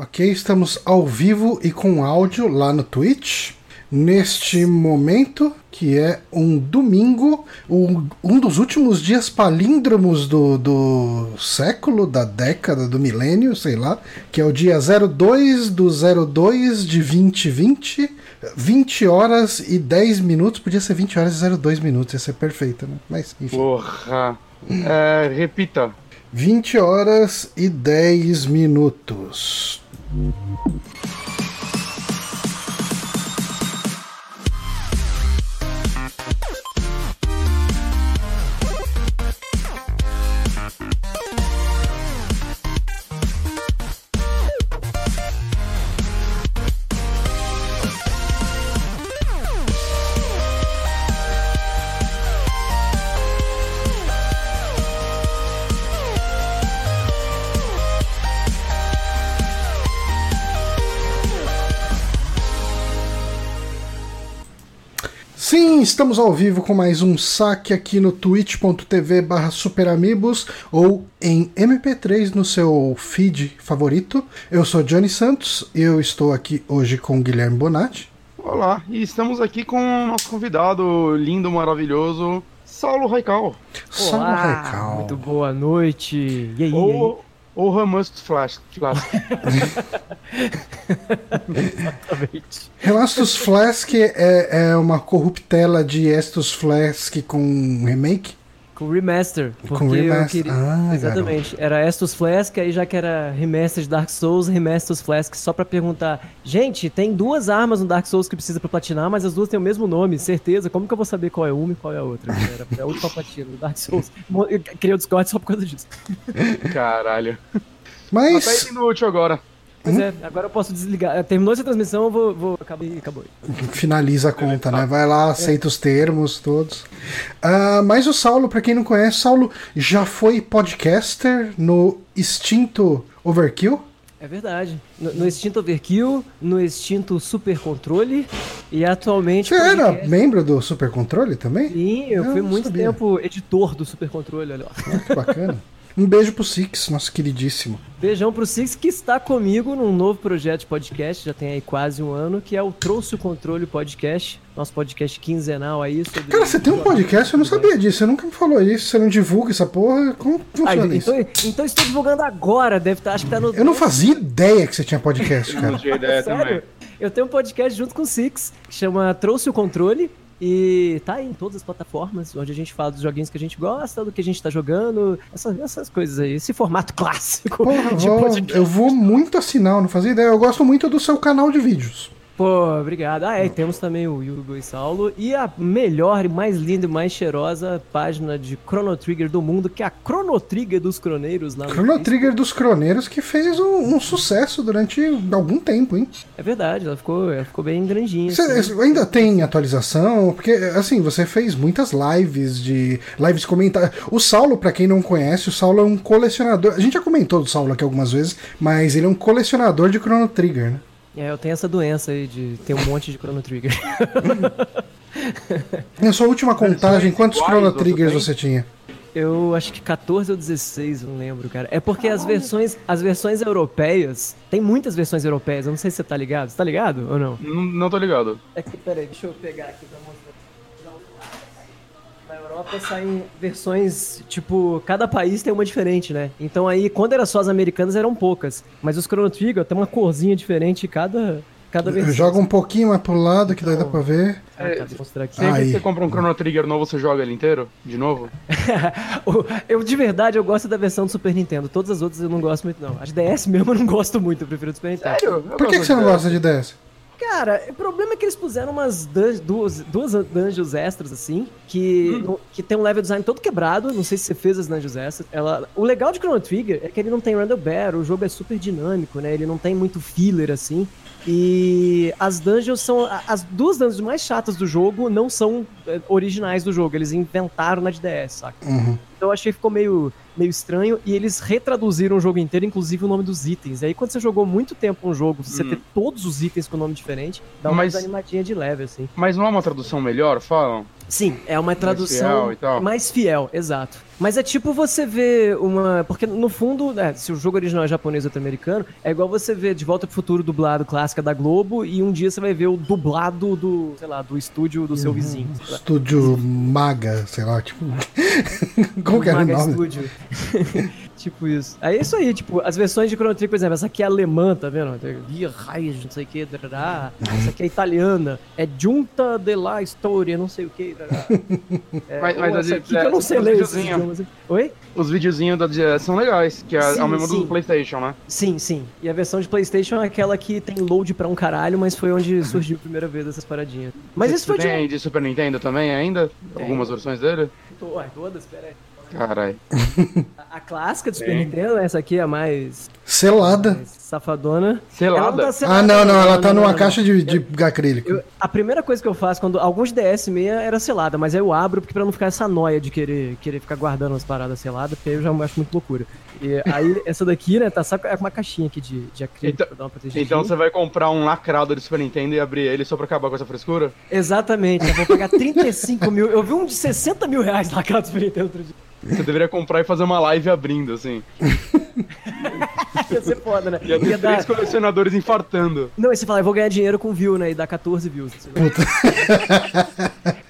Ok, estamos ao vivo e com áudio lá no Twitch. Neste momento, que é um domingo, um, um dos últimos dias palíndromos do, do século, da década, do milênio, sei lá, que é o dia 02 do 02 de 2020, 20 horas e 10 minutos, podia ser 20 horas e 02 minutos, ia ser perfeito, né? Mas, enfim. Porra. É, repita. 20 horas e 10 minutos. Thank you. Estamos ao vivo com mais um saque aqui no twitch.tv barra superamigos ou em MP3 no seu feed favorito. Eu sou Johnny Santos e eu estou aqui hoje com Guilherme Bonatti. Olá, e estamos aqui com o nosso convidado lindo, maravilhoso, Saulo Raical. Saulo Olá, Raical. Muito boa noite. E aí, Ou, Ramus Flash. Flash. Exatamente. Relastos Flask é, é uma corruptela de Estus Flask com remake? Com remaster. Com Porque eu remaster. queria. Ah, Exatamente. Era Estus Flask, aí já que era remaster de Dark Souls, remaster Flask, só pra perguntar. Gente, tem duas armas no Dark Souls que precisa pra platinar, mas as duas têm o mesmo nome, certeza. Como que eu vou saber qual é uma e qual é a outra? Era a última platina do Dark Souls. Eu criei o Discord só por causa disso. Caralho. Mas Até indo útil agora. Pois Hum? é, agora eu posso desligar. Terminou essa transmissão, eu vou. vou acabou, acabou. finaliza a conta, né? Vai lá, aceita os termos todos. Ah, mas o Saulo, pra quem não conhece, Saulo já foi podcaster no extinto Overkill. É verdade. No, no extinto Overkill, no extinto Super Controle e atualmente. Você era podcast- membro do Super Controle também? Sim, eu, Eu fui muito sabia. tempo editor do Super Controle, olha lá. Ah, que bacana. Um beijo pro Six, nosso queridíssimo. Beijão pro Six, que está comigo num novo projeto de podcast, já tem aí quase um ano, que é o Trouxe o Controle Podcast, nosso podcast quinzenal aí sobre... Cara, você tem um podcast? Eu não sabia disso. Você nunca me falou isso. Você não divulga essa porra? Como Ah, funciona isso? então, então estou divulgando agora, deve estar, acho que tá no... Eu não fazia ideia que você tinha podcast, Não cara. tinha ideia Sério? também. Eu tenho um podcast junto com o Six, que chama Trouxe o Controle, e tá aí em todas as plataformas, onde a gente fala dos joguinhos que a gente gosta, do que a gente tá jogando, essas, essas coisas aí, esse formato clássico Porra, de vou- eu vou muito assinar, não fazia ideia. Eu gosto muito do seu canal de vídeos. Pô, obrigado. Ah, é, e temos também o Hugo e Saulo. E a melhor mais linda e mais cheirosa página de Chrono Trigger do mundo, que é a Chrono Trigger dos Croneiros lá no Chrono. Trigger dos Croneiros que fez um, um sucesso durante algum tempo, hein? É verdade, ela ficou, ela ficou bem grandinha. Você assim. ainda tem atualização? Porque, assim, você fez muitas lives de. lives comentar. O Saulo, pra quem não conhece, o Saulo é um colecionador. A gente já comentou do Saulo aqui algumas vezes, mas ele é um colecionador de Chrono Trigger, né? É, eu tenho essa doença aí de ter um monte de Chrono Trigger. Na sua última contagem, quantos Chrono você Triggers você tinha? Eu acho que 14 ou 16, eu não lembro, cara. É porque as versões, as versões europeias, tem muitas versões europeias, eu não sei se você tá ligado. Você tá ligado ou não? Não, não tô ligado. É que, peraí, deixa eu pegar aqui pra mostrar. Europa saem versões, tipo, cada país tem uma diferente, né? Então aí, quando era só as americanas, eram poucas. Mas os Chrono Trigger tem uma corzinha diferente em cada, cada versão. Joga um pouquinho mais pro lado, que daí dá pra ver. Ah, aqui. Sempre que você compra um Chrono Trigger novo, você joga ele inteiro? De novo? Eu, de verdade, eu gosto da versão do Super Nintendo. Todas as outras eu não gosto muito, não. As DS mesmo eu não gosto muito, eu prefiro do Super Nintendo. Sério? Eu Por que, gosto que você não gosta de DS? Cara, o problema é que eles puseram umas duas, duas dungeons extras, assim, que, no- que tem um level design todo quebrado. Não sei se você fez as dungeons extras. Ela, o legal de Chrono Trigger é que ele não tem random battle, o jogo é super dinâmico, né? Ele não tem muito filler, assim. E as dungeons são. As duas dungeons mais chatas do jogo não são é, originais do jogo, eles inventaram na de DS, saca? Uhum. Então eu achei que ficou meio, meio estranho e eles retraduziram o jogo inteiro, inclusive o nome dos itens. E aí quando você jogou muito tempo um jogo, você Hum. ter todos os itens com nome diferente, dá uma Mas- desanimadinha de leve, assim. Mas não é uma tradução melhor, falam? Sim, é uma fiel tradução e tal. mais fiel, exato. Mas é tipo você ver uma. Porque no fundo, né, se o jogo original é japonês ou americano, é igual você ver De Volta pro Futuro dublado clássica da Globo e um dia você vai ver o dublado do, sei lá, do estúdio do seu vizinho. sei lá. Estúdio Maga, sei lá, tipo. Como que era o Maga nome? Studio. tipo isso. É isso aí, tipo, as versões de Chrono Trigger, por exemplo, essa aqui é alemã, tá vendo? Via Reis, não sei o que, darará. essa aqui é italiana, é Junta de la Storia, não sei o que, darará. É, Mas- mas essa aqui que é, eu não sei os ler esses videozinhos. idiomas. Oi? Os videozinhos da DS são legais, que é, Sim, é o mesmo sim. do PlayStation, né? Sim, sim. E a versão de PlayStation é aquela que tem load pra um caralho, mas foi onde surgiu a primeira vez essas paradinhas. Mas isso foi de. tem de Super Nintendo também ainda? Tem. Algumas versões dele? Ué, todas, pera aí. Caralho. A, clássica do Super. Nintendo, essa aqui é a mais, Selada. mais safadona. Selada? Não tá Ah, selada, não, não, ela tá não, numa caixa de, de acrílico. Eu- a primeira coisa que eu faço quando alguns DS6 era selada, mas aí eu abro porque pra não ficar essa noia de querer, querer ficar guardando as paradas seladas, porque aí eu já acho muito loucura. E aí essa daqui, né, tá só com é com uma caixinha aqui de, de acrílico Então- pra dar uma protegidinha. Então você vai comprar um lacrado de Super Nintendo e abrir ele só pra acabar com essa frescura? Exatamente, eu vou pagar 35 mil. Eu vi um de 60 mil reais casa do Super Nintendo outro dia. Você deveria comprar e fazer uma live abrindo, assim. Ia ser foda, né? Ia ter Ia dar... três colecionadores infartando. Não, e você fala, eu vou ganhar dinheiro com view, né? E dá 14 views.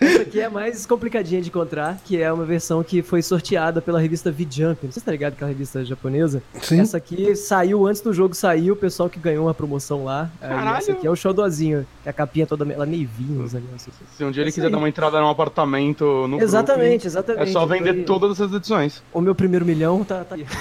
Essa aqui é mais complicadinha de encontrar, que é uma versão que foi sorteada pela revista V-Jump. Não sei se tá ligado aquela revista japonesa. Sim. Essa aqui saiu antes do jogo sair, o pessoal que ganhou uma promoção lá. Caralho. Essa aqui é o showdozinho, que a capinha toda, ela é meio vinho, os negócios. Se um dia ele quiser aí. dar uma entrada num apartamento no Exatamente, Brooklyn, exatamente. É só vender Foi- todas essas edições. O meu primeiro milhão tá, tá aí.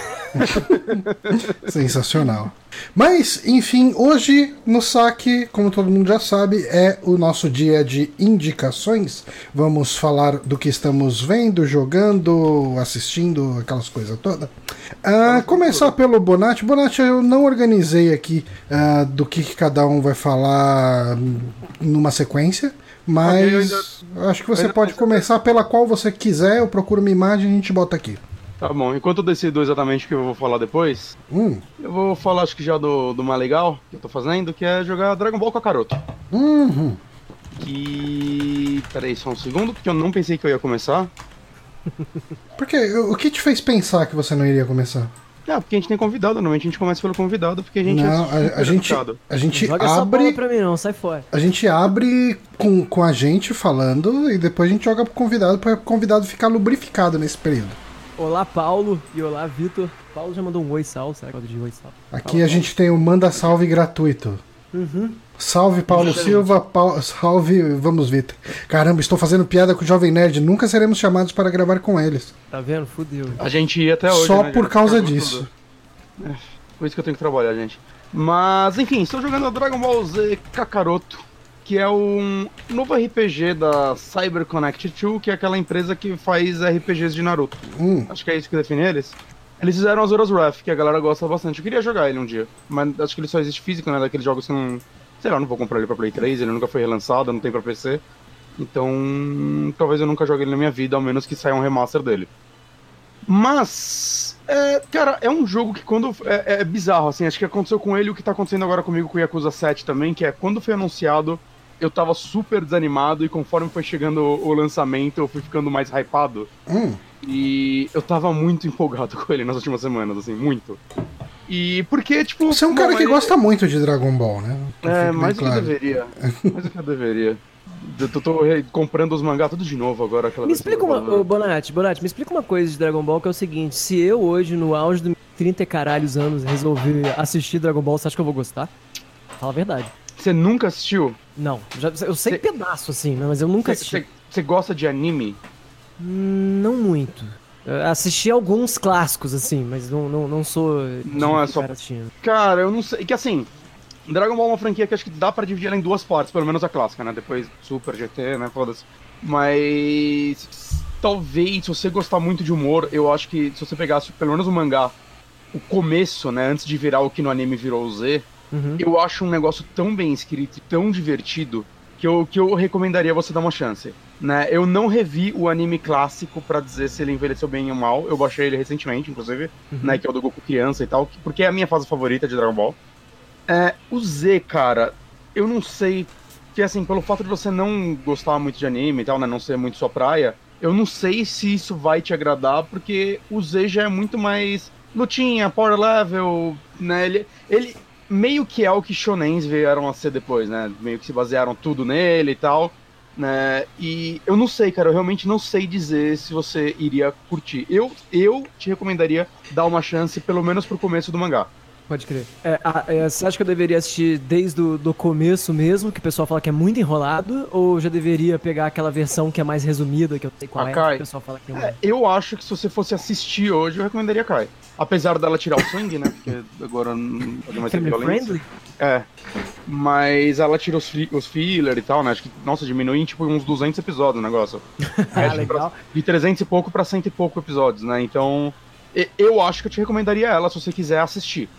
Sensacional. Mas, enfim, hoje no saque, como todo mundo já sabe, é o nosso dia de indicações. Vamos falar do que estamos vendo, jogando, assistindo, aquelas coisas todas. Ah, começar pelo Bonatti. Bonatti, eu não organizei aqui ah, do que, que cada um vai falar numa sequência. Mas ainda- acho que você pode começar pela qual você quiser. Eu procuro uma imagem e a gente bota aqui. Tá bom, enquanto eu decido exatamente o que eu vou falar depois, Hum, eu vou falar acho que já do, do mais legal que eu tô fazendo, que é jogar Dragon Ball Kakaroto. uhum. Que. Peraí, só um segundo, porque eu não pensei que eu ia começar. Porque o que te fez pensar que você não iria começar? Ah, porque a gente tem convidado, normalmente a gente começa pelo convidado, porque a gente Não, é a, a gente, a gente Joga essa bola abre, pra mim não, sai fora. a gente abre com, com a gente falando e depois a gente joga pro convidado para o convidado ficar lubrificado nesse período. Olá, Paulo. E olá, Vitor. Paulo já mandou um oi, sal. Será que é de oi, sal? Aqui a gente tem o manda salve gratuito. Uhum. Salve Paulo Excelente. Silva, Pau- salve, vamos Vitor. Caramba, estou fazendo piada com o Jovem Nerd, nunca seremos chamados para gravar com eles. Tá vendo? Fudeu. A gente ia até hoje. Só né, por gente? causa disso. tudo. É, por isso que eu tenho que trabalhar, gente. Mas, enfim, estou jogando Dragon Ball Z Kakaroto, que é um novo RPG da Cyber Connect 2, que é aquela empresa que faz RPGs de Naruto. Hum, Acho que é isso que define eles. Eles fizeram Azura's Wrath, que a galera gosta bastante. Eu queria jogar ele um dia, mas acho que ele só existe físico, né? Daqueles jogos que não. Sei lá, não vou comprar ele pra Play 3, ele nunca foi relançado, não tem pra PC. Então, talvez eu nunca jogue ele na minha vida, ao menos que saia um remaster dele. Mas, é, cara, é um jogo que quando. É, é bizarro, assim. Acho que aconteceu com ele o que tá acontecendo agora comigo com o Yakuza 7 também, que é quando foi anunciado, eu tava super desanimado e conforme foi chegando o, lançamento, eu fui ficando mais hypado. hum. E eu tava muito empolgado com ele nas últimas semanas, assim, muito. E porque, tipo. Você é um cara que ele- gosta muito de Dragon Ball, né? É, mais do que eu claro. deveria. Mais do que eu deveria. Eu tô, comprando os mangá tudo de novo agora. Aquela Me explica uma. Ô, Bonatti, Bonatti, me explica uma coisa de Dragon Ball que é o seguinte: se eu hoje, no auge dos 30 e caralhos anos, resolver assistir Dragon Ball, você acha que eu vou gostar? Fala a verdade. Você nunca assistiu? Não. Já, eu sei Cê- pedaço, assim, né, mas eu nunca Você- assisti. Você gosta de anime? Hum, Não muito. Eu assisti alguns clássicos, assim, mas não, não, não sou. Não é só- assistindo. Cara, eu não sei. Que assim, Dragon Ball é uma franquia que acho que dá pra dividir ela em duas partes, pelo menos a clássica, né? Depois Super GT, né? Foda-se. Mas. Talvez, se você gostar muito de humor, eu acho que se você pegasse pelo menos o mangá, o começo, né? Antes de virar o que no anime virou o Z, Uhum. eu acho um negócio tão bem escrito e tão divertido que eu, que eu recomendaria você dar uma chance. Né? Eu não revi o anime clássico pra dizer se ele envelheceu bem ou mal. Eu baixei ele recentemente, inclusive, Uhum. né? Que é o do Goku criança e tal, que- porque é a minha fase favorita de Dragon Ball. É, o Z, cara, eu não sei porque assim, pelo fato de você não gostar muito de anime e tal, né, não ser muito sua praia, eu não sei se isso vai te agradar, porque o Z já é muito mais lutinha, power level, né, ele, ele meio que é o que shonens vieram a ser depois, né, meio que se basearam tudo nele e tal, né, e eu não sei, cara, eu realmente não sei dizer se você iria curtir. Eu, eu te recomendaria dar uma chance, pelo menos pro começo do mangá. Pode crer. É, a, é, você acha que eu deveria assistir desde o começo mesmo, que o pessoal fala que é muito enrolado, ou já deveria pegar aquela versão que é mais resumida, que eu sei qual é, Kai. que o pessoal fala que é, É, eu acho que se você fosse assistir hoje, eu recomendaria Kai. Apesar dela tirar o sangue, né? Porque agora não pode mais ter violência. friendly? É. Mas ela tira os, fi- os filler e tal, né? Acho que, nossa, diminui em tipo uns 200 episódios o negócio. Ah, Acho legal. pra- De 300 e pouco pra 100 e pouco episódios, né? Então, e- eu acho que eu te recomendaria ela se você quiser assistir.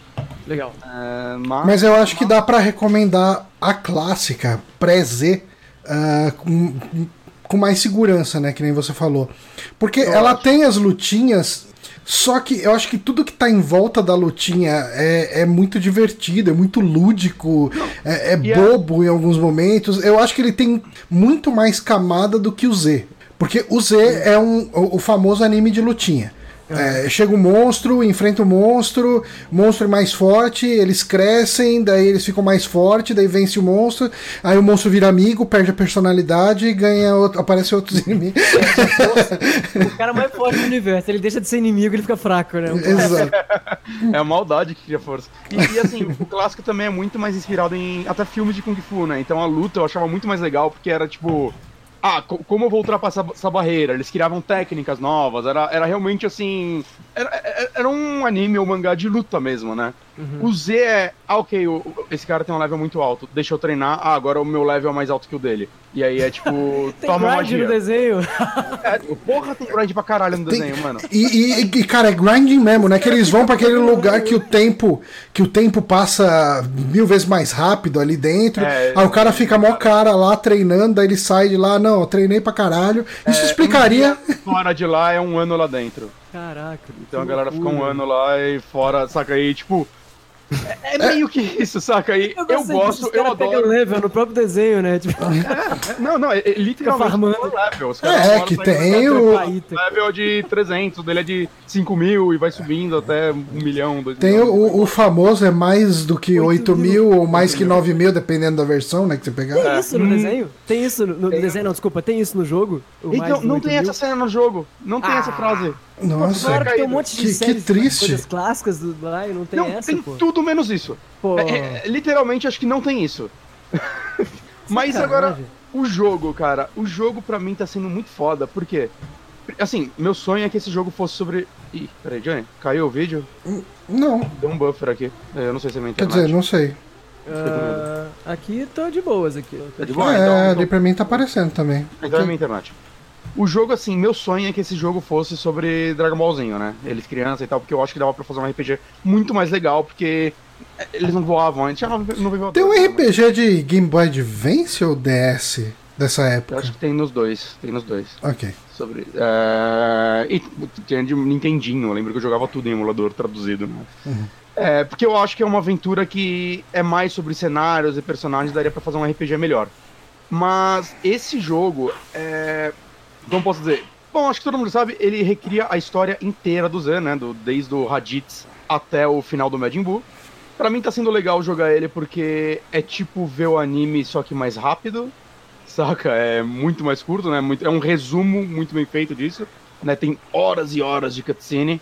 Legal. É, mas... Mas eu acho que dá pra recomendar a clássica pré-Z ah, com, com mais segurança, né? Que nem você falou. Porque ela tem as lutinhas, só que eu acho que tudo que tá em volta da lutinha é, é muito divertido, é muito lúdico, é, é bobo em alguns momentos. Eu acho que ele tem muito mais camada do que o Z. Porque o Z é um, o, o famoso anime de lutinha. É, chega um monstro, enfrenta o monstro, o monstro é mais forte, eles crescem, daí eles ficam mais fortes, daí vence o monstro, aí o monstro vira amigo, perde a personalidade e ganha outro, aparece outros inimigos. O cara mais forte do universo, ele deixa de ser inimigo, ele fica fraco, né? Exato. É a maldade que cria força. E, e, assim, o clássico também é muito mais inspirado em até filmes de Kung Fu, né? Então a luta eu achava muito mais legal porque era tipo. Ah, co- como eu vou ultrapassar essa barreira? Eles criavam técnicas novas, era, era realmente assim. Era, era- era um anime ou mangá de luta mesmo, né? O Z é. Ah, ok, o- esse cara tem um level muito alto, deixa eu treinar. Ah, agora o meu level é mais alto que o dele. E aí é tipo. Tem toma grind magia. no desenho. É, porra, tem grind pra caralho no Tem- desenho, mano. E, e- e, cara, é grinding mesmo, né? Que eles vão pra aquele lugar que o tempo que o tempo passa mil vezes mais rápido ali dentro. É. aí o cara fica mó cara lá treinando, daí ele sai de lá, não, eu treinei pra caralho. Isso explicaria. Um fora de lá é um ano lá dentro. Caraca. Então a galera fica um ano lá e fora, saca aí, tipo. É, é meio que isso, saca aí. Eu, disso, gosto, os eu caras adoro. level no próprio desenho, né? Tipo, É, não, não, é, é literalmente farmando. level. Os É, agora que tem o- level, level de 300, o dele é de 5 mil e vai subindo até um milhão, dois Tem milhões. o, o famoso é mais do que 8 Oito mil mil. ou mais que 9 mil, dependendo da versão, né? Que você pegar. tem isso no Hum. desenho? Tem isso no, no desenho? Não, desculpa, tem isso no jogo? Então, não 8 tem mil? essa cena no jogo. Não tem essa frase. Nossa. Claro que tem um monte de Que- que séries, triste. coisas clássicas do e não tem não, essa, tem pô. tudo menos isso. Pô, É, é, literalmente, acho que não tem isso. Mas agora, Sacanagem. o jogo, cara, o jogo pra mim tá sendo muito foda, por quê? Assim, meu sonho é que esse jogo fosse sobre. Ih, peraí, Johnny, caiu o vídeo? Não, Deu um buffer aqui. É, Eu não sei se é minha quer internet. dizer, não sei. Ah, aqui tô de boas aqui. Tá de boa? é, então, ali então, pra mim tá aparecendo também. então é minha internet. O jogo, assim, meu sonho é que esse jogo fosse sobre Dragon Ballzinho, né? Eles criança e tal, porque eu acho que dava pra fazer um RPG muito mais legal, porque eles não voavam antes. Já não, não voavam Tem um né? RPG de Game Boy Advance ou DS dessa Eu época? acho que tem nos dois, tem nos dois. Ok. Sobre. É... E tinha de Nintendinho, eu lembro que eu jogava tudo em emulador traduzido, né? É, porque eu acho que é uma aventura que é mais sobre cenários e personagens, daria pra fazer um RPG melhor. Mas esse jogo é. Como posso dizer? Bom, acho que todo mundo sabe, ele recria a história inteira do Zan, né? Do, desde o Raditz até o final do Majin Buu. Pra mim tá sendo legal jogar ele porque é tipo ver o anime, só que mais rápido. Saca? É muito mais curto, né? Muito, é um resumo muito bem feito disso. Né? Tem horas e horas de cutscene.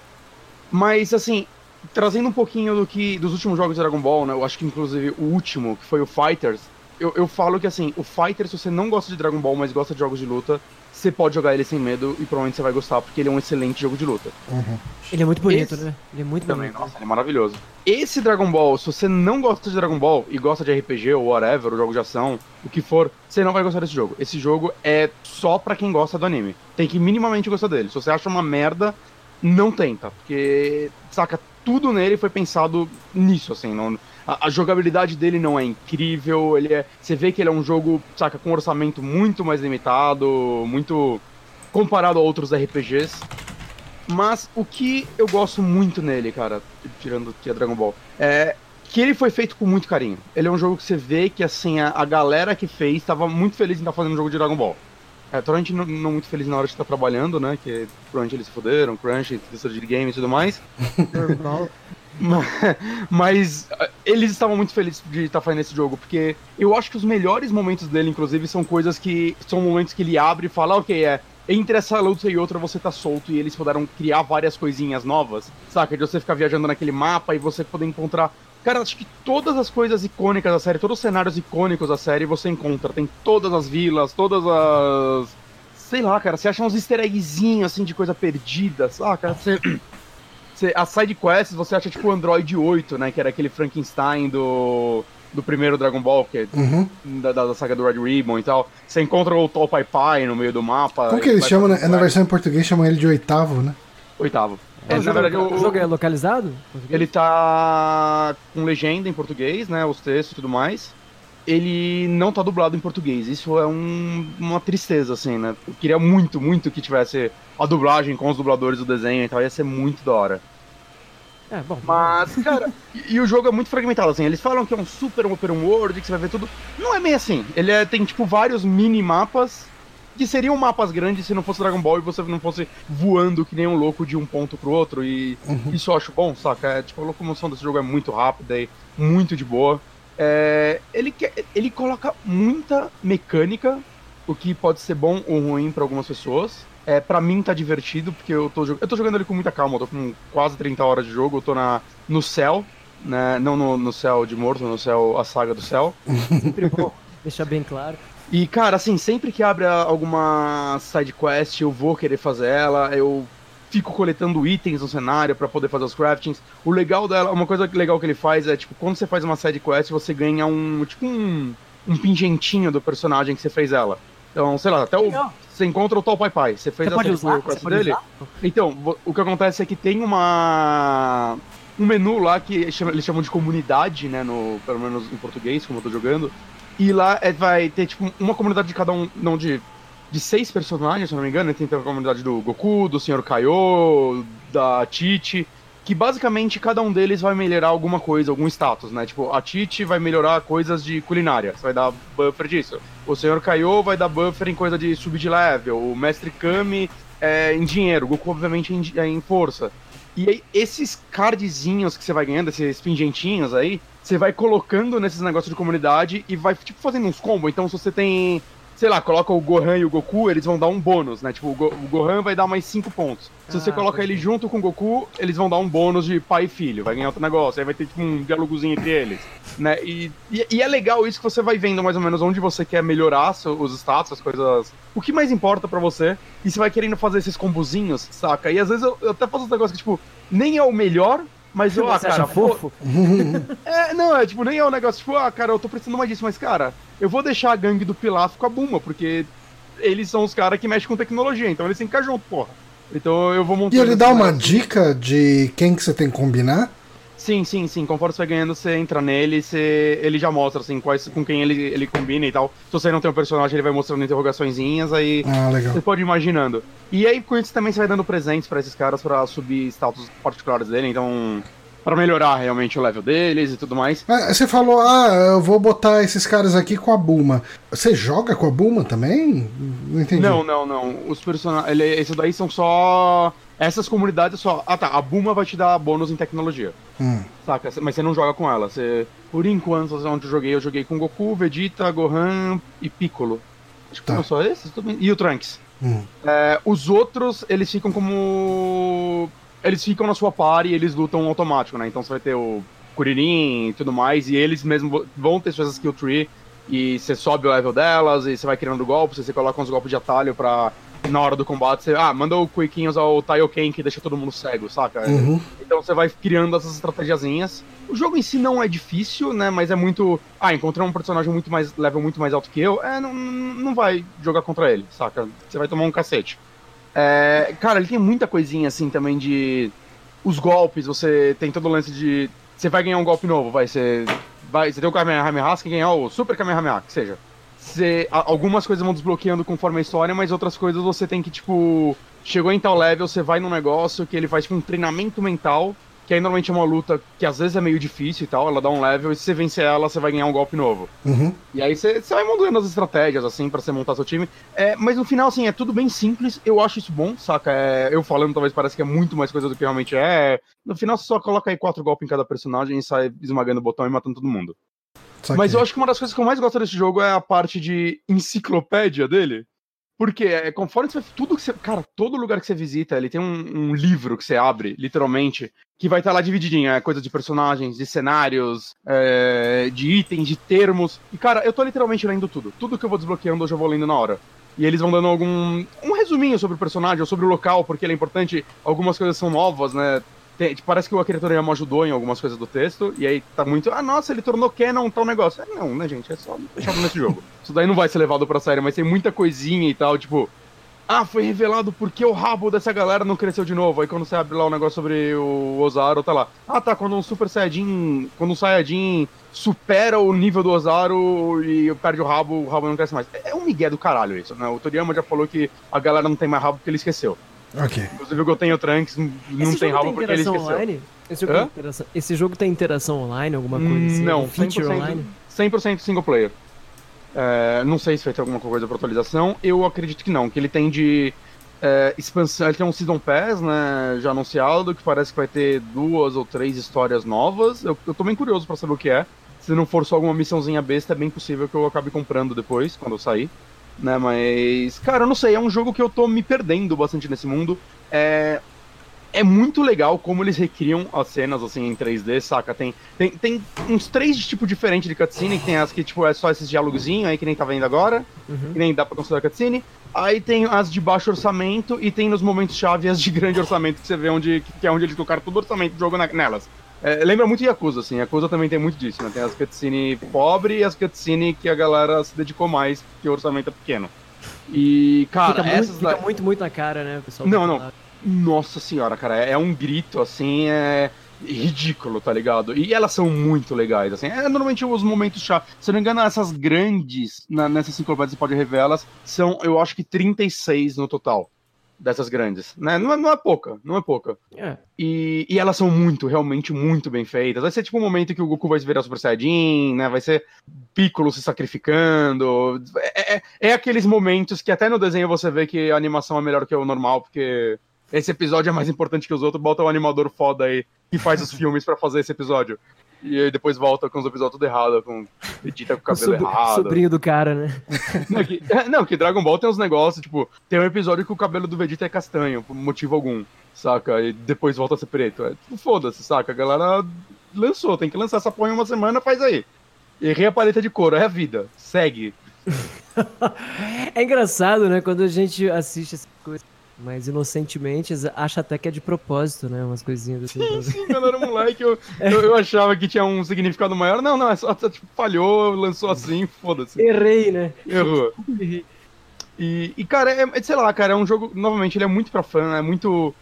Mas, assim, trazendo um pouquinho do que dos últimos jogos de Dragon Ball, né? Eu acho que inclusive o último, que foi o Fighters. Eu, eu falo que, assim, o Fighters, se você não gosta de Dragon Ball, mas gosta de jogos de luta, você pode jogar ele sem medo e provavelmente você vai gostar, porque ele é um excelente jogo de luta. Ele é muito bonito, Esse- né? Ele é muito Também, bonito. nossa, ele é maravilhoso. Esse Dragon Ball, se você não gosta de Dragon Ball e gosta de RPG ou whatever, ou jogo de ação, o que for, você não vai gostar desse jogo. Esse jogo é só pra quem gosta do anime. Tem que minimamente gostar dele. Se você acha uma merda, não tenta. Porque, saca, tudo nele foi pensado nisso, assim. Não, a, a jogabilidade dele não é incrível. Ele é. Você vê que ele é um jogo, saca, com um orçamento muito mais limitado, muito. comparado a outros RPGs. Mas o que eu gosto muito nele, cara, tirando que é Dragon Ball, é que ele foi feito com muito carinho. Ele é um jogo que você vê que, assim, a, a galera que fez estava muito feliz em estar tá fazendo um jogo de Dragon Ball. É, provavelmente não, não muito feliz na hora de estar tá trabalhando, né? Que provavelmente eles se fuderam, Crunch, indústria de game e tudo mais. Mas eles estavam muito felizes de estar fazendo esse jogo, porque eu acho que os melhores momentos dele, inclusive, são coisas que. São momentos que ele abre e fala, ok, é. Entre essa luta e outra você tá solto e eles puderam criar várias coisinhas novas, saca? De você ficar viajando naquele mapa e você poder encontrar. Cara, acho que todas as coisas icônicas da série, todos os cenários icônicos da série você encontra. Tem todas as vilas, todas as. Sei lá, cara, você acha uns easter eggzinhos assim de coisa perdida, saca? Você Você, as side quests você acha tipo o Android 8, né? Que era aquele Frankenstein do, do primeiro Dragon Ball, que é uhum. da, da, saga do Red Ribbon e tal. Você encontra o Tol Pai Pai no meio do mapa. Como que eles chamam, né? É na versão em português chamam ele de oitavo, né? Oitavo. É, é, na verdade, o, o, jogo é localizado? Ele tá com legenda em português, né? Os textos e tudo mais. Ele não tá dublado em português. Isso é um, uma tristeza, assim, né? Eu queria muito, muito que tivesse a dublagem com os dubladores do desenho e tal, ia ser muito da hora. É, bom. Mas, cara, e, e, o jogo é muito fragmentado, assim. Eles falam que é um super open world, que você vai ver tudo. Não é bem assim. Ele é, tem, tipo, vários mini mapas que seriam mapas grandes se não fosse Dragon Ball e você não fosse voando que nem um louco de um ponto pro outro. E uhum. isso eu acho bom, saca? É, tipo, a locomoção desse jogo é muito rápida e muito de boa. É, ele, ele coloca muita mecânica, o que pode ser bom ou ruim para algumas pessoas. É, pra mim tá divertido, porque eu tô, eu tô jogando ele com muita calma, eu tô com quase 30 horas de jogo, eu tô na, no céu, né? Não no, no céu de morto, no céu, a saga do céu. Deixar bem claro. E, cara, assim, sempre que abre alguma side quest, eu vou querer fazer ela, eu fico coletando itens no cenário para poder fazer os craftings. O legal dela, uma coisa legal que ele faz é, tipo, quando você faz uma side quest, você ganha um, tipo, um, um pingentinho do personagem que você fez ela. Então, sei lá, até o, você encontra o tal Pai Pai. Você fez você pode usar? Você dele? Usar? Então, o que acontece é que tem uma um menu lá que eles chamam de comunidade, né, no, pelo menos em português, como eu tô jogando. E lá é, vai ter, tipo, uma comunidade de cada um, não de, de seis personagens, se não me engano. Tem a comunidade do Goku, do Sr. Kaiô, da Titi que basicamente cada um deles vai melhorar alguma coisa, algum status, né? Tipo, a Titi vai melhorar coisas de culinária, você vai dar buffer disso. O Senhor Kaiô vai dar buffer em coisa de subir de level. O Mestre Kami é em dinheiro, o Goku obviamente em, é em força. E aí, esses cardzinhos que você vai ganhando, esses pingentinhos aí, você vai colocando nesses negócios de comunidade e vai, tipo, fazendo uns combos. Então, se você tem sei lá, coloca o Gohan e o Goku, eles vão dar um bônus, né? Tipo, o, Go o Gohan vai dar mais 5 pontos. Se ah, você coloca ele junto com o Goku, eles vão dar um bônus de pai e filho, vai ganhar outro negócio, aí vai ter tipo um diálogozinho entre eles, né? E, e, e, é legal isso que você vai vendo mais ou menos onde você quer melhorar os status, as coisas. O que mais importa para você, e você vai querendo fazer esses combozinhos, saca? E às vezes eu, eu até faço uns negócios que, tipo, nem é o melhor, mas eu, ah, cara, fofo? é, não, é tipo, nem é um negócio, tipo, ah, cara, eu tô precisando mais disso, mas, cara, eu vou deixar a gangue do Pilaf com a Buma, porque eles são os caras que mexem com tecnologia, então eles têm que ficar junto, porra. Então eu vou montar. E ele dá uma dica de quem que você tem que combinar? Sim, sim, sim. Conforme você vai ganhando, você entra nele, você... ele já mostra, assim, quais, com quem ele, ele combina e tal. Se você não tem um personagem, ele vai mostrando interrogaçõezinhas, aí ah, legal. você pode ir imaginando. E aí, com isso, também você vai dando presentes para esses caras para subir status particulares dele, então para melhorar realmente o level deles e tudo mais. Mas você falou, ah, eu vou botar esses caras aqui com a Buma. Você joga com a Buma também? Não entendi. Não, não, não. Os personagens. Esses daí são só. Essas comunidades só. Ah tá, a Buma vai te dar bônus em tecnologia. Hum. Saca? Mas você não joga com ela. Você... Por enquanto, onde eu joguei, eu joguei com Goku, Vegeta, Gohan e Piccolo. Acho que tá. só esses. E o Trunks. Hum. É, os outros, eles ficam como eles ficam na sua par e eles lutam automático, né? Então você vai ter o Kuririn e tudo mais, e eles mesmo vão ter suas skill tree, e você sobe o level delas, e você vai criando golpes, você coloca uns golpes de atalho pra na hora do combate você, ah, manda o Quickinho usar o Taioken que deixa todo mundo cego, saca? Uhum. Então você vai criando essas estratégiazinhas. O jogo em si não é difícil, né? Mas é muito. Ah, encontrei um personagem muito mais. level muito mais alto que eu. É, não, não vai jogar contra ele, saca? Você vai tomar um cacete. É, cara, ele tem muita coisinha assim também de. Os golpes, você tem todo o lance de. Você vai ganhar um golpe novo, vai ser. Vai, você tem o Kamehameha, você ganhar o Super Kamehameha, que seja. Você, algumas coisas vão desbloqueando conforme a história, mas outras coisas você tem que, tipo. Chegou em tal level, você vai num negócio que ele faz tipo, um treinamento mental que aí normalmente é uma luta que às vezes é meio difícil e tal, ela dá um level, e se você vencer ela, você vai ganhar um golpe novo. Uhum. E aí você, você vai montando as estratégias, assim, pra você montar seu time. É, mas no final, assim, é tudo bem simples, eu acho isso bom, saca? É, eu falando, talvez parece que é muito mais coisa do que realmente é. No final, você só coloca aí quatro golpes em cada personagem e sai esmagando o botão e matando todo mundo. Saquei. Mas eu acho que uma das coisas que eu mais gosto desse jogo é a parte de enciclopédia dele. Porque é, conforme você. Tudo que você. Cara, todo lugar que você visita, ele tem um, um livro que você abre, literalmente, que vai estar lá divididinho. É coisa de personagens, de cenários, é, de itens, de termos. E, cara, eu tô literalmente lendo tudo. Tudo que eu vou desbloqueando, eu já vou lendo na hora. E eles vão dando algum. um resuminho sobre o personagem, ou sobre o local, porque ele é importante. Algumas coisas são novas, né? Tem- tipo, parece que o Akira Toriyama ajudou em algumas coisas do texto, e aí tá muito, ah, nossa, ele tornou canon tal negócio. É, não, né, gente, é só deixado nesse jogo. Isso daí não vai ser levado pra série, mas tem muita coisinha e tal, tipo, ah, foi revelado porque o rabo dessa galera não cresceu de novo. Aí quando você abre lá o negócio sobre o Ozaru, tá lá. Ah, tá, quando um Super Saiyajin, quando um Saiyajin supera o nível do Ozaru e perde o rabo, o rabo não cresce mais. É um migué do caralho isso, né? O Toriyama já falou que a galera não tem mais rabo porque ele esqueceu. Ok. Inclusive o Goten e o Trunks não Esse tem rabo porque ele interação esqueceu. online? Esse jogo, tem interação, esse jogo tem interação online, alguma coisa assim? Não, feature 100%, online? 100% single player. É, não sei se vai ter alguma coisa pra atualização. Eu acredito que não, que ele tem de é, expansão. Ele tem um Season Pass, né? Já anunciado, que parece que vai ter duas ou três histórias novas. Eu, eu tô bem curioso pra saber o que é. Se não for só alguma missãozinha besta, é bem possível que eu acabe comprando depois, quando eu sair. Né, mas, cara, eu não sei, é um jogo que eu tô me perdendo bastante nesse mundo. É, é muito legal como eles recriam as cenas assim em 3D, saca? Tem, tem, tem uns três tipos diferentes de cutscene, que tem as que tipo é só esses dialogozinhos aí que nem tá vendo agora, Uhum. que nem dá pra considerar cutscene. Aí tem as de baixo orçamento e tem nos momentos chave as de grande orçamento que você vê onde que é onde eles colocaram todo o orçamento do jogo na- nelas. É, lembra muito Yakuza, assim. Yakuza também tem muito disso, né? Tem as cutscene pobre e as cutscene que a galera se dedicou mais, que o orçamento é pequeno. E, cara, fica, muito, essas fica da- muito, muito na cara, né? Pessoal Não, não. falar. nossa senhora, cara, é um grito, assim, é ridículo, tá ligado? E elas são muito legais, assim. É normalmente os momentos chave. Se eu não me engano, essas grandes, na, nessas enciclopédias você pode rever elas, são, eu acho que 36 no total. Dessas grandes, né? Não é, não é pouca, não é pouca. É. E, e elas são muito, realmente muito bem feitas. Vai ser tipo um momento que o Goku vai se virar Super Saiyajin, né? Vai ser Piccolo se sacrificando. É, é, é aqueles momentos que até no desenho você vê que a animação é melhor que o normal, porque esse episódio é mais importante que os outros. Bota um animador foda aí que faz os filmes pra fazer esse episódio. E aí depois volta com os episódios tudo errado, com edita com o O cabelo sobr- errado. sobrinho do cara, né? Não que, não, que Dragon Ball tem uns negócios, tipo, tem um episódio que o cabelo do Vegeta é castanho, por motivo algum, saca? E depois volta a ser preto. É tipo, foda-se, saca? A galera lançou, tem que lançar essa porra em uma semana, faz aí. Errei a paleta de couro, é a vida. Segue. É engraçado, né? Quando a gente assiste essas coisas mais inocentemente, acha até que é de propósito, né? Umas coisinhas assim. Sim, quando eu era moleque, eu, eu, eu achava que tinha um significado maior. Não, não, é só, tipo, falhou, lançou assim, foda-se. Errei, né? Errou. E, e, cara, é, é- sei lá, cara, é um jogo, novamente, ele é muito pra fã, é muito.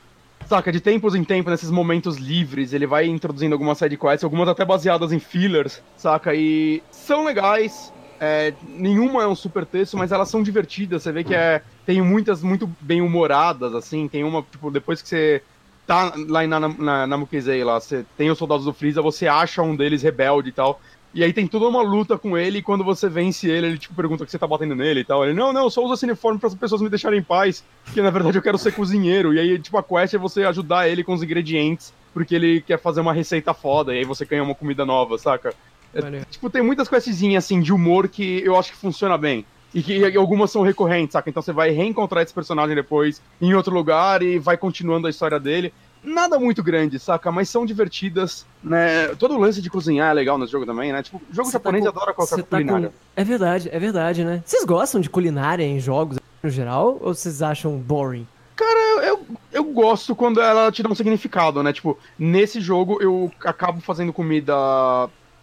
Saca, de tempos em tempos, nesses momentos livres, ele vai introduzindo algumas side quests, algumas até baseadas em fillers, saca? E são legais, é, nenhuma é um super texto, mas elas são divertidas, você vê que é, tem muitas muito bem humoradas, assim, tem uma, tipo, depois que você tá lá na, na, na Mukizei lá, você tem os soldados do Freeza, você acha um deles rebelde e tal, e aí tem toda uma luta com ele, e quando você vence ele, ele tipo pergunta o que você tá batendo nele e tal. Ele, não, não, eu só uso esse uniforme para as pessoas me deixarem em paz, porque na verdade eu quero ser cozinheiro. E aí, tipo, a quest é você ajudar ele com os ingredientes, porque ele quer fazer uma receita foda, e aí você ganha uma comida nova, saca? É, tipo, tem muitas questzinhas assim de humor que eu acho que funciona bem. E que e algumas são recorrentes, saca? Então você vai reencontrar esse personagem depois em outro lugar e vai continuando a história dele. Nada muito grande, saca? Mas são divertidas, né? Todo o lance de cozinhar é legal nesse jogo também, né? Tipo, jogo Você tá japonês com- adora colocar você tá culinária. com- É verdade, é verdade, né? Vocês gostam de culinária em jogos no geral ou vocês acham boring? Eu, eu, eu gosto quando ela te dá um significado, né? Tipo, nesse jogo eu acabo fazendo comida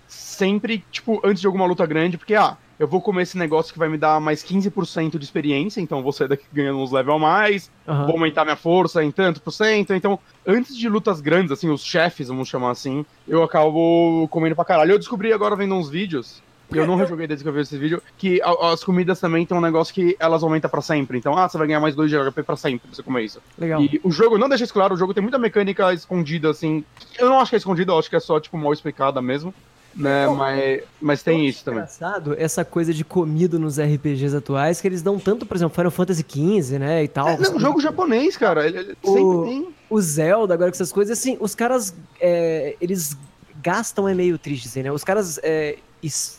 sempre, tipo, antes de alguma luta grande, porque, ah, eu vou comer esse negócio que vai me dar mais 15% de experiência, então vou sair daqui ganhando uns level a mais, Aham. vou aumentar minha força em tanto por cento. Então, antes de lutas grandes, assim, os chefes, vamos chamar assim, eu acabo comendo pra caralho. Eu descobri agora vendo uns vídeos. eu não rejoguei desde que eu vi esse vídeo, que as comidas também tem um negócio que elas aumentam pra sempre. Então, ah, você vai ganhar mais 2 de HP pra sempre pra você comer isso. Legal. E o jogo, não deixa isso claro, o jogo tem muita mecânica escondida, assim. Eu não acho que é escondida, eu acho que é só, tipo, mal explicada mesmo. Né, mas, mas tem isso também. engraçado essa coisa de comida nos RPGs atuais, que eles dão tanto, por exemplo, Final Fantasy XV, né, e tal. É, não, jogo japonês, cara. Ele, ele O- sempre tem. O Zelda, agora com essas coisas, assim, os caras, é, eles gastam, é meio triste dizer, né, os caras, é,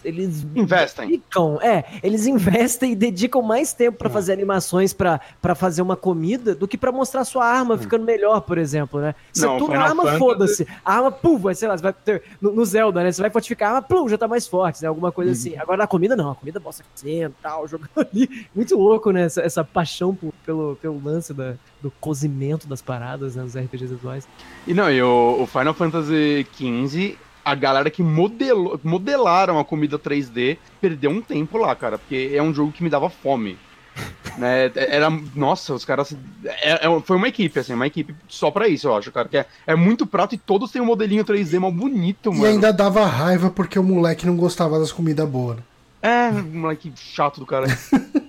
eles Investem. dedicam, é, eles investem e dedicam mais tempo pra fazer animações pra pra fazer uma comida do que pra mostrar sua arma ficando melhor, por exemplo, né? Você Não, a Final arma, Fantasy- foda-se. A arma, pum, vai, sei lá, você vai ter, no, no Zelda, né? Você vai fortificar a arma, pum, já tá mais forte, né? Alguma coisa assim. Agora na comida, não. A comida mostra crescendo, tal, jogando ali. Muito louco, né? Essa, essa paixão por- pelo, pelo lance da, do cozimento das paradas, né? Nos RPGs atuais. E não, e o, o Final Fantasy XV, a galera que modelou, modelaram a comida 3D perdeu um tempo lá, cara, porque é um jogo que me dava fome. né? Era. Nossa, os caras. é- é- foi uma equipe, assim, uma equipe só pra isso, eu acho, cara. Que é, é muito prato e todos têm um modelinho 3D mal bonito, E mano. ainda dava raiva porque o moleque não gostava das comidas boas. né? É, moleque chato do cara.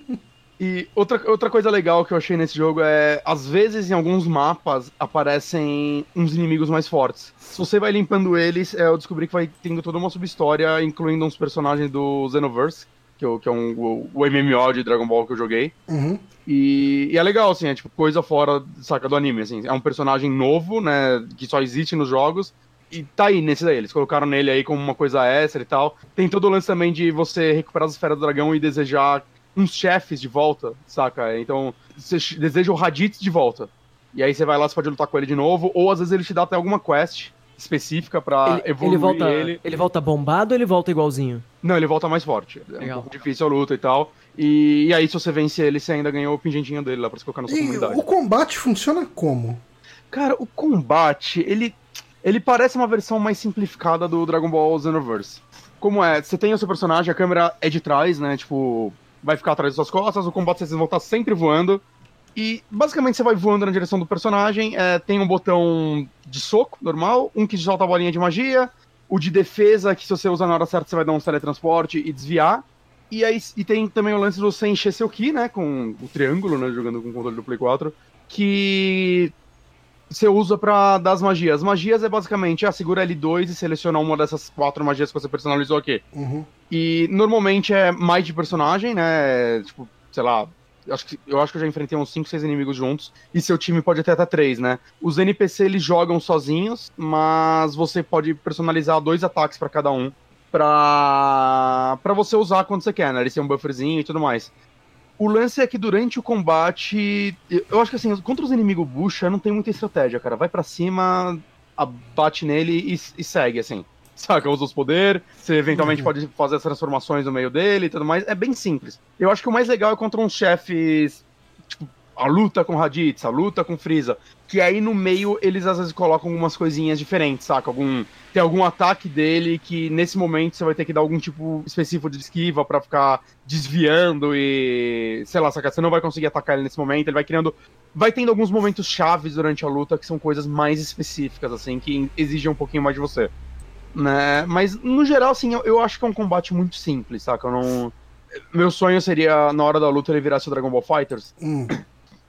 e outra, outra coisa legal que eu achei nesse jogo é, às vezes em alguns mapas aparecem uns inimigos mais fortes. Se você vai limpando eles, é, eu descobri que vai tendo toda uma subhistória, incluindo uns personagens do Xenoverse, que, é o- que é um, o, o MMO de Dragon Ball que eu joguei. Uhum. E, e é legal, assim, é tipo coisa fora, saca, do anime, assim. É um personagem novo, né, que só existe nos jogos. E tá aí nesse daí, eles colocaram nele aí como uma coisa extra e tal. Tem todo o lance também de você recuperar as esferas do dragão e desejar uns chefes de volta, saca? Então, você deseja o Raditz de volta. E aí você vai lá, você pode lutar com ele de novo, ou às vezes ele te dá até alguma quest específica pra ele, evoluir ele volta, ele. ele volta bombado ou ele volta igualzinho? Não, ele volta mais forte. É Legal. um pouco difícil a luta e tal. E, e aí, se você vence ele, você ainda ganhou o pingentinho dele lá pra você colocar na sua E comunidade. o combate funciona como? Cara, o combate, ele, ele parece uma versão mais simplificada do Dragon Ball Xenoverse. Como é? Você tem o seu personagem, a câmera é de trás, né? Tipo, vai ficar atrás das suas costas, o combate vocês vão estar sempre voando. E basicamente você vai voando na direção do personagem. é, tem um botão de soco normal, um que solta a bolinha de magia, o de defesa, que se você usar na hora certa você vai dar um teletransporte e desviar. E aí e tem também o lance de você encher seu Ki, né? Com o triângulo, né? Jogando com o controle do Play 4. Que você usa pra dar as magias. As magias é basicamente, ah, segura L2 e seleciona uma dessas quatro magias que você personalizou aqui. Uhum. E normalmente é mais de personagem, né? Tipo, sei lá. eu Acho que, eu acho que eu já enfrentei uns 5, 6 inimigos juntos. E seu time pode ter até 3, né? Os NPC eles jogam sozinhos, mas você pode personalizar dois ataques pra cada um. Pra, pra você usar quando você quer, né? Eles têm um bufferzinho e tudo mais. O lance é que durante o combate. Eu acho que assim, contra os inimigos bucha não tem muita estratégia, cara. Vai pra cima, abate nele e, e segue, assim. Saca? Usa os poderes, você eventualmente Uhum. pode fazer as transformações no meio dele e tudo mais. É bem simples. Eu acho que o mais legal é contra uns chefes. Tipo, a luta com Raditz, a luta com Freeza. Que aí no meio eles às vezes colocam algumas coisinhas diferentes, saca? Algum, tem algum ataque dele que nesse momento você vai ter que dar algum tipo específico de esquiva pra ficar desviando e. sei lá, saca? Você não vai conseguir atacar ele nesse momento, ele vai criando. Vai tendo alguns momentos chaves durante a luta que são coisas mais específicas, assim, que exigem um pouquinho mais de você. Né? Mas, no geral, assim, eu, eu acho que é um combate muito simples, saca? Eu não. Meu sonho seria, na hora da luta, ele virasse o Dragon Ball Fighters. Hum.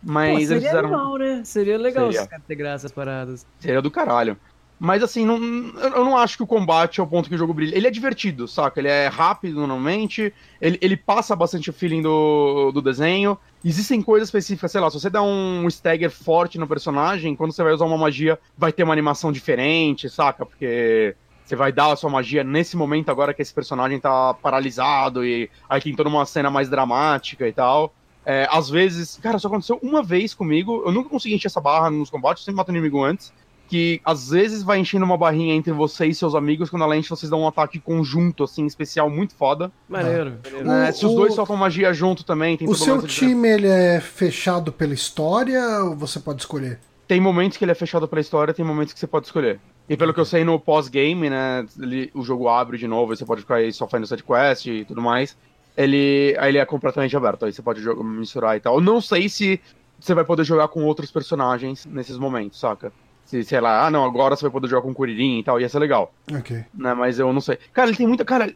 Mas Pô, eles seria fizeram. legal, né? Seria legal Seria. os caras integrar essas paradas. Seria do caralho. Mas assim, não, eu não acho que o combate é o ponto que o jogo brilha. Ele é divertido, saca? Ele é rápido normalmente, ele, ele passa bastante o feeling do, do desenho. Existem coisas específicas, sei lá, se você dá um stagger forte no personagem, quando você vai usar uma magia, vai ter uma animação diferente, saca? Porque você vai dar a sua magia nesse momento agora que esse personagem tá paralisado e aí tem toda uma cena mais dramática e tal. É, às vezes, cara, só aconteceu uma vez comigo, eu nunca consegui encher essa barra nos combates, sempre mato inimigo antes que às vezes vai enchendo uma barrinha entre você e seus amigos, quando ela enche, vocês dão um ataque conjunto, assim, especial, muito foda. Maneiro. né? O- Se os o- dois soltam magia junto também, tem O seu time ele é fechado pela história ou você pode escolher? Tem momentos que ele é fechado pela história, tem momentos que você pode escolher. E pelo que eu sei, no pós-game, né, ele- o jogo abre de novo, e você pode ficar aí só fazendo sidequest e tudo mais. Ele, aí ele é completamente aberto, aí você pode jogar, misturar e tal. Eu não sei se você vai poder jogar com outros personagens nesses momentos, saca? Se, sei lá, ah não, agora você vai poder jogar com o Kuririn e tal, ia ser legal. Ok. né? Mas eu não sei. Cara, ele tem muita. Cara,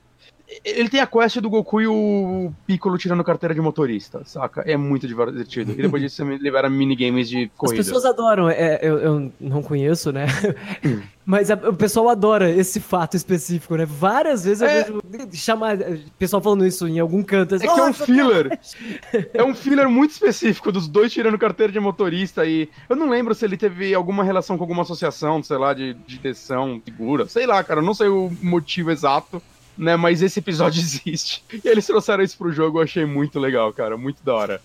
Ele tem a quest do Goku e o Piccolo tirando carteira de motorista, saca? É muito divertido. E depois disso você libera minigames de corrida. As pessoas adoram, é, eu, eu, não conheço, né? Mas a, o pessoal adora esse fato específico, né? Várias vezes É. eu vejo chamar. Pessoal falando isso em algum canto. assim, É que é um "Nossa, filler. É um filler muito específico dos dois tirando carteira de motorista e eu não lembro se ele teve alguma relação com alguma associação, sei lá, de, detenção segura. Sei lá, cara, eu não sei o motivo exato, né? Mas esse episódio existe. E eles trouxeram isso pro jogo, eu achei muito legal, cara, muito da hora.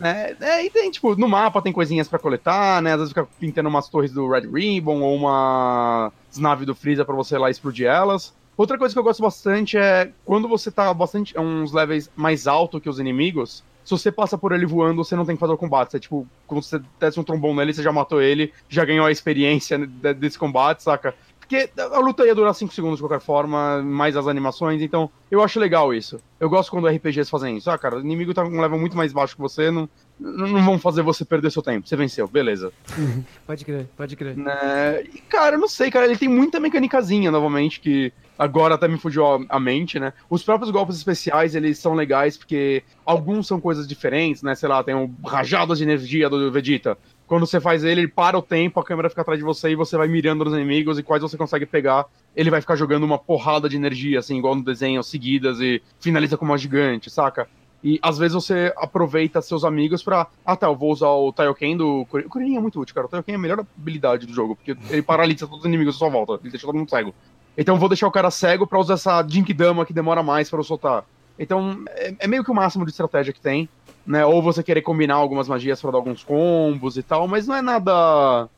É, é, e tem, tipo, no mapa tem coisinhas pra coletar, né? Às vezes fica pintando umas torres do Red Ribbon ou uma nave do Freeza pra você ir lá explodir elas. Outra coisa que eu gosto bastante é quando você tá bastante uns levels mais alto que os inimigos, se você passa por ele voando, você não tem que fazer o combate. Você, tipo, quando você desce um trombão nele, você já matou ele, já ganhou a experiência de- desse combate, saca? Porque a luta ia durar 5 segundos de qualquer forma, mais as animações, então eu acho legal isso. Eu gosto quando RPGs fazem isso. Ah, cara, o inimigo tá com um level muito mais baixo que você, não, não vão fazer você perder seu tempo. Você venceu, beleza. Pode crer, pode crer. Né? E, cara, eu não sei, cara, ele tem muita mecânicazinha, novamente, que agora até me fugiu a, a mente, né? Os próprios golpes especiais, eles são legais porque alguns são coisas diferentes, né? Sei lá, tem o rajado de energia do Vegeta. Quando você faz ele, ele para o tempo, a câmera fica atrás de você e você vai mirando nos inimigos e quais você consegue pegar. Ele vai ficar jogando uma porrada de energia, assim, igual no desenho, seguidas e finaliza com uma gigante, saca? E às vezes você aproveita seus amigos pra. Ah tá, eu vou usar o Taioken do. O Kuririn é muito útil, cara. O Taioken é a melhor habilidade do jogo, porque ele paralisa todos os inimigos à sua volta. Ele deixa todo mundo cego. Então eu vou deixar o cara cego pra usar essa Jinkidama que demora mais pra eu soltar. Então é, é meio que o máximo de estratégia que tem, né? Ou você querer combinar algumas magias pra dar alguns combos e tal, mas não é nada.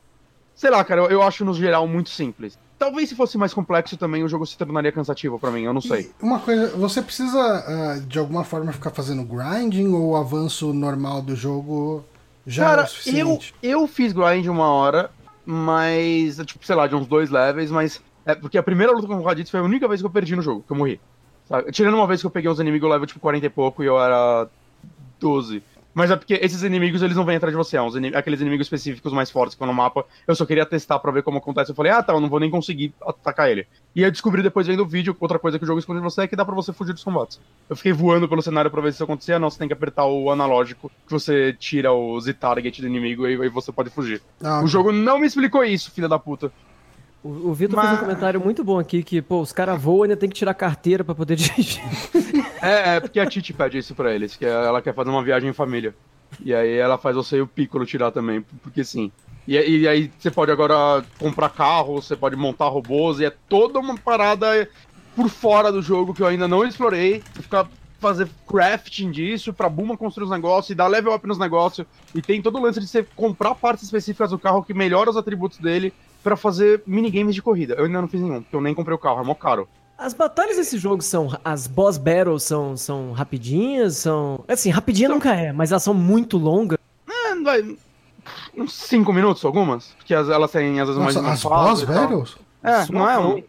Sei lá, cara, eu, eu acho no geral muito simples. Talvez se fosse mais complexo também o jogo se tornaria cansativo pra mim, eu não sei. E uma coisa, você precisa ah, de alguma forma ficar fazendo grinding ou o avanço normal do jogo já é o Cara, eu, suficiente? eu fiz grind uma hora, mas, tipo, sei lá, de uns dois levels, mas. É porque a primeira luta com o Raditz foi a única vez que eu perdi no jogo, que eu morri. Sabe? Tirando uma vez que eu peguei uns inimigos level tipo 40 e pouco e eu era 12. Mas é porque esses inimigos, eles não vêm atrás de você, é aqueles inimigos específicos mais fortes que estão no mapa. Eu só queria testar pra ver como acontece. Eu falei, ah tá, eu não vou nem conseguir atacar ele. E eu descobri depois vendo o vídeo, outra coisa que o jogo esconde de você é que dá pra você fugir dos combates. Eu fiquei voando pelo cenário pra ver se isso acontecia. Não, você tem que apertar o analógico, que você tira o Z-target do inimigo e aí você pode fugir. Ah, O jogo não me explicou isso, filha da puta. O, o Vitor fez Mas- um comentário muito bom aqui que, pô, os caras voam e ainda tem que tirar carteira pra poder dirigir. É, é porque a Titi pede isso pra eles, que ela quer fazer uma viagem em família. E aí ela faz você e o Piccolo tirar também, porque sim. E, e aí você pode agora comprar carro, você pode montar robôs, e é toda uma parada por fora do jogo que eu ainda não explorei. Ficar fazer crafting disso, pra Buma construir os negócios e dar level up nos negócios. E tem todo o lance de você comprar partes específicas do carro que melhora os atributos dele pra fazer minigames de corrida. Eu ainda não fiz nenhum, porque eu nem comprei o carro, é mó caro. As batalhas desse jogo são. As boss battles são, são rapidinhas? São. Assim, rapidinha nunca é, mas elas são muito longas. É, vai. Uns 5 minutos, algumas. Porque as- elas têm às vezes mais Nossa, uma as boss battles? É, não é um.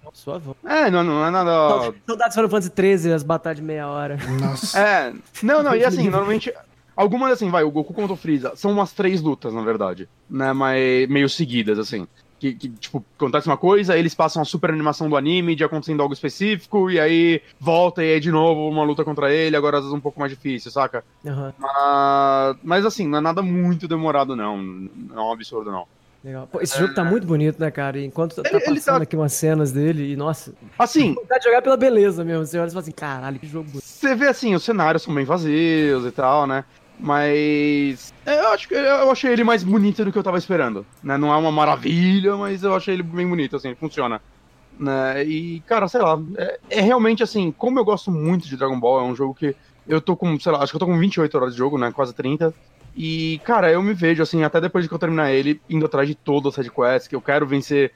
É, não, não é nada. Saudades Final Fantasy 13, as batalhas de meia hora. Nossa. É. Não, não, e assim, normalmente. Algumas, assim, vai, o Goku contra o Freeza. São umas três lutas, na verdade. Né, mas meio seguidas, assim. Que, que, tipo, acontece uma coisa, eles passam a super animação do anime de acontecendo algo específico, e aí volta e aí de novo uma luta contra ele, agora às vezes um pouco mais difícil, saca? Aham, Mas, mas assim, não é nada muito demorado, não. Não é um absurdo, não. legal. Pô, esse jogo tá muito bonito, né, cara? Enquanto tá Ele- ele passando tá- aqui umas cenas dele, e nossa, Assim, vontade de jogar pela beleza mesmo. Você olha e fala assim, caralho, que jogo bonito. Você vê assim, os cenários são bem vazios e tal, né? Mas. é, Eu acho que eu achei ele mais bonito do que eu tava esperando. Né? Não é uma maravilha, mas eu achei ele bem bonito, assim, funciona. Né? E, cara, sei lá, é, é realmente assim, como eu gosto muito de Dragon Ball, é um jogo que eu tô com, sei lá, acho que eu tô com 28 horas de jogo, né? Quase 30. E, cara, eu me vejo, assim, até depois de que eu terminar ele, indo atrás de todas as sidequests, que eu quero vencer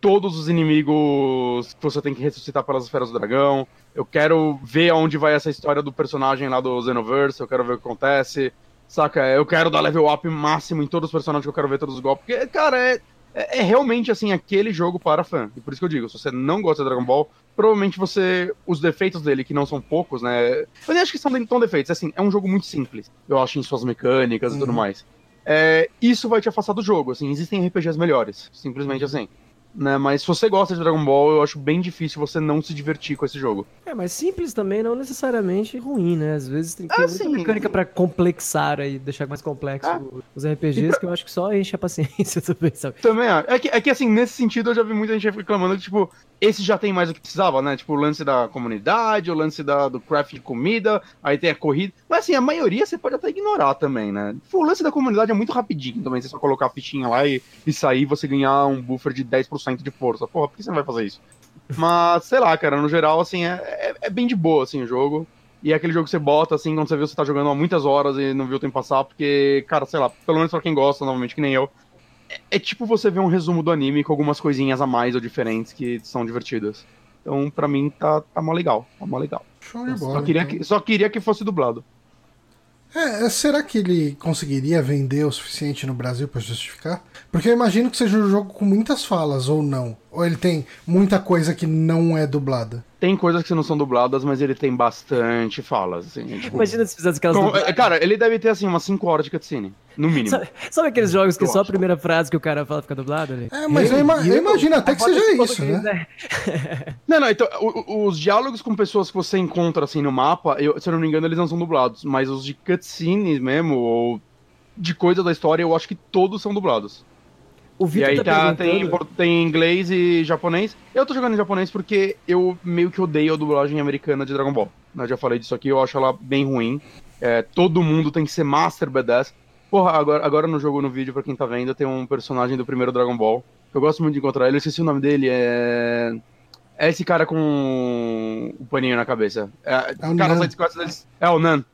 todos os inimigos que você tem que ressuscitar pelas esferas do dragão. Eu quero ver aonde vai essa história do personagem lá do Xenoverse, eu quero ver o que acontece. Saca? Eu quero dar level up máximo em todos os personagens que eu quero ver todos os golpes. Porque, cara, é, é, é realmente assim aquele jogo para fã. E por isso que eu digo, se você não gosta de Dragon Ball, provavelmente você. Os defeitos dele, que não são poucos, né? Eu nem acho que são tão defeitos. Assim, é um jogo muito simples. Eu acho em suas mecânicas e tudo Uhum. mais. É, isso vai te afastar do jogo, assim, existem RPGs melhores, simplesmente assim. Né? Mas se você gosta de Dragon Ball, eu acho bem difícil você não se divertir com esse jogo. É, mas simples também não necessariamente ruim, né? Às vezes tem, tem Ah, muita sim. mecânica pra complexar e deixar mais complexo Ah. os RPGs que eu acho que só enche a paciência também, sabe? Também, é que, é que assim, nesse sentido eu já vi muita gente reclamando que, tipo, esse já tem mais o que precisava, né? Tipo, o lance da comunidade, o lance da, do craft de comida, aí tem a corrida. Mas assim, a maioria você pode até ignorar também, né? Tipo, o lance da comunidade é muito rapidinho também, você só colocar a fichinha lá e, e sair você ganhar um buffer de 10% de força. Porra, por que você não vai fazer isso? Mas, sei lá, cara, no geral, assim, é, é, é bem de boa, assim, o jogo. E é aquele jogo que você bota, assim, quando você que você tá jogando há muitas horas e não viu o tempo passar, porque, cara, sei lá, pelo menos pra quem gosta, novamente, que nem eu, é, é tipo você ver um resumo do anime com algumas coisinhas a mais ou diferentes que são divertidas. Então, pra mim, tá, tá mó legal. Tá mó legal. Show de Só bola. queria, então. que, só queria que fosse dublado. É, será que ele conseguiria vender o suficiente no Brasil pra justificar? Porque eu imagino que seja um jogo com muitas falas, ou não. Ou ele tem muita coisa que não é dublada. Tem coisas que não são dubladas, mas ele tem bastante falas, assim. é tipo- Imagina se fizesse aquelas. Com- dublagens. é, cara, ele deve ter, assim, umas 5 horas de cutscene, no mínimo. Sabe, sabe aqueles jogos que Eu só a acho. primeira frase que o cara fala fica dublado ali? É, mas eu, ima- eu imagino até que seja isso, português, né? Não, não, então, o- o- os diálogos com pessoas que você encontra, assim, no mapa, eu- se eu não me engano, eles não são dublados, mas os de cutscenes mesmo, ou de coisa da história, eu acho que todos são dublados. O E Vitor aí tá tá, tem, tem inglês e japonês. Eu tô jogando em japonês porque eu meio que odeio a dublagem americana de Dragon Ball. Eu já falei disso aqui, eu acho ela bem ruim. É, todo mundo tem que ser Master Badass. Porra, agora, agora no jogo, no vídeo, pra quem tá vendo, tem um personagem do primeiro Dragon Ball. Eu gosto muito de encontrar ele, eu esqueci o nome dele, é... É esse cara com o paninho na cabeça. É, É o cara Nan. sai de costas. É o Nan.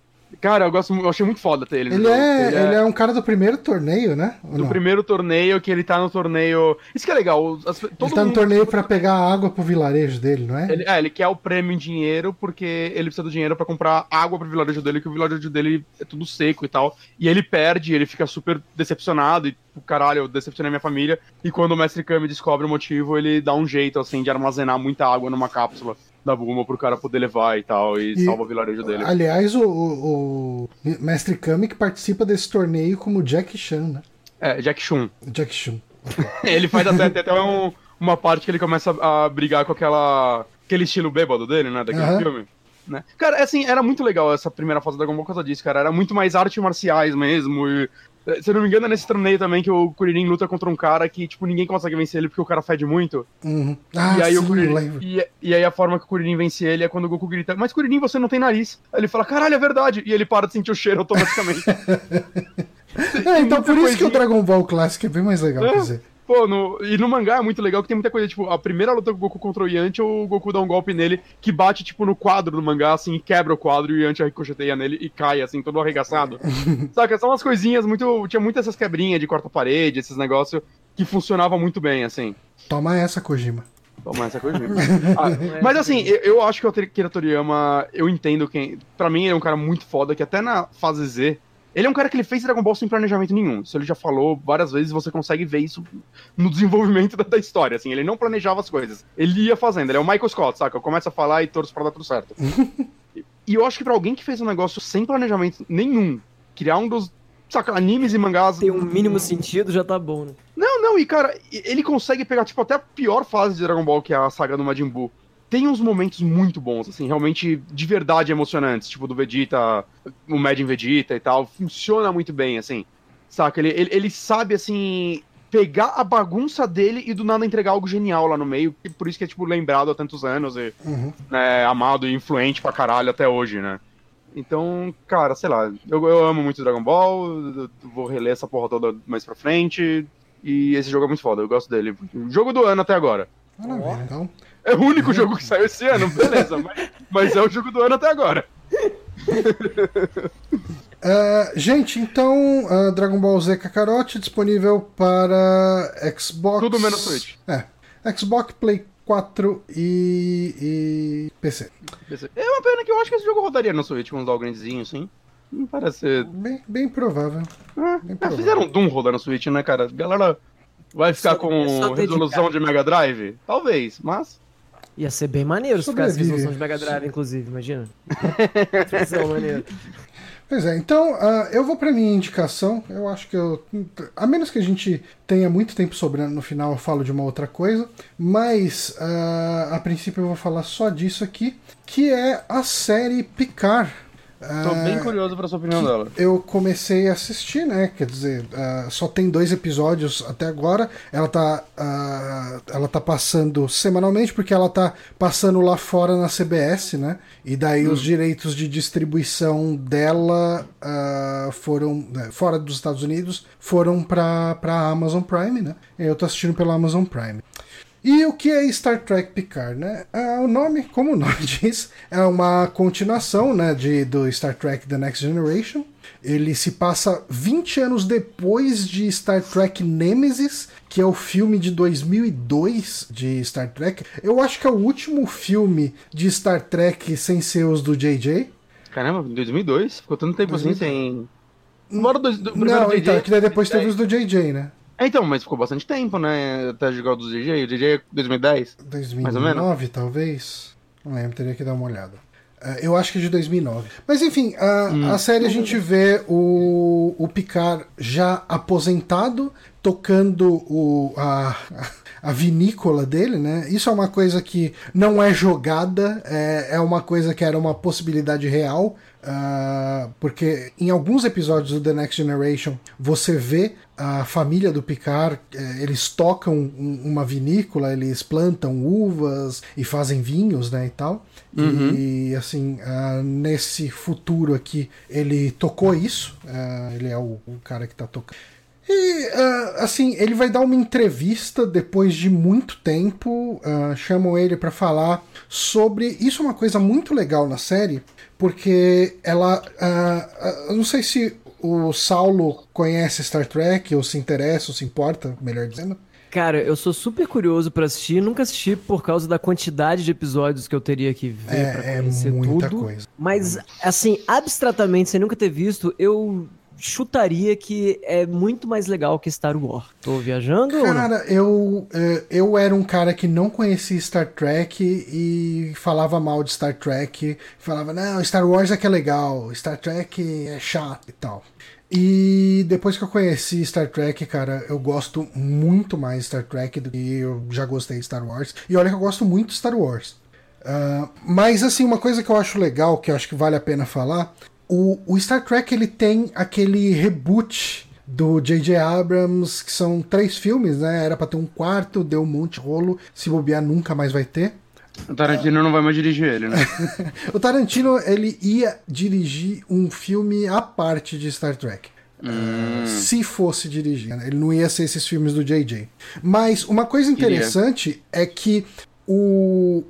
Cara, eu gosto, eu achei muito foda ter ele. no Ele é, ele é um cara do primeiro torneio, né? Ou do não? primeiro torneio, que ele tá no torneio. Isso que é legal. as- todo Ele tá no mundo- torneio pra pegar água pro vilarejo dele, não é? Ele, é, ele quer o prêmio em dinheiro porque ele precisa do dinheiro pra comprar água pro vilarejo dele, que o vilarejo dele é tudo seco e tal. E ele perde, ele fica super decepcionado e, tipo, caralho, eu decepcionei minha família. E quando o Mestre Kami descobre o motivo, ele dá um jeito, assim, de armazenar muita água numa cápsula da Bulma pro cara poder levar e tal, e, E- salva o vilarejo dele. Aliás, o, o- o Mestre Kami que participa desse torneio como Jack Chan, né? É, Jack Chun. Jack Chan. ele faz até, até um- uma parte que ele começa a brigar com aquela aquele estilo bêbado dele, né, daquele Aham. filme. Né? Cara, é assim, era muito legal essa primeira fase da Dragon Ball por causa disso, cara. Era muito mais artes marciais mesmo. E, se eu não me engano, é nesse torneio também que o Kuririn luta contra um cara que, tipo, ninguém consegue vencer ele porque o cara fede muito. Uhum. Ah, e aí o sim, Kuririn. lembro. E, e aí a forma que o Kuririn vence ele é quando o Goku grita, mas Kuririn, você não tem nariz. Aí ele fala, caralho, é verdade. E ele para de sentir o cheiro automaticamente. É, então por isso que o coisinha. Dragon Ball Classic é bem mais legal, É. quer dizer. Pô, no, e no mangá é muito legal que tem muita coisa, tipo, a primeira luta com o Goku contra o Yantia, o Goku dá um golpe nele que bate, tipo, no quadro do mangá, assim, e quebra o quadro e o Yantia ricocheteia nele e cai, assim, todo arregaçado. Saca? São umas coisinhas muito. Tinha muitas essas quebrinhas de quarta-parede, esses negócios que funcionavam muito bem, assim. Toma essa, Kojima. Toma essa coisa. Ah, mas assim, eu, eu acho que o Akira Toriyama, eu entendo quem. Pra mim, ele é um cara muito foda, que até na fase Z. Ele é um cara que ele fez Dragon Ball sem planejamento nenhum. Isso ele já falou várias vezes, você consegue ver isso no desenvolvimento da, da história, assim. Ele não planejava as coisas. Ele ia fazendo, ele é o Michael Scott, saca? Eu começo a falar e torço pra dar tudo certo. e, e eu acho que pra alguém que fez um negócio sem planejamento nenhum, criar um dos, saca, animes e mangás... Tem um mínimo sentido, já tá bom, né? Não, não, e cara, ele consegue pegar, tipo, até a pior fase de Dragon Ball, que é a saga do Majin Buu. Tem uns momentos muito bons, assim, realmente de verdade emocionantes, tipo do Vegeta, o Majin Vegeta e tal. Funciona muito bem, assim. Saca? Ele, ele, ele sabe, assim, pegar a bagunça dele e do nada entregar algo genial lá no meio. E por isso que é, tipo, lembrado há tantos anos e Uhum. né, amado e influente pra caralho até hoje, né? Então, cara, sei lá, eu, eu amo muito Dragon Ball, vou reler essa porra toda mais pra frente, e esse jogo é muito foda, eu gosto dele. Jogo do ano até agora. Maravilha, então. É o único jogo que saiu esse ano, beleza, mas, mas é o jogo do ano até agora. Ah, gente, então, ah, Dragon Ball Z Kakarot disponível para Xbox. Tudo menos Switch. É. Xbox, Play 4 e, e PC. É uma pena que eu acho que esse jogo rodaria no Switch com uns downgradezinhos, assim. Não parece ser. Bem, bem provável. Ah, Bem é, provável. fizeram Doom rodar no Switch, né, cara? A galera vai ficar Só- com é só resolução de Mega Drive? Talvez, mas. Ia ser bem maneiro se ficasse Sobrevive. resolução de Mega Drive, inclusive, imagina. Função maneiro. Pois é, então uh, eu vou para minha indicação. Eu acho que eu. A menos que a gente tenha muito tempo sobrando no final, eu falo de uma outra coisa. Mas uh, a princípio eu vou falar só disso aqui, que é a série Picard. Tô bem curioso pra sua opinião dela. Eu comecei a assistir, né? Quer dizer, uh, só tem dois episódios até agora. Ela tá, uh, ela tá passando semanalmente, porque ela tá passando lá fora na CBS, né? E daí hum. os direitos de distribuição dela uh, foram, né, fora dos Estados Unidos, foram pra, pra Amazon Prime, né? Eu tô assistindo pela Amazon Prime. E o que é Star Trek Picard, né? Ah, o nome, como o nome diz, é uma continuação né, de, do Star Trek The Next Generation. Ele se passa 20 anos depois de Star Trek Nemesis, que é o filme de 2002 de Star Trek. Eu acho que é o último filme de Star Trek sem ser os do JJ. Caramba, 2002? Ficou tanto tempo 2002. assim sem... Embora do, do Não, JJ, então, é que daí depois teve os do JJ, né? É, então, mas ficou bastante tempo, né? Até jogar o do DJ. O DJ é 2010? 2009, mais ou menos. talvez. Não lembro, teria que dar uma olhada. Uh, eu acho que é de 2009. Mas enfim, a, hum. a série a gente vê o, o Picard já aposentado, tocando o, a, a vinícola dele, né? Isso é uma coisa que não é jogada, é, é uma coisa que era uma possibilidade real. Uh, porque em alguns episódios do The Next Generation você vê a família do Picard, é, eles tocam uma vinícola, eles plantam uvas e fazem vinhos, né, e tal. Uhum. E assim, uh, nesse futuro aqui, ele tocou isso. Uh, ele é o, o, cara que tá tocando. E uh, assim, ele vai dar uma entrevista depois de muito tempo. chamam ele para falar sobre. Isso é uma coisa muito legal na série, porque ela. eu não sei se o Saulo conhece Star Trek, ou se interessa, ou se importa, melhor dizendo? Cara, eu sou super curioso para assistir, nunca assisti por causa da quantidade de episódios que eu teria que ver é, pra é conhecer é muita tudo. Coisa. Mas, assim, abstratamente, sem nunca ter visto, eu chutaria que é muito mais legal que Star Wars. Tô viajando? Cara, eu, é, eu era um cara que não conhecia Star Trek e falava mal de Star Trek. Falava, não, Star Wars é que é legal, Star Trek é chato e tal. E depois que eu conheci Star Trek, cara, eu gosto muito mais Star Trek do que eu já gostei de Star Wars. E olha que eu gosto muito de Star Wars. Uh, mas assim, uma coisa que eu acho legal, que eu acho que vale a pena falar, o, o Star Trek ele tem aquele reboot do J.J. Abrams, que são três filmes, né? Era pra ter um quarto, deu um monte de rolo, se bobear nunca mais vai ter. O Tarantino não vai mais dirigir ele, né? o Tarantino, ele ia dirigir um filme à parte de Star Trek. Hum. Se fosse dirigir, né? ele não ia ser esses filmes do JJ. Mas uma coisa interessante Queria. é que o,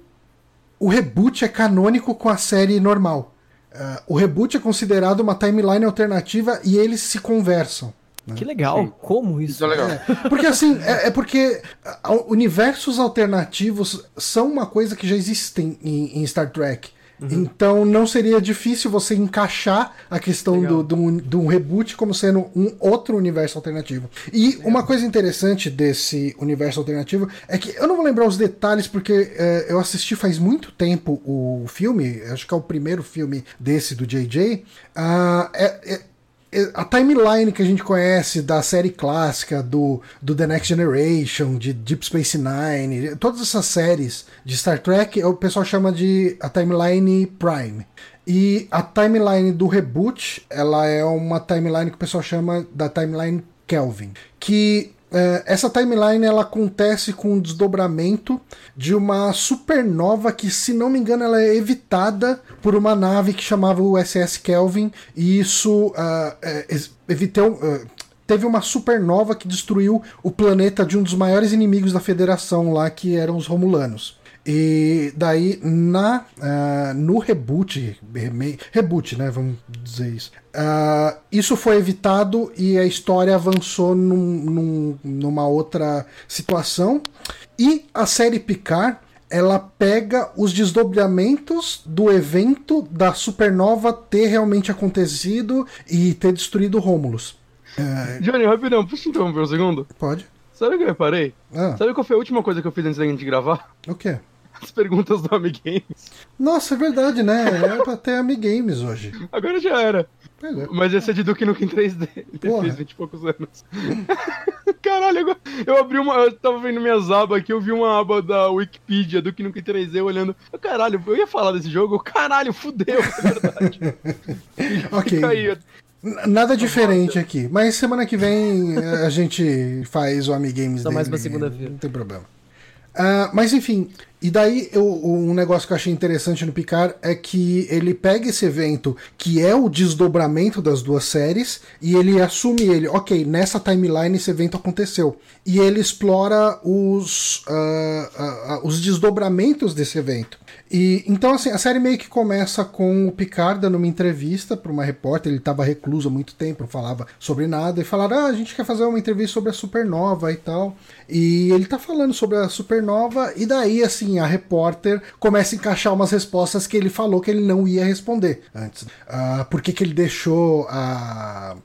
o reboot é canônico com a série normal. Uh, o reboot é considerado uma timeline alternativa e eles se conversam. Né? Que legal, Sim. como isso? isso é legal. É, porque assim, é, é, porque universos alternativos são uma coisa que já existem em, em Star Trek. Uhum. Então não seria difícil você encaixar a questão do, do, do, um reboot como sendo um outro universo alternativo. E Legal. uma coisa interessante desse universo alternativo é que eu não vou lembrar os detalhes porque é, eu assisti faz muito tempo o filme, acho que é o primeiro filme desse do JJ. Uh, ah, é, é a timeline que a gente conhece da série clássica, do, do The Next Generation, de Deep Space Nine, todas essas séries de Star Trek, o pessoal chama de a timeline Prime. E a timeline do reboot, ela é uma timeline que o pessoal chama da timeline Kelvin, que é, essa timeline ela acontece com o desdobramento de uma supernova que, se não me engano, ela é evitada por uma nave que chamava o SS Kelvin, e isso uh, é, evitou. Uh, teve uma supernova que destruiu o planeta de um dos maiores inimigos da Federação lá, que eram os Romulanos. E daí, na, uh, no reboot, reboot, né? Vamos dizer isso. Uh, isso foi evitado e a história avançou num, num, numa outra situação. E a série Picard ela pega os desdobramentos do evento da supernova ter realmente acontecido e ter destruído Rômulus. Uh, Johnny, rapidão, puxa interromper um segundo? Pode. Sabe o que eu reparei? Ah. Sabe qual foi a última coisa que eu fiz antes da gente gravar? O quê? As perguntas do Amigames. Nossa, é verdade, né? Era pra ter Amigames hoje. Agora já era. É. Mas esse é de Duke Nukem 3D. Ele Porra. fez 20 e poucos anos. Caralho, agora eu abri uma. Eu tava vendo minhas abas aqui, eu vi uma aba da Wikipedia Duke Nukem 3D olhando. Caralho, eu ia falar desse jogo. Caralho, fudeu, é verdade. Ok. Aí. Nada diferente aqui. Mas semana que vem eh, a gente faz o Amigames Só mais pra segunda-feira. Não tem problema. Ah, mas enfim, e daí eu, um negócio que eu achei interessante no Picard é que ele pega esse evento que é o desdobramento das duas séries e ele assume ele, ok, nessa timeline esse evento aconteceu. E ele explora os, ah, ah, os desdobramentos desse evento. E então assim, a série meio que começa com o Picard dando uma entrevista para uma repórter, ele estava recluso há muito tempo, não falava sobre nada, e falaram: "Ah, a gente quer fazer uma entrevista sobre a supernova e tal". E ele tá falando sobre a supernova e daí assim, a repórter começa a encaixar umas respostas que ele falou que ele não ia responder antes. Ah, por que que ele deixou a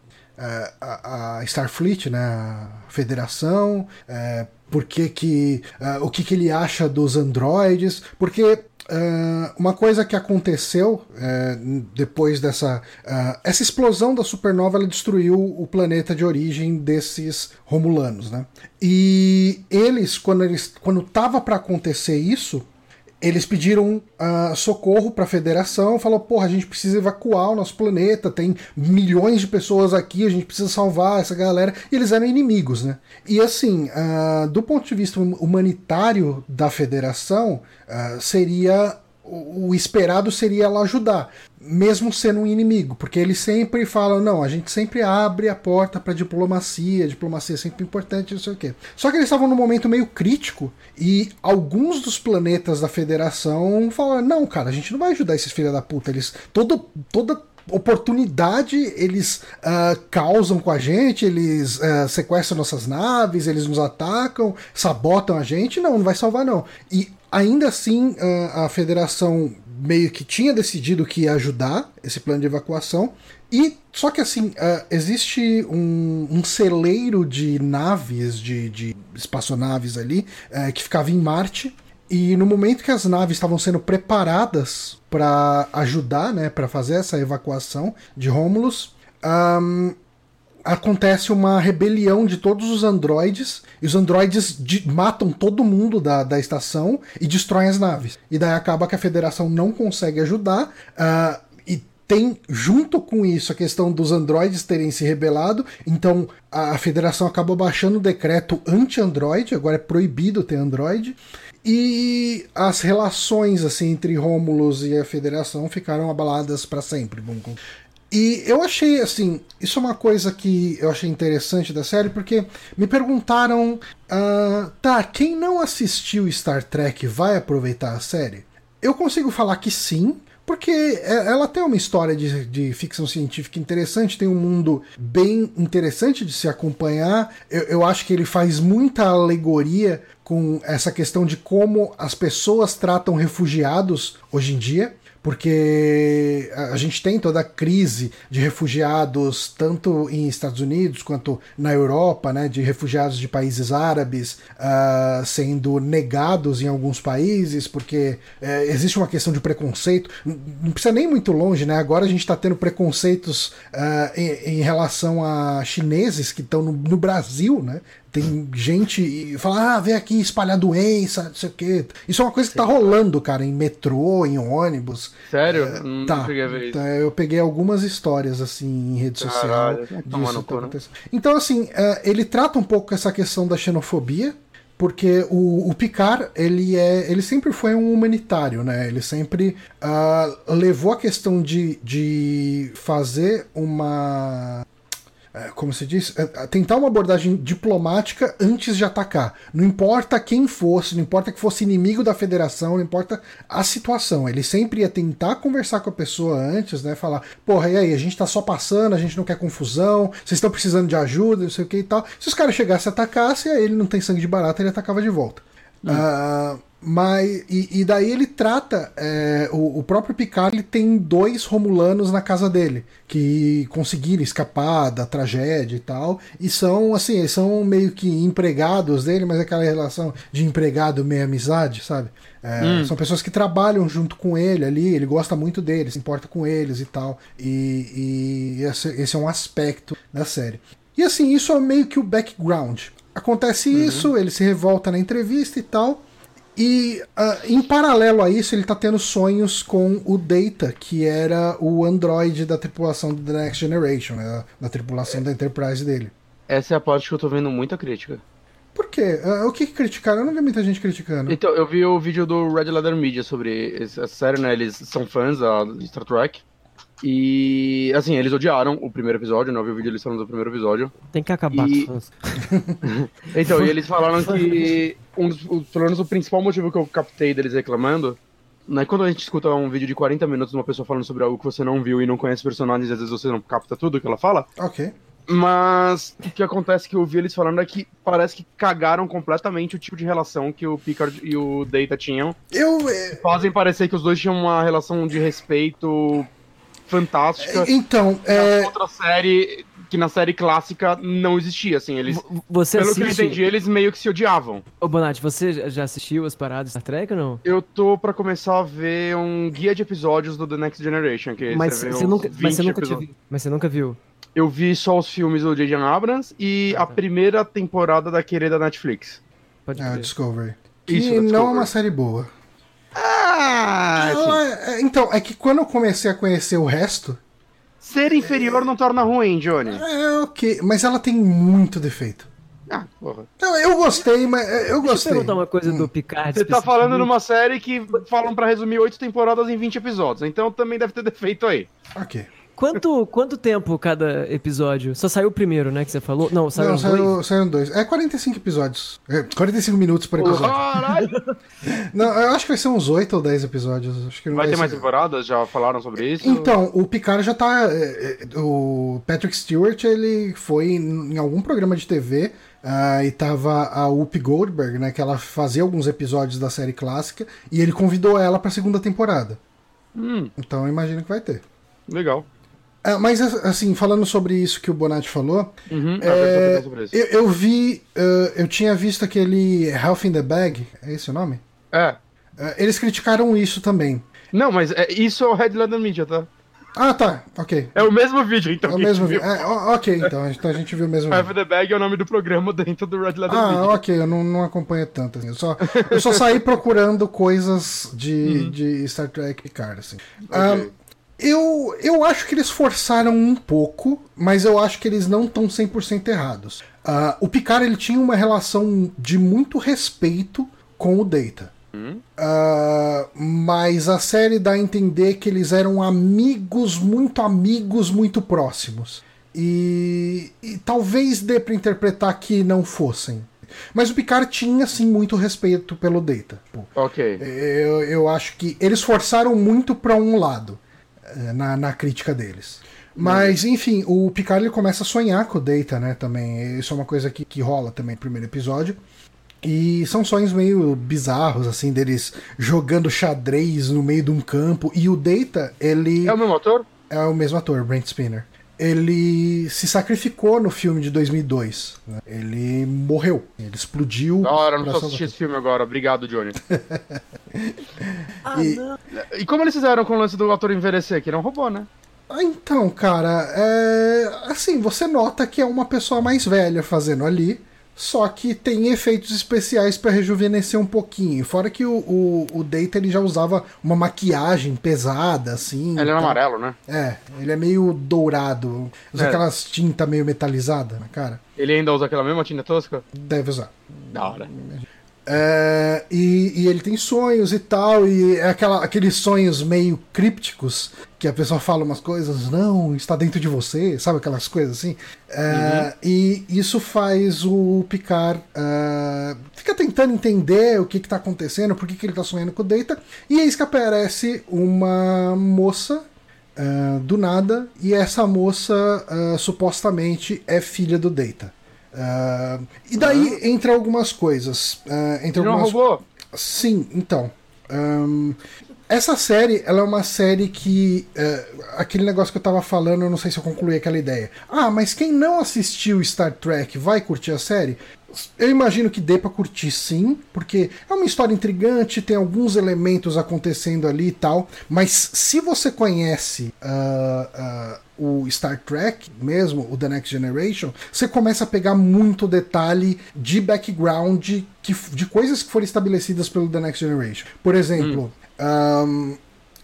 a, a- Starfleet, né, a Federação, é, por que que, ah, o que, que ele acha dos androides, porque ah, uma coisa que aconteceu é, depois dessa ah, essa explosão da supernova, ela destruiu o planeta de origem desses romulanos, né? E eles, quando eles, quando tava para acontecer isso, eles pediram ah, socorro para a federação, falou: porra, a gente precisa evacuar o nosso planeta, tem milhões de pessoas aqui, a gente precisa salvar essa galera. E eles eram inimigos, né? E assim, ah, do ponto de vista hum- humanitário da federação, ah, seria. O o esperado seria ela ajudar, mesmo sendo um inimigo, porque eles sempre falam: não, a gente sempre abre a porta para diplomacia, diplomacia é sempre importante, não sei o quê. Só que eles estavam num momento meio crítico e alguns dos planetas da federação falaram: não, cara, a gente não vai ajudar esses filha da puta, eles. Todo, toda oportunidade eles ah, causam com a gente, eles ah, sequestram nossas naves, eles nos atacam, sabotam a gente, não, não vai salvar não. E ainda assim ah, a federação meio que tinha decidido que ia ajudar esse plano de evacuação. E só que assim, ah, existe um, um celeiro de naves, de, de espaçonaves ali, eh, que ficava em Marte. E no momento que as naves estavam sendo preparadas para ajudar, né, para fazer essa evacuação de Rômulus, ahn, acontece uma rebelião de todos os androides, e os androides de- matam todo mundo da, da estação e destroem as naves. E daí acaba que a federação não consegue ajudar, ah, e tem junto com isso a questão dos androides terem se rebelado, então a, federação acaba baixando o decreto anti-android, agora é proibido ter android. E as relações assim entre Rômulus e a Federação ficaram abaladas para sempre. Con- e eu achei assim, isso é uma coisa que eu achei interessante da série, porque me perguntaram, ah, tá, quem não assistiu Star Trek vai aproveitar a série? Eu consigo falar que sim, porque é- ela tem uma história de, de ficção científica interessante, tem um mundo bem interessante de se acompanhar. Eu, eu acho que ele faz muita alegoria com essa questão de como as pessoas tratam refugiados hoje em dia porque a gente tem toda a crise de refugiados, tanto em Estados Unidos quanto na Europa, né, de refugiados de países árabes ah, sendo negados em alguns países, porque eh, existe uma questão de preconceito. Não precisa nem muito longe, né? Agora a gente está tendo preconceitos ah, em, em relação a chineses que estão no, no Brasil, né? Tem gente e fala, ah, vem aqui espalhar doença, não sei o quê. Isso é uma coisa que tá rolando, cara, em metrô, em ônibus. Sério? É, Não tá. cheguei a ver isso. Tá, eu peguei algumas histórias assim em rede social. Caralho, cu, tá né? Então, assim, é, ele trata um pouco essa questão da xenofobia. Porque o, o Picard, ele é. ele sempre foi um humanitário, né? Ele sempre ah, levou a questão de, de fazer uma como se diz, é, tentar uma abordagem diplomática antes de atacar. Não importa quem fosse, não importa que fosse inimigo da federação, não importa a situação. Ele sempre ia tentar conversar com a pessoa antes, né? Falar, porra, e aí, a gente tá só passando, a gente não quer confusão, vocês estão precisando de ajuda, não sei o que e tal. Se os caras chegassem e atacassem, aí ele não tem sangue de barata, ele atacava de volta. Ah, Mas, e, e daí ele trata. é, o, o próprio Picard ele tem dois Romulanos na casa dele, que conseguiram escapar da tragédia e tal. E são, assim, são meio que empregados dele, mas é aquela relação de empregado meio amizade, sabe? É, São pessoas que trabalham junto com ele ali, ele gosta muito deles, se importa com eles e tal. E, e esse, esse é um aspecto da série. E assim, isso é meio que o background. Acontece isso, ele se revolta na entrevista e tal. E ah, em paralelo a isso, ele tá tendo sonhos com o Data, que era o androide da tripulação do The Next Generation, né, da tripulação da Enterprise dele. Essa é a parte que eu tô vendo muita crítica. Por quê? Ah, o que, que criticaram? Eu não vi muita gente criticando. Então, eu vi o vídeo do Red Leather Media sobre essa série, né? Eles são fãs da, Star Trek. E, assim, eles odiaram o primeiro episódio, né? Eu vi o vídeo eles falando do primeiro episódio. Tem que acabar E- com. Então, e eles falaram que, um dos, pelo menos o principal motivo que eu captei deles reclamando, né? Quando a gente escuta um vídeo de 40 minutos de uma pessoa falando sobre algo que você não viu e não conhece personagens, às vezes você não capta tudo que ela fala. Ok. Mas o que acontece que eu vi eles falando é que parece que cagaram completamente o tipo de relação que o Picard e o Data tinham. Eu. eh, Fazem parecer que os dois tinham uma relação de respeito fantástica. Então, Na é. outra série, que na série clássica não existia, assim, eles... Você Pelo que eu assiste... entendi, eles meio que se odiavam. Ô, Bonatti, você já assistiu as paradas Star Trek ou não? Eu tô pra começar a ver um guia de episódios do The Next Generation, que Mas você você, nunca, mas, você 20 nunca episódios. mas você nunca viu. Eu vi só os filmes do J.J. Abrams e Ah, a tá. primeira temporada da querida Netflix. Pode Ah. Discovery. Que Isso, não é Discovery. uma série boa. Ah, Ela é- então, é que quando eu comecei a conhecer o resto, Ser inferior não torna ruim, Johnny. é ok. Mas ela tem muito defeito. Ah, porra. Não, eu gostei, mas é, eu Deixa eu gostei. perguntar uma coisa do Picard. Você tá falando numa série que falam pra resumir oito temporadas em 20 episódios, então também deve ter defeito aí. Ok. Quanto, quanto tempo cada episódio? Só saiu o primeiro, né, que você falou? Não, saiu Não, os dois? saiu, dois. É 45 episódios. É, 45 minutos por episódio. Caralho! Não, eu acho que vai ser uns 8 ou 10 episódios. Acho que não Vai ter ser- mais temporadas? Já falaram sobre isso? Então, o Picard já tá. é, é, O Patrick Stewart, ele foi em algum programa de TV ah, e tava a Whoopi Goldberg, né? Que ela fazia alguns episódios da série clássica e ele convidou ela pra segunda temporada. Hum, Então eu imagino que vai ter. legal. Ah, mas assim, falando sobre isso que o Bonatti falou, Uhum, ah, é, isso. eu, eu vi. ah, eu tinha visto aquele Health in the Bag, é esse o nome? É. Ah, eles criticaram isso também. Não, mas é, isso é o Red Leather Media, tá? Ah, tá, ok. É o mesmo vídeo, então. É o mesmo vídeo. É, ok, então, então a gente viu o mesmo vídeo. The Bag é o nome do programa dentro do Red Leather Ah, Media. ok, eu não, não acompanho tanto. Assim. Eu, só, eu só saí procurando coisas Uhum. de, de Star Trek Picard. Assim. Ah, eu, eu acho que eles forçaram um pouco, mas eu acho que eles não estão 100% errados. Ah, o Picard ele tinha uma relação de muito respeito com o Data. Ah, mas a série dá a entender que eles eram amigos, muito amigos, muito próximos. E, e talvez dê pra interpretar que não fossem. Mas o Picard tinha, sim, muito respeito pelo Data. Ok. eu, eu acho que eles forçaram muito pra um lado na, na crítica deles. Mas, enfim, o Picard ele começa a sonhar com o Data, né? Também. Isso é uma coisa que, que rola também no primeiro episódio. E são sonhos meio bizarros, assim, deles jogando xadrez no meio de um campo. E o Data, ele É o mesmo ator? é o mesmo ator, Brent Spinner. Ele se sacrificou no filme de 2002. né? Ele morreu. Ele explodiu. Da hora, não salvar- assistindo esse filme agora. Obrigado, Johnny. Ah, E- não. E como eles fizeram com o lance do ator envelhecer? Que ele é um robô, né? Ah, Então, cara, é... assim, você nota que é uma pessoa mais velha fazendo ali, só que tem efeitos especiais pra rejuvenescer um pouquinho. Fora que o, o, o Data ele já usava uma maquiagem pesada, assim. Ele era então- amarelo, né? É, ele é meio dourado. Usa É. aquelas tintas meio metalizadas na cara. Ele ainda usa aquela mesma tinta tosca? Deve usar. Da hora. É, e, e ele tem sonhos e tal, e é aquela, aqueles sonhos meio crípticos que a pessoa fala umas coisas, não, está dentro de você, sabe aquelas coisas assim? É, E isso faz o Picard é, fica tentando entender o que está acontecendo, por que, que ele está sonhando com o Data, e eis que aparece uma moça. é, do nada, e essa moça é, supostamente é filha do Data. É, e daí entra algumas coisas. é, entra Ele não algumas... roubou? Sim, então. Um, essa série, ela é uma série que. É, aquele negócio que eu tava falando, eu não sei se eu concluí aquela ideia. Ah, mas quem não assistiu Star Trek vai curtir a série? Eu imagino que dê pra curtir sim, porque é uma história intrigante, tem alguns elementos acontecendo ali e tal, mas se você conhece uh, uh, o Star Trek mesmo, o The Next Generation, você começa a pegar muito detalhe de background que, de coisas que foram estabelecidas pelo The Next Generation. Por exemplo, hum. um,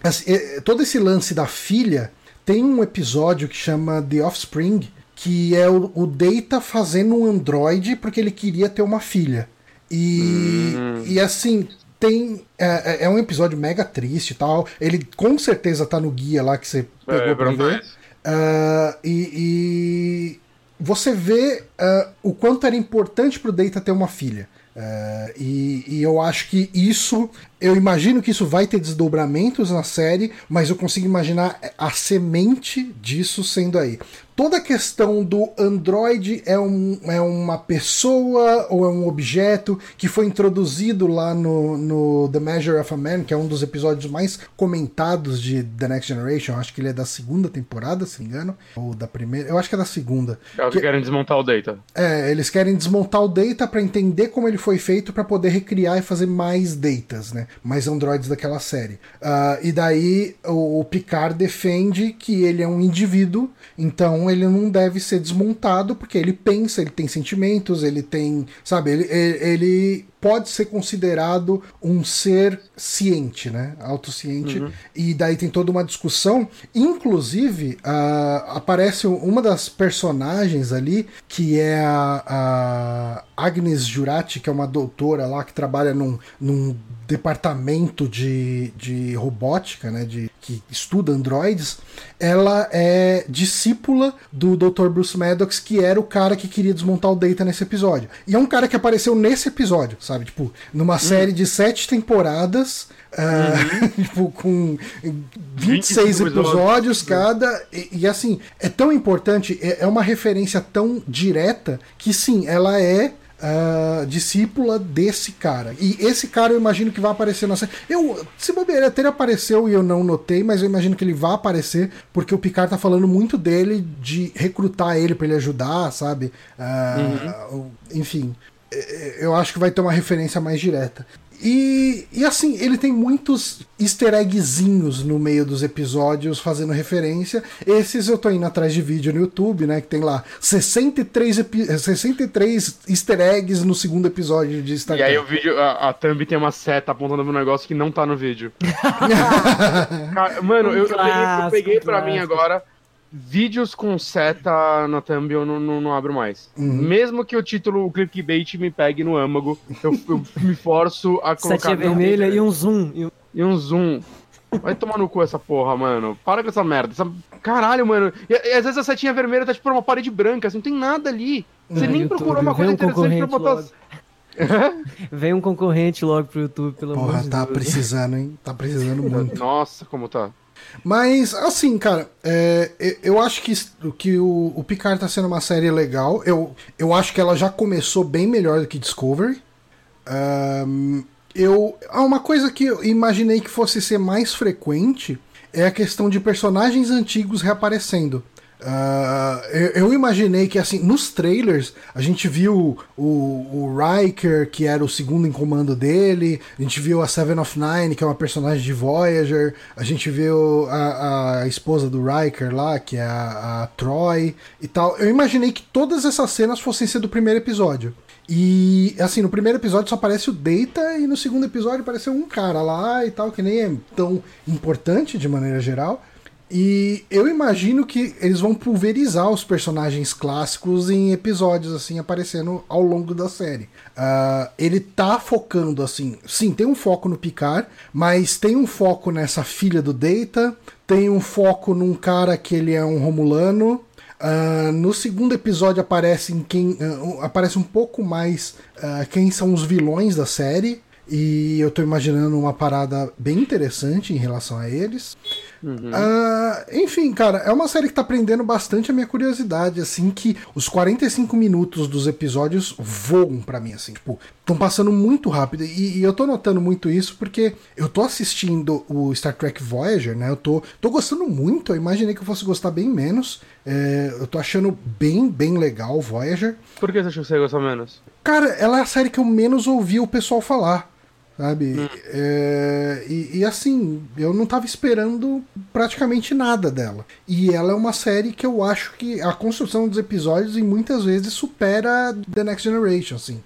assim, todo esse lance da filha tem um episódio que chama The Offspring que é o, o Data fazendo um androide porque ele queria ter uma filha. E, hum. e assim, tem. É, é, é um episódio mega triste e tal. Ele com certeza tá no guia lá que você pegou é, pra ver. Uh, e, e, você vê uh, o quanto era importante pro Data ter uma filha. Uh, e, e, eu acho que isso, eu imagino que isso vai ter desdobramentos na série, mas eu consigo imaginar a semente disso sendo aí toda a questão do Android é, um, é uma pessoa ou é um objeto que foi introduzido lá no, no The Measure of a Man, que é um dos episódios mais comentados de The Next Generation. acho que ele é da segunda temporada, se não me engano. Ou da primeira. Eu acho que é da segunda. É que, que querem desmontar o Data. É, eles querem desmontar o Data para entender como ele foi feito para poder recriar e fazer mais datas, né? Mais androids daquela série. Uh, e daí o, o Picard defende que ele é um indivíduo, então ele não deve ser desmontado porque ele pensa, ele tem sentimentos, ele tem, sabe, ele, ele, pode ser considerado um ser ciente, né? Autociente. Uhum. E daí tem toda uma discussão. Inclusive, uh, aparece uma das personagens ali, que é a, a, Agnes Jurati, que é uma doutora lá que trabalha num, num departamento de, de robótica, né? De, que estuda androides. Ela é discípula do Dr. Bruce Maddox, que era o cara que queria desmontar o Data nesse episódio. E é um cara que apareceu nesse episódio, sabe? Tipo, numa hum. série de sete temporadas, uh, tipo, com 26 episódios, episódios cada. E, e, assim, é tão importante, é, é uma referência tão direta que sim, ela é Uh, discípula desse cara. E esse cara eu imagino que vai aparecer na série. Eu, se bobear, até ele apareceu e eu não notei, mas eu imagino que ele vai aparecer, porque o Picard tá falando muito dele, de recrutar ele para ele ajudar, sabe? Uh, uhum. Enfim, eu acho que vai ter uma referência mais direta. E, e assim, ele tem muitos easter eggzinhos no meio dos episódios fazendo referência. Esses eu tô indo atrás de vídeo no YouTube, né? Que tem lá 63, 63 easter eggs no segundo episódio de Star Trek. E aí o vídeo, a, a Thumb tem uma seta apontando pro negócio que não tá no vídeo. Mano, eu, eu, peguei, eu peguei pra mim agora vídeos com seta na thumb eu não, não, não abro mais. Uhum. Mesmo que o título, o clickbait me pegue no âmago, eu, eu me forço a colocar... Setinha vermelha e um zoom. E um zoom. Vai tomar no cu essa porra, mano. Para com essa merda. Essa... Caralho, mano. E, e, às vezes a setinha vermelha tá tipo uma parede branca, assim, não tem nada ali. Você nem YouTube, procurou uma coisa um interessante pra botar... Logo. Vem um concorrente logo pro YouTube, pelo Porra, amor de tá Deus. precisando, hein? Tá precisando muito. Nossa, como tá. Mas, assim, cara, é, eu acho que, que o, o Picard tá sendo uma série legal. Eu, eu acho que ela já começou bem melhor do que Discovery. Um, eu, uma coisa que eu imaginei que fosse ser mais frequente é a questão de personagens antigos reaparecendo. Uh, eu, eu, imaginei que, assim, nos trailers, a gente viu o, o Riker, que era o segundo em comando dele, a gente viu a Seven of Nine, que é uma personagem de Voyager, a gente viu a, a esposa do Riker lá, que é a, a Troy e tal. Eu imaginei que todas essas cenas fossem ser do primeiro episódio. E, assim, no primeiro episódio só aparece o Data, e no segundo episódio apareceu um cara lá e tal, que nem é tão importante de maneira geral. E eu imagino que eles vão pulverizar os personagens clássicos em episódios, assim, aparecendo ao longo da série. Uh, ele tá focando, assim, sim, tem um foco no Picard, mas tem um foco nessa filha do Data, tem um foco num cara que ele é um Romulano. Uh, no segundo episódio aparece, em quem, uh, aparece um pouco mais quem são os vilões da série. E eu tô imaginando uma parada bem interessante em relação a eles. Uhum. Uh, enfim, cara, é uma série que tá prendendo bastante a minha curiosidade, assim, que os 45 minutos dos episódios voam para mim, assim, tipo, estão passando muito rápido. E, e, eu tô notando muito isso porque eu tô assistindo o Star Trek Voyager, né? Eu tô, tô gostando muito, eu imaginei que eu fosse gostar bem menos. É, eu tô achando bem, bem legal o Voyager. Por que você achou que você ia gostar menos? Cara, ela é a série que eu menos ouvi o pessoal falar sabe? Hum. É, e, e, assim, eu não tava esperando praticamente nada dela. E ela é uma série que eu acho que a construção dos episódios em muitas vezes supera The Next Generation, assim.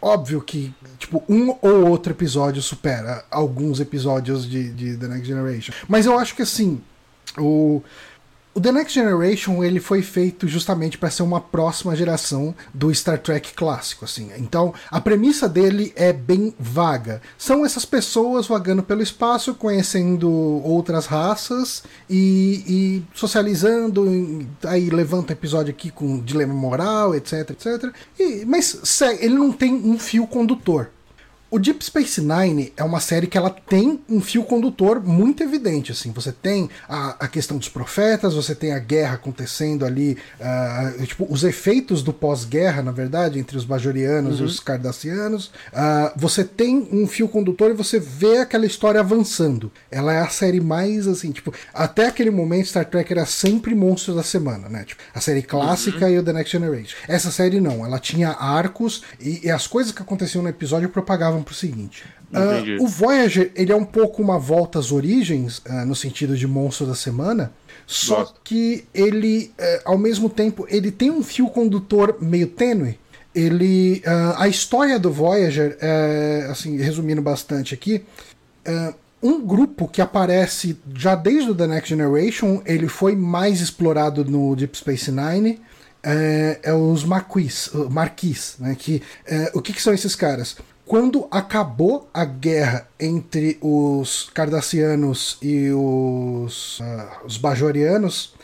Óbvio que, tipo, um ou outro episódio supera alguns episódios de, de The Next Generation. Mas eu acho que, assim, o o The Next Generation ele foi feito justamente para ser uma próxima geração do Star Trek clássico, assim. Então a premissa dele é bem vaga. São essas pessoas vagando pelo espaço, conhecendo outras raças e, e socializando. Aí levanta episódio aqui com dilema moral, etc, etc. E, mas ele não tem um fio condutor. O Deep Space Nine é uma série que ela tem um fio condutor muito evidente, assim. Você tem a, a questão dos profetas, você tem a guerra acontecendo ali, uh, tipo, os efeitos do pós-guerra, na verdade, entre os bajorianos uhum. e os cardassianos. Uh, você tem um fio condutor e você vê aquela história avançando. Ela é a série mais, assim, tipo, até aquele momento Star Trek era sempre monstro da semana, né? Tipo, a série clássica uhum. e o The Next Generation. Essa série não, ela tinha arcos e, e as coisas que aconteciam no episódio propagavam para o seguinte. Uh, o Voyager ele é um pouco uma volta às origens, uh, no sentido de monstro da semana, só que ele, uh, ao mesmo tempo, ele tem um fio condutor meio tênue. Ele, a história do Voyager, assim, resumindo bastante aqui, um grupo que aparece já desde o The Next Generation, ele foi mais explorado no Deep Space Nine, é, é, os Marquis, Marquis né? Que, é, o que, que, são esses caras? Quando acabou a guerra entre os Cardassianos e os, uh, os Bajorianos,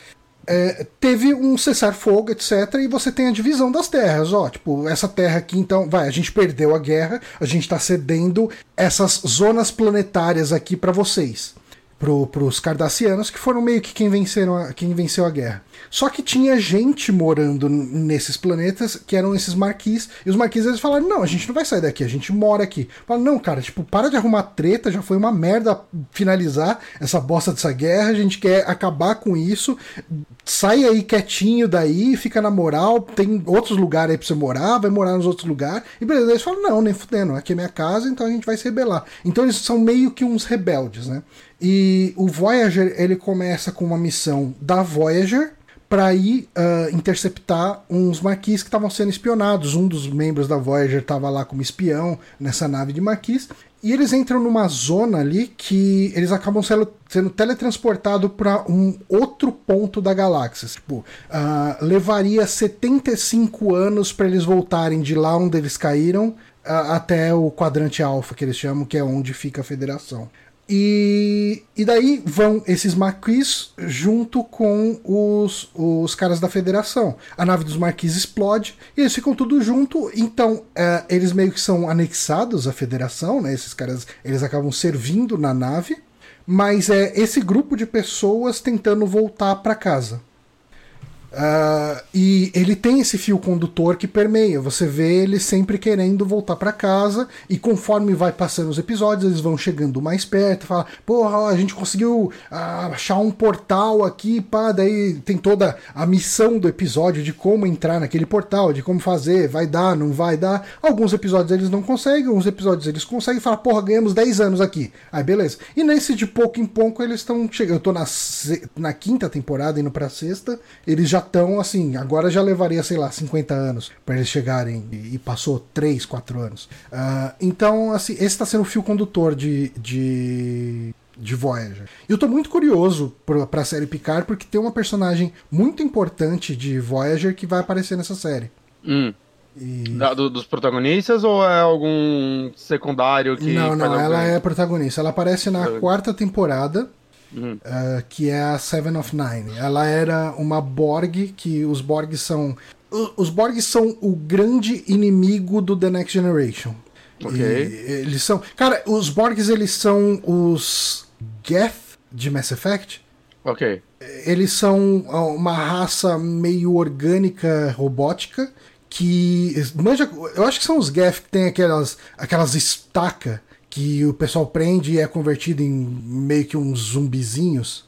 é, teve um cessar-fogo, etc. E você tem a divisão das terras. Ó, tipo, essa terra aqui, então, vai, a gente perdeu a guerra, a gente está cedendo essas zonas planetárias aqui para vocês. Para os Cardassianos, que foram meio que quem, venceram a, quem venceu a guerra. Só que tinha gente morando nesses planetas que eram esses marquis. E os marquis eles falaram: não, a gente não vai sair daqui, a gente mora aqui. Falaram, não, cara, tipo, para de arrumar treta, já foi uma merda finalizar essa bosta dessa guerra, a gente quer acabar com isso. Sai aí quietinho daí, fica na moral, tem outros lugares aí pra você morar, vai morar nos outros lugares. E beleza, eles falam: não, nem fudendo, aqui é minha casa, então a gente vai se rebelar. Então eles são meio que uns rebeldes, né? E o Voyager ele começa com uma missão da Voyager para ir uh, interceptar uns marquis que estavam sendo espionados. Um dos membros da Voyager estava lá como espião nessa nave de marquis. E eles entram numa zona ali que eles acabam sendo, sendo teletransportados para um outro ponto da galáxia. Tipo, uh, levaria 75 anos para eles voltarem de lá onde eles caíram uh, até o quadrante alfa, que eles chamam, que é onde fica a federação. E, e daí vão esses marquis junto com os, os caras da federação. A nave dos marquis explode e eles ficam tudo junto. Então, é, eles meio que são anexados à federação, né? Esses caras eles acabam servindo na nave. Mas é esse grupo de pessoas tentando voltar para casa. Uh, e ele tem esse fio condutor que permeia. Você vê ele sempre querendo voltar para casa, e conforme vai passando os episódios, eles vão chegando mais perto. Fala, porra, a gente conseguiu uh, achar um portal aqui, pá. Daí tem toda a missão do episódio de como entrar naquele portal, de como fazer, vai dar, não vai dar. Alguns episódios eles não conseguem, alguns episódios eles conseguem. Fala, porra, ganhamos 10 anos aqui. Aí beleza. E nesse de pouco em pouco eles estão chegando. Eu tô na, na quinta temporada, indo pra sexta, eles já já estão assim, agora já levaria, sei lá, 50 anos para eles chegarem e, passou 3, 4 anos. Uh, então, assim, esse está sendo o fio condutor de, de, de Voyager. E eu tô muito curioso para a série Picard porque tem uma personagem muito importante de Voyager que vai aparecer nessa série. Hum. E... Da, do, dos protagonistas ou é algum secundário que. Não, não, ela é protagonista. Ela aparece na quarta temporada Uhum. Uh, que é a Seven of Nine. Ela era uma Borg, que os Borg são. Os Borg são o grande inimigo do The Next Generation. Ok. E eles são. Cara, os Borgs eles são os Geth de Mass Effect. Ok. Eles são ah, uma raça meio orgânica robótica que. Manja, eu acho que são os Geth que tem aquelas, aquelas estacas que o pessoal prende e é convertido em meio que uns zumbizinhos.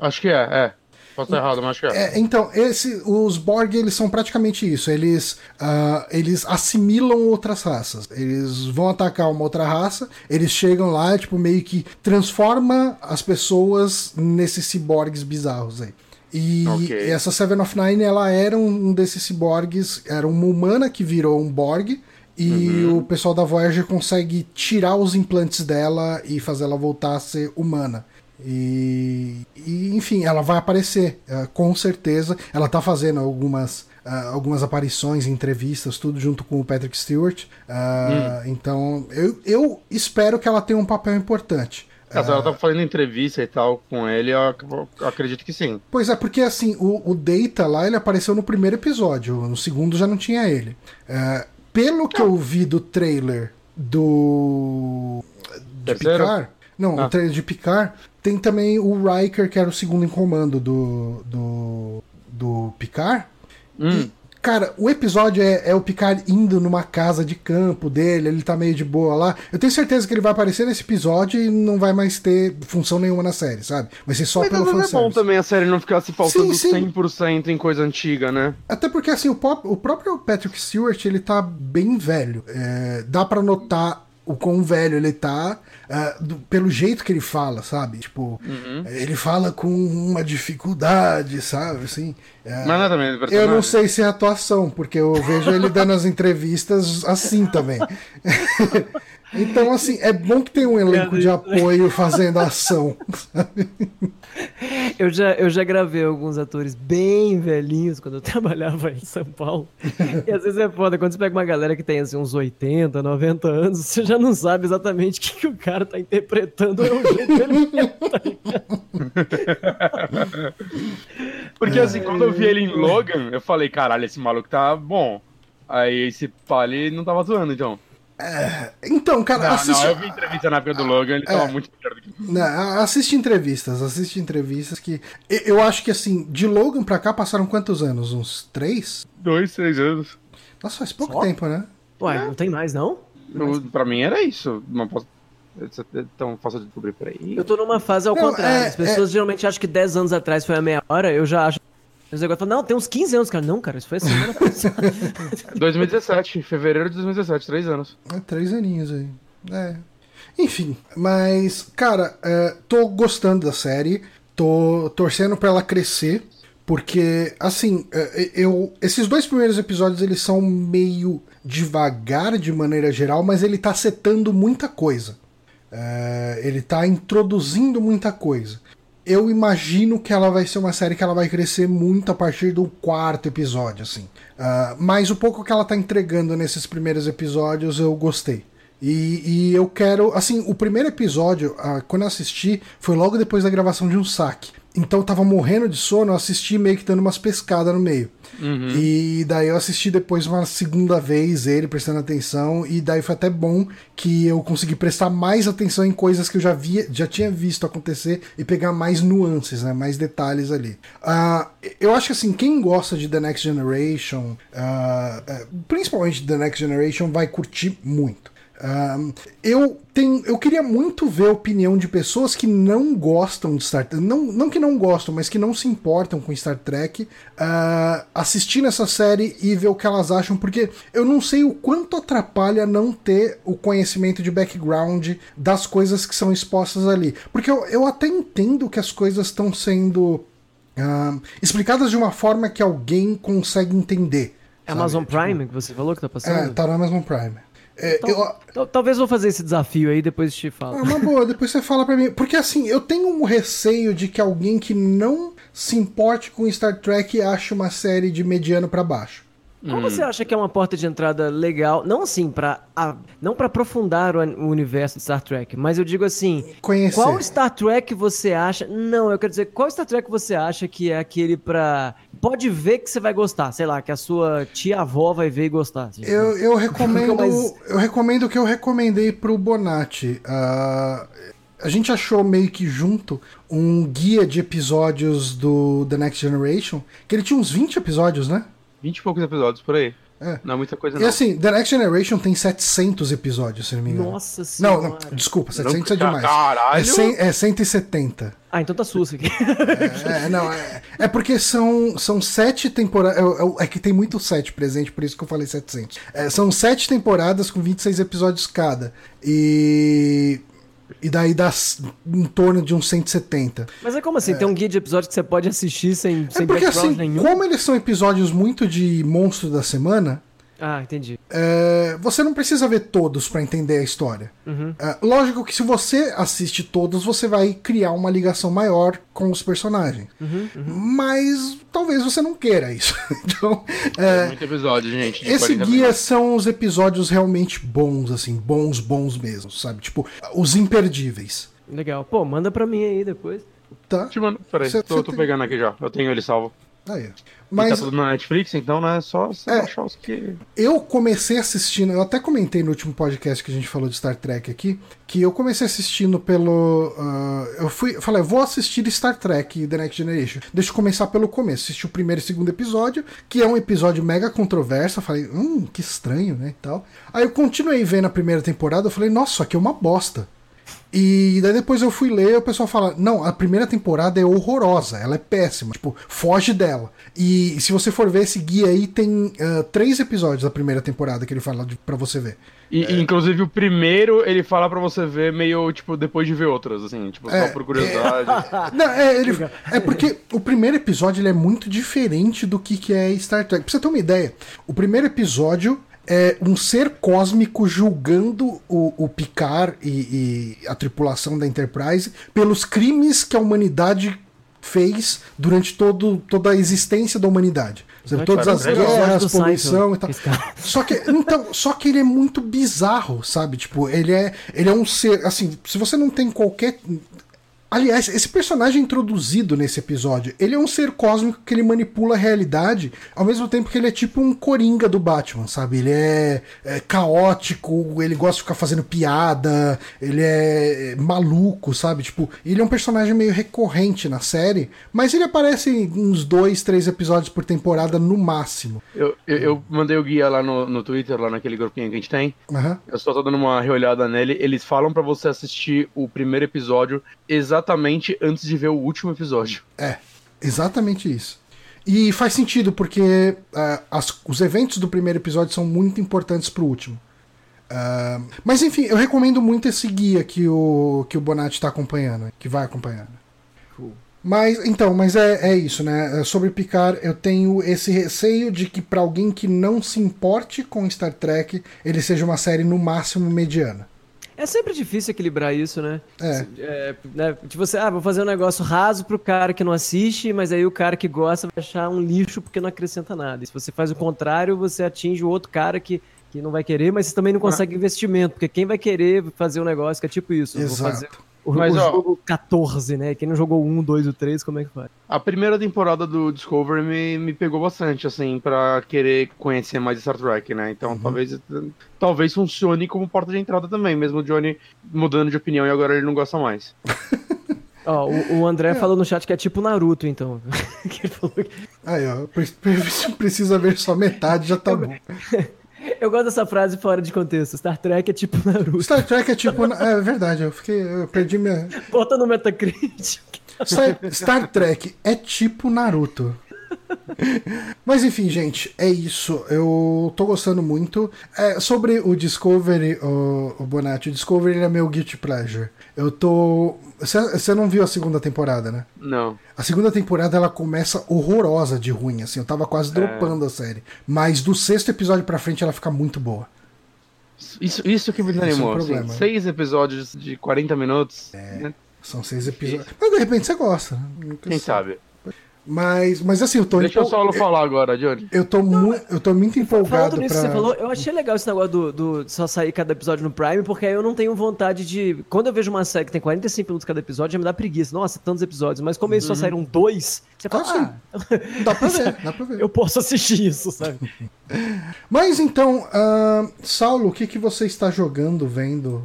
Acho que é, é. Posso estar errado, mas acho que é. É, então, esse, os Borg, eles são praticamente isso. Eles, ah, eles assimilam outras raças. Eles vão atacar uma outra raça, eles chegam lá, tipo, meio que transforma as pessoas nesses ciborgues bizarros aí. E Ok. essa Seven of Nine, ela era um desses ciborgues, era uma humana que virou um Borg. E o pessoal da Voyager consegue tirar os implantes dela e fazer ela voltar a ser humana. E, e, enfim, ela vai aparecer, eh, com certeza. Ela tá fazendo algumas, ah, algumas aparições, entrevistas, tudo junto com o Patrick Stewart. Ah, Então, eu, eu espero que ela tenha um papel importante. Caso ela tá fazendo entrevista e tal com ele, eu eu acredito que sim. Pois é, porque assim, o, o Data lá, ele apareceu no primeiro episódio, no segundo já não tinha ele. Pelo que eu vi do trailer do. de Terceiro? Picard. Não, Ah. o trailer de Picard, tem também o Riker, que era o segundo em comando do. do. do Picard. Hum. Cara, o episódio é, é o Picard indo numa casa de campo dele, ele tá meio de boa lá. Eu tenho certeza que ele vai aparecer nesse episódio e não vai mais ter função nenhuma na série, sabe? Vai ser só Mas pelo vezes é bom também a série não ficar se faltando Sim, sim. 100% em coisa antiga, né? Até porque, assim, o, pop- o próprio Patrick Stewart, ele tá bem velho. É, dá pra notar o quão velho ele tá ah, do- pelo jeito que ele fala, sabe? Tipo, ele fala com uma dificuldade, sabe? Assim, é, Mas não é também eu não sei se é atuação, porque eu vejo ele dando as entrevistas assim também. então, assim, é bom que tem um elenco de apoio fazendo ação. sabe? Eu já, eu já gravei alguns atores bem velhinhos quando eu trabalhava em São Paulo. E às vezes é foda, quando você pega uma galera que tem assim, uns 80, 90 anos, você já não sabe exatamente o que, que o cara tá interpretando. É o jeito dele Porque assim, quando eu vi ele em Logan, eu falei, caralho, esse maluco tá bom. Aí esse Pali não tava atuando, então. Então, cara, Não, assiste. não, eu vi entrevista na época do Logan, ele tava É. muito melhor do que. Não, assiste entrevistas, assiste entrevistas que. Eu acho que assim, de Logan pra cá passaram quantos anos? Uns três? Dois, três anos. Nossa, faz pouco Só? tempo, né? Ué, não tem mais, não? Eu, pra mim era isso. Não posso... Isso é tão fácil de descobrir, peraí. Eu tô numa fase ao Não, contrário. é- As pessoas geralmente acham que 10 anos atrás foi a meia hora, eu já acho. Os negócios falam, não, tem uns 15 anos, cara. Não, cara, isso foi a semana passada. 2017, fevereiro de 2017, três anos. É, três aninhos aí. É. Enfim, mas, cara, é, tô gostando da série, tô torcendo pra ela crescer, porque, assim, é, eu. Esses dois primeiros episódios eles são meio devagar de maneira geral, mas ele tá setando muita coisa. É, ele tá introduzindo muita coisa. Eu imagino que ela vai ser uma série que ela vai crescer muito a partir do quarto episódio, assim. Ah, mas o pouco que ela tá entregando nesses primeiros episódios eu gostei. E, e eu quero. Assim, o primeiro episódio, ah, quando eu assisti, foi logo depois da gravação de um saque. Então eu tava morrendo de sono, eu assisti meio que dando umas pescadas no meio. E daí eu assisti depois uma segunda vez ele prestando atenção, e daí foi até bom que eu consegui prestar mais atenção em coisas que eu já via, já tinha visto acontecer e pegar mais nuances, né, mais detalhes ali. Ah, eu acho que assim, quem gosta de The Next Generation, eh, principalmente The Next Generation, vai curtir muito. Eu tenho, eu queria muito ver a opinião de pessoas que não gostam de Star Trek, não, não que não gostam, mas que não se importam com Star Trek, uh, assistindo essa série e ver o que elas acham, porque eu não sei o quanto atrapalha não ter o conhecimento de background das coisas que são expostas ali. Porque eu, eu até entendo que as coisas estão sendo ah, explicadas de uma forma que alguém consegue entender. É sabe? Amazon Tipo, Prime que você falou que tá É, passando? tá no Amazon Prime. É, Tal- eu, tal- Talvez eu vou fazer esse desafio aí, depois te falo. Ah, uma boa, depois você fala pra mim. Porque assim, eu tenho um receio de que alguém que não se importe com Star Trek ache uma série de mediano pra baixo. Qual você acha que é uma porta de entrada legal? Não assim, pra, a- não para aprofundar o, o universo de Star Trek, mas eu digo assim: Conhecer. qual Star Trek você acha. Não, eu quero dizer, qual Star Trek você acha que é aquele pra. Pode ver que você vai gostar, sei lá, que a sua tia-avó vai ver e gostar. assim. Eu, eu recomendo. Eu recomendo o que eu recomendei pro Bonatti. Ah, a gente achou meio que junto um guia de episódios do The Next Generation, que ele tinha uns 20 episódios, né? 20 e poucos episódios por aí. É. Não é muita coisa, E não. assim, The Next Generation tem 700 episódios, se não me engano. Nossa Não, senhora. não, desculpa, Não, 700 é demais. caralho! É, 100, é 170. Ah, então tá susto aqui. É, não, é, é porque são, são sete temporadas. É, é que tem muito sete presente, por isso que eu falei 700. É, são sete temporadas com 26 episódios cada. E. E daí dá em torno de uns 170. Mas é como assim? Tem um guia de episódio que você pode assistir sem, sem É porque assim, nenhum? como eles são episódios muito de monstro da semana, Ah, entendi. é, você não precisa ver todos pra entender a história. Uhum. É, lógico que se você assiste todos, você vai criar uma ligação maior com os personagens. Uhum, Mas talvez você não queira isso. então, é, Muito episódio, gente. esse 40 guia minutos. são os episódios realmente bons, assim, bons, bons mesmo, sabe? Tipo, os imperdíveis. Legal. Pô, manda pra mim aí depois. Tá? Te mando, peraí, Cê- tô, cê tô tem- pegando aqui já. Eu tenho ele salvo. Aí. E Mas tá tudo na Netflix, então, né? Só você É. baixar os que. eu comecei assistindo, eu até comentei no último podcast que a gente falou de Star Trek aqui, que eu comecei assistindo pelo. ah, eu fui. eu falei, vou assistir Star Trek The Next Generation. Deixa eu começar pelo começo. Assisti o primeiro e segundo episódio, que é um episódio mega controverso. Eu falei, hum, que estranho, né? E tal. Aí eu continuei vendo a primeira temporada, eu falei, nossa, isso aqui é uma bosta. E daí depois eu fui ler e o pessoal fala: Não, a primeira temporada é horrorosa, ela é péssima, tipo, foge dela. E se você for ver esse guia aí, tem ah, três episódios da primeira temporada que ele fala de, pra você ver. E, É. inclusive, o primeiro ele fala pra você ver meio, tipo, depois de ver outras, assim, tipo, É, só por curiosidade. Não, é, ele, é porque o primeiro episódio ele é muito diferente do que, que é Star Trek. Pra você ter uma ideia, o primeiro episódio é um ser cósmico julgando o, o Picard e, e a tripulação da Enterprise pelos crimes que a humanidade fez durante todo, toda a existência da humanidade. Exemplo, todas as guerras, poluição e tal. Só que, então, só que ele é muito bizarro, sabe? Tipo, ele é, ele é um ser, assim, se você não tem qualquer Aliás, esse personagem introduzido nesse episódio, ele é um ser cósmico que ele manipula a realidade, ao mesmo tempo que ele é tipo um coringa do Batman, sabe? Ele é, é caótico, ele gosta de ficar fazendo piada, ele é maluco, sabe? Tipo, ele é um personagem meio recorrente na série, mas ele aparece em uns dois, três episódios por temporada no máximo. Eu, eu, eu mandei o guia lá no, no Twitter, lá naquele grupinho que a gente tem. Aham. Eu só tô dando uma reolhada nele. Eles falam pra você assistir o primeiro episódio exatamente antes de ver o último episódio. É, exatamente isso. E faz sentido, porque ah, as- os eventos do primeiro episódio são muito importantes pro último. Ah, mas enfim, eu recomendo muito esse guia que o, que o Bonatti tá acompanhando, que vai acompanhando. Mas, então, mas é, é isso, né? É, Sobre Picard, eu tenho esse receio de que pra alguém que não se importe com Star Trek, ele seja uma série no máximo mediana. É sempre difícil equilibrar isso, né? É. É, né, Tipo, você, ah, vou fazer um negócio raso pro cara que não assiste, mas aí o cara que gosta vai achar um lixo porque não acrescenta nada. E se você faz o contrário, você atinge o outro cara que, que não vai querer, mas você também não consegue investimento, porque quem vai querer fazer um negócio que é tipo isso, Exato. O, Mas, o ó- jogo 14, né? Quem não jogou um, dois ou três, como é que faz? A primeira temporada do Discovery me, me pegou bastante, assim, pra querer conhecer mais Star Trek, né? Então talvez talvez funcione como porta de entrada também, mesmo o Johnny mudando de opinião e agora ele não gosta mais. Ó, o, o André falou no chat que é tipo Naruto, então. Que ele falou que- Aí, ó, pre- pre- precisa ver só metade, já tá bom. Eu gosto dessa frase fora de contexto. Star Trek é tipo Naruto. Star Trek é tipo. É verdade, eu fiquei. Eu perdi minha. Bota no Metacritic. Star, Star Trek é tipo Naruto. Mas enfim, gente, é isso. Eu tô gostando muito. É, sobre o Discovery, o, o Bonatti, o Discovery é meu guilty pleasure. Eu tô. Você não viu a segunda temporada, né? Não. A segunda temporada ela começa horrorosa de ruim, assim. Eu tava quase dropando a série. Mas do sexto episódio pra frente ela fica muito boa. Isso, isso que me Esse é desanimou. assim, problema. seis episódios de 40 minutos. né? São seis episódios. Mas de repente você gosta. né? Quem sabe? Mas, mas assim, eu tô Deixa o Saulo falar agora, Johnny. Eu tô, mu eu tô muito empolgado Falando nisso pra. que você falou, eu achei legal esse negócio do, do só sair cada episódio no Prime, porque aí eu não tenho vontade de. Quando eu vejo uma série que tem 45 minutos cada episódio, já me dá preguiça. Nossa, tantos episódios. Mas como eles só saíram dois, você Ah, fala, sim. Dá pra ver, dá pra ah, ver. eu posso assistir isso, sabe? Mas então, ah, Saulo, o que, que você está jogando, vendo?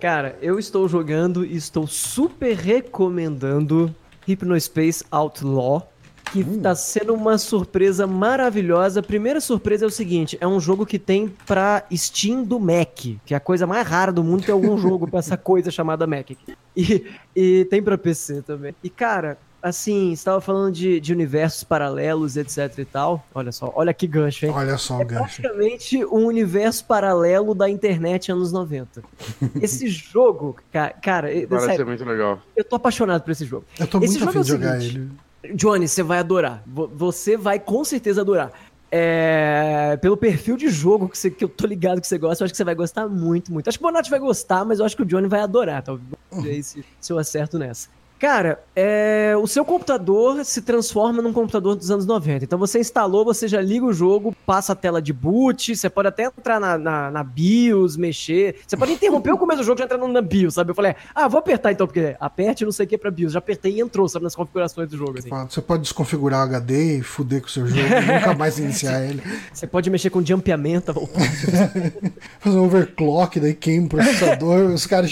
Cara, eu estou jogando e estou super recomendando Hypnospace Outlaw, que tá sendo uma surpresa maravilhosa. A primeira surpresa é o seguinte: é um jogo que tem pra Steam do Mac, que é a coisa mais rara do mundo ter algum jogo pra essa coisa chamada Mac. E, e tem pra PC também. E cara, assim, estava falando de, de universos paralelos, etc e tal. Olha só, olha que gancho, hein? Olha só o É gancho. praticamente um universo paralelo da internet anos 90. Esse jogo, ca- cara, é- Parece ser sério, muito legal. eu tô apaixonado por esse jogo. Eu tô Esse muito jogo afim é de jogar ele. Johnny, você vai adorar. Vo- Você vai com certeza adorar. É, pelo perfil de jogo que, você- que eu tô ligado que você gosta, eu acho que você vai gostar muito, muito. Acho que o Bonatti vai gostar, mas eu acho que o Johnny vai adorar. Talvez vamos ver aí se, se eu acerto nessa. Cara, é, o seu computador se transforma num computador dos anos 90. Então você instalou, você já liga o jogo, passa a tela de boot, você pode até entrar na, na, na BIOS, mexer. Você pode interromper o começo do jogo já entrando na BIOS, sabe? Eu falei, ah, vou apertar então, porque aperte não sei o que pra BIOS. Já apertei e entrou, sabe, nas configurações do jogo. Assim. Você pode desconfigurar o HD e fuder com o seu jogo e nunca mais iniciar ele. Você pode mexer com jampeamento. Fazer um overclock, daí queima o processador, os caras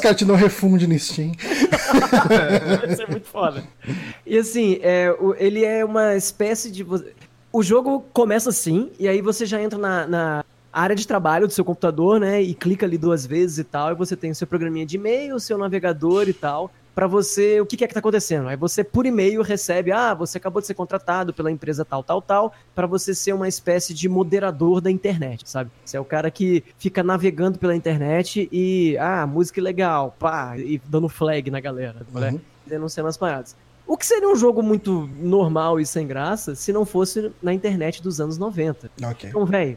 caras te dão refunde no Steam. Isso é muito foda. E assim, é, o- ele é uma espécie de. O jogo começa assim, e aí você já entra na, na área de trabalho do seu computador, né? E clica ali duas vezes e tal, e você tem o seu programinha de e-mail, o seu navegador e tal. Pra você, o que é que tá acontecendo? Aí você, por e-mail, recebe, ah, você acabou de ser contratado pela empresa tal, tal, tal, pra você ser uma espécie de moderador da internet, sabe? Você é o cara que fica navegando pela internet e, ah, música legal, pá, e dando flag na galera, né? Uhum. denunciando as paradas. O que seria um jogo muito normal e sem graça se não fosse na internet dos anos 90. Ok. Então, velho,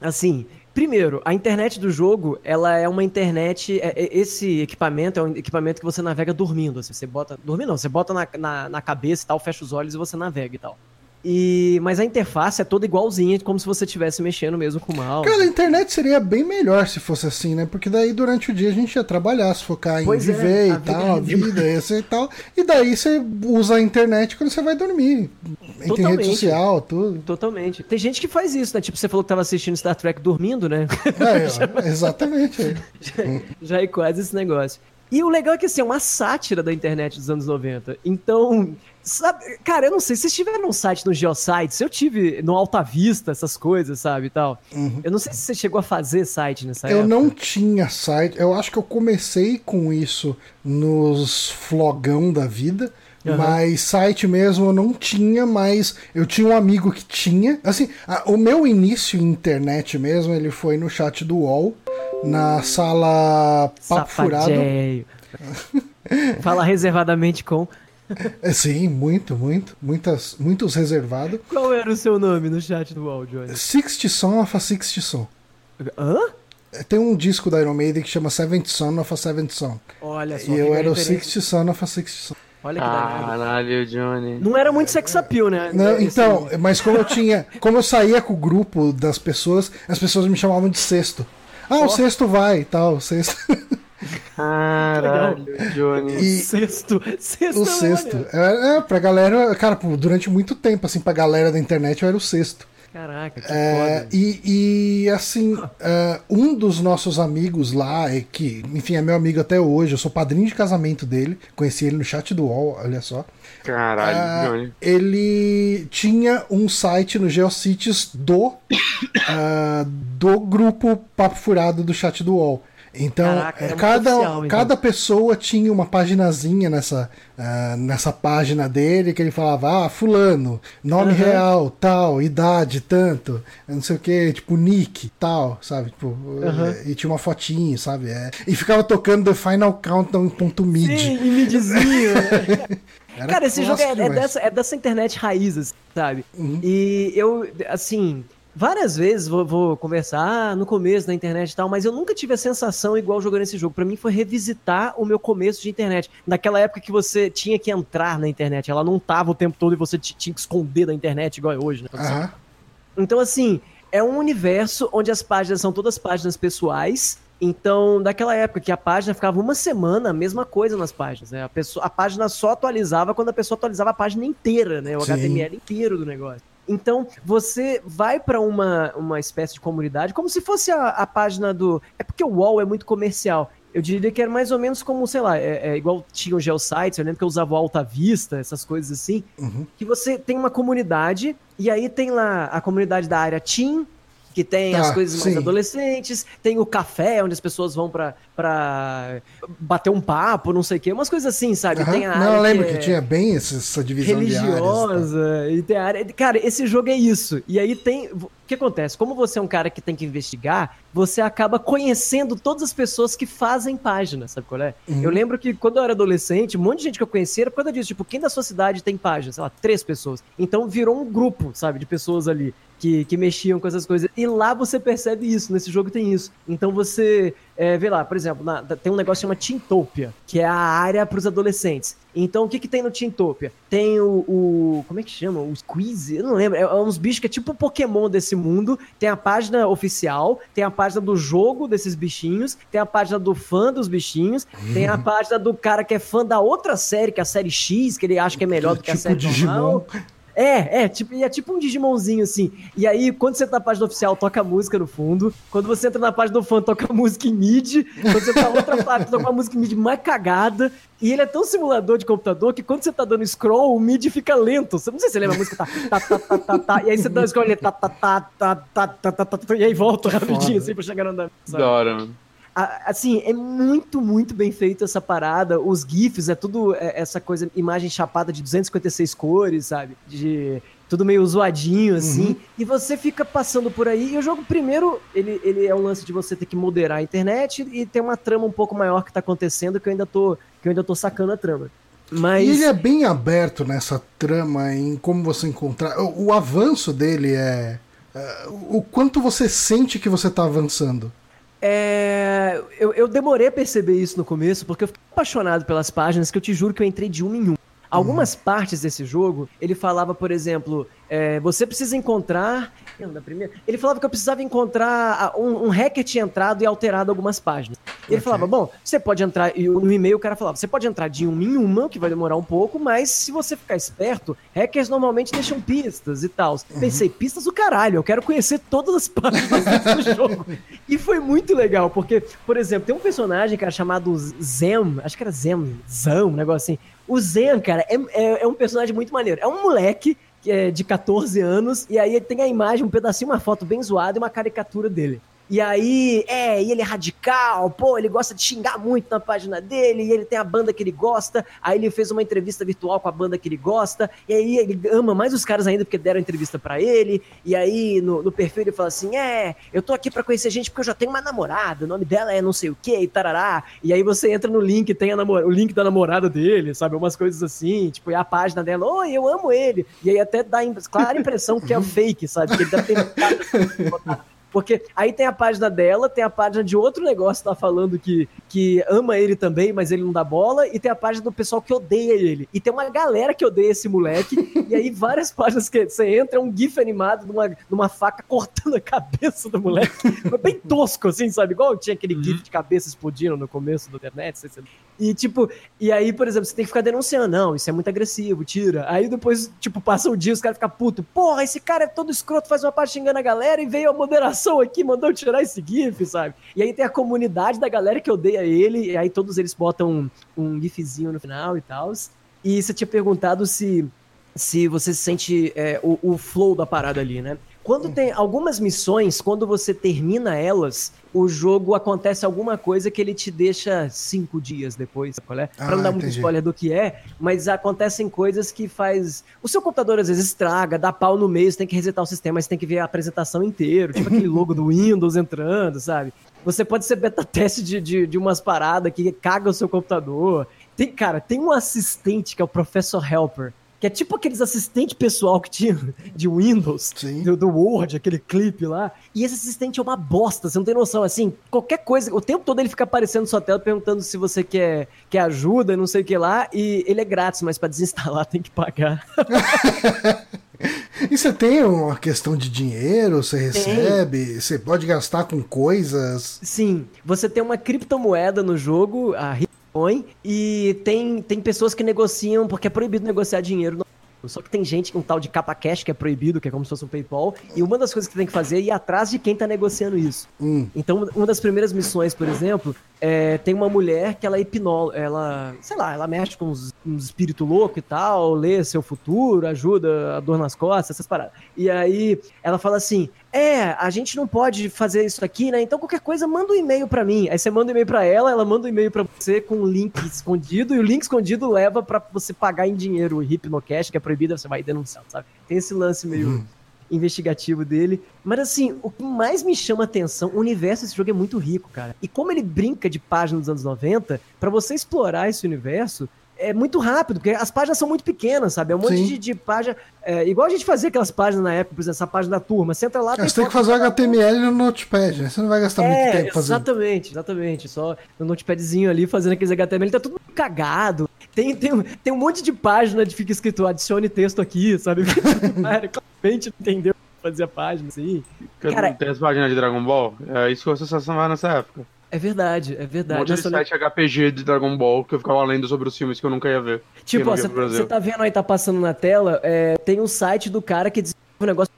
assim, primeiro, a internet do jogo, ela é uma internet. é- é- esse equipamento é um equipamento que você navega dormindo. Assim, você bota. Dormindo não, você bota na, na, na cabeça e tal, fecha os olhos e você navega e tal. E, mas a interface é toda igualzinha, como se você estivesse mexendo mesmo com o mouse. Cara, a internet seria bem melhor se fosse assim, né? Porque daí durante o dia a gente ia trabalhar, se focar em Pois é, viver a e tal, é a vida essa e tal. E daí você usa a internet quando você vai dormir. Entra em rede Totalmente. social, tudo. Totalmente. Tem gente que faz isso, né? Tipo, você falou que tava assistindo Star Trek dormindo, né? É, exatamente. Já é quase esse negócio. E o legal é que assim, é uma sátira da internet dos anos 90. Então, sabe, cara, eu não sei, vocês tiveram um site no Geosites, eu tive no Alta Vista, essas coisas, sabe, e tal. Eu não sei se você chegou a fazer site nessa Eu época. não tinha site. Eu acho que eu comecei com isso nos flogão da vida. Aham. Mas site mesmo eu não tinha, mas eu tinha um amigo que tinha. Assim, a- o meu início em internet mesmo, ele foi no chat do UOL, na sala Papo Furado. Fala reservadamente com. É, sim, muito, muito. Muitas, muitos reservados. Qual era o seu nome no chat do Johnny? Sixty Son of a Sixty Son. Hã? Tem um disco da Iron Maiden que chama Seventh Son of a Seventh Son. Olha só. E eu era o. Sixty Son of a Sixty Son. Olha que danado. Caralho, Johnny. Não era muito sex appeal, né? Não, Esse- então, mas como eu tinha. Como eu saía com o grupo das pessoas, as pessoas me chamavam de sexto. Ah, o sexto vai e tal, o sexto. Caralho, Johnny. E Sexto. Sexto. o sexto. É, é, pra galera. Cara, pô, durante muito tempo, assim, pra galera da internet eu era o sexto. Caraca, que É, foda. e, e, assim, é, um dos nossos amigos lá, é que, enfim, é meu amigo até hoje, eu sou padrinho de casamento dele, conheci ele no chat do UOL, olha só. Caralho, Ah, Johnny. ele tinha um site no Geocities do, ah, do grupo Papo Furado do chat do UOL. Então, Caraca, muito cada, então. cada pessoa tinha uma paginazinha nessa, ah, nessa página dele que ele falava, ah, fulano, nome Aham. real, tal, idade, tanto, não sei o que, tipo, nick, tal, sabe? Tipo, Aham. eh, E tinha uma fotinho, sabe? É, e ficava tocando The Final Countdown.mid. Sim, e midzinho. né? Era Cara, esse jogo é, é dessa, é dessa internet raízes, sabe? Uhum. E eu, assim, várias vezes vou, vou conversar ah, no começo da internet e tal, mas eu nunca tive a sensação igual jogando esse jogo. Pra mim foi revisitar o meu começo de internet. Naquela época que você tinha que entrar na internet, ela não tava o tempo todo e você tinha que esconder da internet igual é hoje, né? Aham. Então, assim, é um universo onde as páginas são todas páginas pessoais. Então, daquela época que a página ficava uma semana, a mesma coisa nas páginas. Né? A, pessoa, a página só atualizava quando a pessoa atualizava a página inteira, né? O Sim. HTML inteiro do negócio. Então, você vai para uma, uma espécie de comunidade, como se fosse a, a página do. É porque o UOL é muito comercial. Eu diria que era mais ou menos como, sei lá, é, é igual tinha o Geosites, eu lembro que eu usava o Alta Vista, essas coisas assim, Uhum. que você tem uma comunidade, e aí tem lá a comunidade da área Team, que tem Tá, as coisas mais sim. adolescentes, tem o café, onde as pessoas vão pra, pra bater um papo, não sei o quê, umas coisas assim, sabe? Aham. Tem a Não, eu lembro que, é tinha bem essa, divisão de áreas. tá? religiosa, e tem a área... Cara, esse jogo é isso. E aí tem... O que acontece? Como você é um cara que tem que investigar, você acaba conhecendo todas as pessoas que fazem página, sabe qual é? Uhum. Eu lembro que quando eu era adolescente, um monte de gente que eu conhecia era por causa disso. Tipo, quem da sua cidade tem página? Sei lá, três pessoas. Então virou um grupo, sabe, de pessoas ali que, que mexiam com essas coisas. E lá você percebe isso, nesse jogo tem isso. Então você é, vê lá, por exemplo, na- tem um negócio que chama Tintopia, que é a área para os adolescentes. Então o que, que tem no Tintopia? Tem o, o- Como é que chama? O Squeeze? Eu não lembro. É, é uns bichos que é tipo o Pokémon desse mundo. Tem a página oficial, tem a página do jogo desses bichinhos, tem a página do fã dos bichinhos, tem a página do cara que é fã da outra série, que é a série X, que ele acha que é melhor do que a Tipo série Digimon. normal. É, é, tipo, e é tipo um Digimonzinho, assim. E aí, quando você entra na página oficial, toca música no fundo. Quando você entra na página do fã, toca música em MIDI. Quando você tá na outra página, toca uma música em MIDI mais cagada. E ele é tão simulador de computador que quando você tá dando scroll, o MIDI fica lento. Você não sei se você lembra a música, tá, tá, tá, tá, tá, tá. E aí você dá scroll, ele tá, tá, tá, tá, tá, tá, tá, tá, tá, e aí volta rapidinho, assim, pra chegar no andamento. sabe? Da hora, mano. A- assim, é muito, muito bem feito essa parada. Os GIFs, é tudo é, essa coisa, imagem chapada de 256 cores, sabe? De tudo meio zoadinho, assim. Uhum. E você fica passando por aí. E o jogo, primeiro, ele, ele é o lance de você ter que moderar a internet e tem uma trama um pouco maior que tá acontecendo que eu ainda tô, que eu ainda tô sacando a trama. Mas. E ele é bem aberto nessa trama em como você encontrar. O, o avanço dele é. é, o quanto você sente que você tá avançando. É, eu, eu demorei a perceber isso no começo, porque eu fiquei apaixonado pelas páginas que eu te juro que eu entrei de uma em uma. Algumas partes desse jogo, ele falava, por exemplo, é, você precisa encontrar. Da primeira. Ele falava que eu precisava encontrar. Um, um hacker tinha entrado e alterado algumas páginas. Ele Ok. falava, bom, você pode entrar. E no e-mail o cara falava, você pode entrar de uma em uma, que vai demorar um pouco, mas se você ficar esperto, hackers normalmente deixam pistas e tal. Pensei, pistas do caralho, eu quero conhecer todas as páginas desse jogo. E foi muito legal, porque, por exemplo, tem um personagem, cara, chamado Zem, acho que era Zem, Zam, um negócio assim. O Zen, cara, é, é, é um personagem muito maneiro. É um moleque que é de 14 anos, e aí tem a imagem, um pedacinho, uma foto bem zoada e uma caricatura dele. E aí, é, e ele é radical, pô, ele gosta de xingar muito na página dele, e ele tem a banda que ele gosta, aí ele fez uma entrevista virtual com a banda que ele gosta, e aí ele ama mais os caras ainda porque deram entrevista pra ele, e aí no, no perfil ele fala assim, é, eu tô aqui pra conhecer gente porque eu já tenho uma namorada, o nome dela é não sei o que, e tarará, e aí você entra no link tem a namor- o link da namorada dele, sabe, umas coisas assim, tipo, e a página dela, oi, eu amo ele, e aí até dá clara impressão que é fake, sabe, que ele deve ter porque aí tem a página dela, tem a página de outro negócio que tá falando que, que ama ele também, mas ele não dá bola, e tem a página do pessoal que odeia ele. E tem uma galera que odeia esse moleque, e aí várias páginas que você entra, é um gif animado de uma, de uma faca cortando a cabeça do moleque. Mas bem tosco, assim, sabe? Igual tinha aquele gif de cabeça explodindo no começo da internet. sei se- E tipo, e aí, por exemplo, você tem que ficar denunciando, não, isso é muito agressivo, tira. Aí depois, tipo, passa o dia, os caras ficam puto. Porra, esse cara é todo escroto, faz uma parte xingando a galera e veio a moderação aqui, mandou tirar esse GIF, sabe? E aí tem a comunidade da galera que odeia ele, e aí todos eles botam um, um GIFzinho no final e tal. E você tinha perguntado se, se você sente é, o, o flow da parada ali, né? Quando tem algumas missões, quando você termina elas, o jogo acontece alguma coisa que ele te deixa cinco dias depois, qual é? Pra Ah, não dar muito spoiler do que é, mas acontecem coisas que faz. O seu computador às vezes estraga, dá pau no meio, você tem que resetar o sistema, mas você tem que ver a apresentação inteira, tipo aquele logo do Windows entrando, sabe? Você pode ser beta teste de, de, de umas paradas que caga o seu computador. Tem, cara, tem um assistente que é o Professor Helper. Que é tipo aqueles assistentes pessoal que tinha de Windows, do, do Word, aquele clipe lá. E esse assistente é uma bosta, você não tem noção. Assim, qualquer coisa, o tempo todo ele fica aparecendo na sua tela perguntando se você quer, quer ajuda, não sei o que lá. E ele é grátis, mas pra desinstalar tem que pagar. E você tem uma questão de dinheiro, você recebe, você pode gastar com coisas. Sim, você tem uma criptomoeda no jogo, a Bitcoin, e tem, tem pessoas que negociam, porque é proibido negociar dinheiro no só que tem gente com um tal de capa cash que é proibido, que é como se fosse um PayPal, e uma das coisas que tem que fazer é ir atrás de quem tá negociando isso. Hum, Então, uma das primeiras missões, por exemplo, é, tem uma mulher que ela é hipnóloga, ela, sei lá, ela mexe com uns, uns espírito louco e tal, lê seu futuro, ajuda a dor nas costas, essas paradas. E aí ela fala assim: é, a gente não pode fazer isso aqui, né? Então qualquer coisa, manda um e-mail para mim. Aí você manda um e-mail para ela, ela manda um e-mail para você com um link escondido, e o link escondido leva para você pagar em dinheiro o Hypnocast, que é proibido, você vai denunciar, sabe? Tem esse lance meio. Uhum investigativo dele. Mas assim, o que mais me chama atenção, o universo desse jogo é muito rico, cara. E como ele brinca de páginas dos anos 90, para você explorar esse universo, é muito rápido, porque as páginas são muito pequenas, sabe? É um monte de, de, página. É, igual a gente fazia aquelas páginas na época, por exemplo, essa página da turma. Você entra lá. Tem você tem que fazer o HTML no Notepad, né? Você não vai gastar é, muito tempo fazendo. Exatamente, exatamente. Só no Notepadzinho ali fazendo aqueles HTML, tá tudo cagado. Tem, tem, tem um monte de página de fica escrito adicione texto aqui, sabe? Claramente entendeu fazer a página, assim. Cara, tem as páginas de Dragon Ball? É isso que a associação vai nessa época. É verdade, é verdade. Um monte de site RPG de Dragon Ball que eu ficava lendo sobre os filmes que eu nunca ia ver. Tipo, você tá vendo aí, tá passando na tela, é, tem um site do cara que desenvolve um negócio.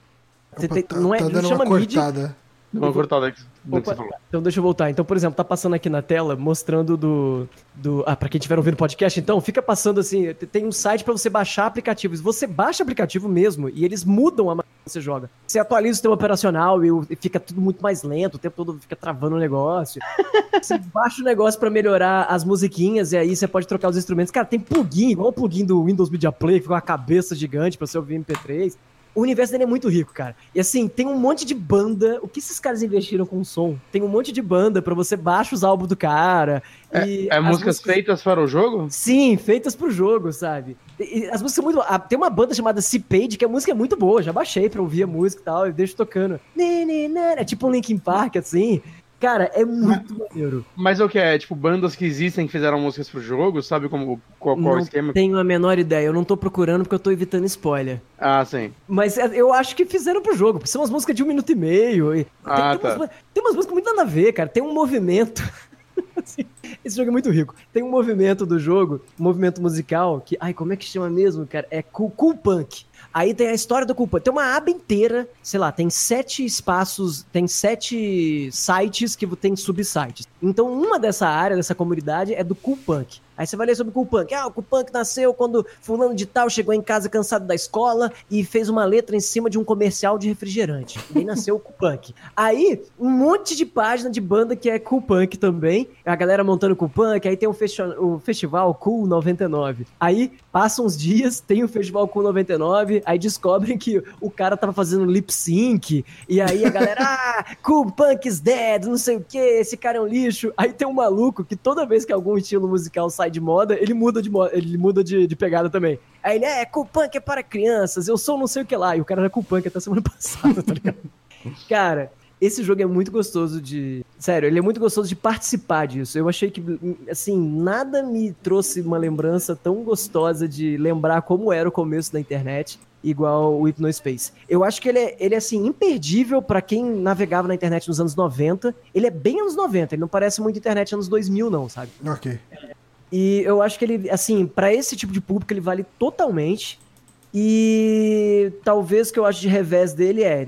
Opa, tem, tá, não é, tá não chama uma cortada. Deu uma cortada aqui. Opa, então deixa eu voltar. Então, por exemplo, tá passando aqui na tela mostrando do. do ah, pra quem estiver ouvindo podcast, então, fica passando assim: tem um site para você baixar aplicativos. Você baixa aplicativo mesmo e eles mudam a maneira que você joga. Você atualiza o sistema operacional e fica tudo muito mais lento, o tempo todo fica travando o negócio. você baixa o negócio para melhorar as musiquinhas e aí você pode trocar os instrumentos. Cara, tem plugin, igual o plugin do Windows Media Player, que fica uma cabeça gigante pra você ouvir MP3 o universo dele é muito rico, cara. E assim, tem um monte de banda. O que esses caras investiram com o som? Tem um monte de banda para você baixar os álbuns do cara. É, é músicas, músicas, feitas para o jogo? Sim, feitas pro jogo, sabe? E, as músicas são muito. Ah, tem uma banda chamada C-Page, que a música é muito boa. Já baixei pra ouvir a música e tal, e deixo tocando. É tipo um Linkin Park, assim. Cara, é muito mas, maneiro. Mas o que é? Tipo, bandas que existem que fizeram músicas pro jogo? Sabe como, qual, qual não o esquema? tenho a menor ideia. Eu não tô procurando porque eu tô evitando spoiler. Ah, sim. Mas é, eu acho que fizeram pro jogo. São umas músicas de um minuto e meio. E ah, tem, tá. umas, tem umas músicas muito nada a ver, cara. Tem um movimento. Assim, esse jogo é muito rico. Tem um movimento do jogo, um movimento musical, que. Ai, como é que chama mesmo, cara? É cool, cool Punk. Aí tem a história do Culpa. Tem uma aba inteira, sei lá, tem sete espaços, tem sete sites que tem subsites. Então, uma dessa área, dessa comunidade, é do Cool Punk. Aí você vai ler sobre o Cool Punk. Ah, o Cool Punk nasceu quando fulano de tal chegou em casa cansado da escola e fez uma letra em cima de um comercial de refrigerante. E aí nasceu o Cool Punk. Aí, um monte de página de banda que é Cool Punk também. A galera montando Cool Punk. Aí tem o, festi o festival Cool 99. Aí, passam uns dias, tem o festival Cool 99. Aí descobrem que o cara tava fazendo lip sync. E aí a galera, ah, Cool Punk is dead, não sei o que, esse cara é um lixo. Aí tem um maluco que toda vez que algum estilo musical sai sai de moda, ele muda de moda, ele muda de, de pegada também. Aí ele é, cool punk é para crianças, eu sou não sei o que lá. E o cara era cool punk até semana passada, tá ligado? cara, esse jogo é muito gostoso de. Sério, ele é muito gostoso de participar disso. Eu achei que, assim, nada me trouxe uma lembrança tão gostosa de lembrar como era o começo da internet, igual o Hypnospace. Eu acho que ele é, ele é assim, imperdível para quem navegava na internet nos anos 90. Ele é bem anos 90, ele não parece muito internet anos 2000, não, sabe? Ok. E eu acho que ele, assim, para esse tipo de público, ele vale totalmente. E talvez o que eu acho de revés dele é.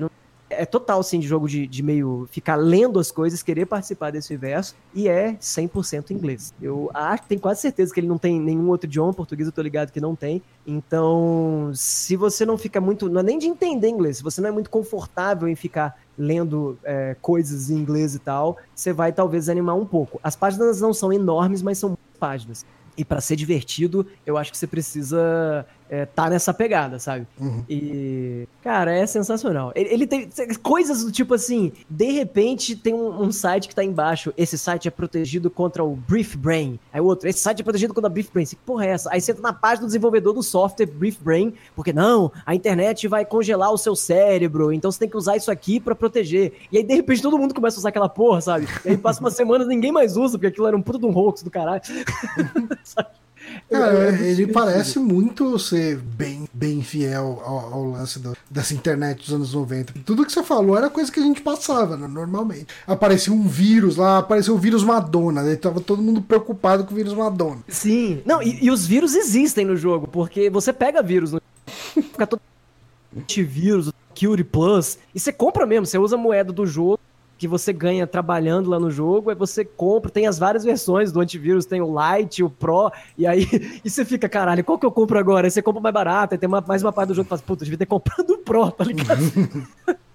É total, sim, de jogo de, de meio ficar lendo as coisas, querer participar desse universo, e é 100% inglês. Eu acho, tenho quase certeza que ele não tem nenhum outro idioma, português eu tô ligado que não tem. Então, se você não fica muito, não é nem de entender inglês, se você não é muito confortável em ficar lendo é, coisas em inglês e tal, você vai talvez animar um pouco. As páginas não são enormes, mas são páginas. E para ser divertido, eu acho que você precisa é, tá nessa pegada, sabe? Uhum. E, cara, é sensacional. Ele, ele, tem coisas do tipo assim, de repente tem um, um, site que tá embaixo, esse site é protegido contra o Brief Brain. Aí o outro, esse site é protegido contra o Brief Brain. Que porra é essa? Aí você entra na página do desenvolvedor do software Brief Brain, porque não, a internet vai congelar o seu cérebro, então você tem que usar isso aqui para proteger. E aí, de repente, todo mundo começa a usar aquela porra, sabe? E aí passa uma semana e ninguém mais usa, porque aquilo era um puto de um hoax do caralho. Cara, é, ele parece muito ser bem, bem fiel ao, ao lance do, dessa internet dos anos 90. Tudo que você falou era coisa que a gente passava né, normalmente. Apareceu um vírus lá, apareceu o vírus Madonna, daí tava todo mundo preocupado com o vírus Madonna. Sim, não, e, e os vírus existem no jogo, porque você pega vírus no. Fica todo. Antivírus, Curie Plus, e você compra mesmo, você usa a moeda do jogo que você ganha trabalhando lá no jogo, aí você compra, tem as várias versões do antivírus, tem o Lite, o Pro, e aí e você fica, caralho, qual que eu compro agora? Aí você compra mais barato, aí tem uma, mais uma parte do jogo que fala, puta, devia ter comprado o Pro, tá ligado?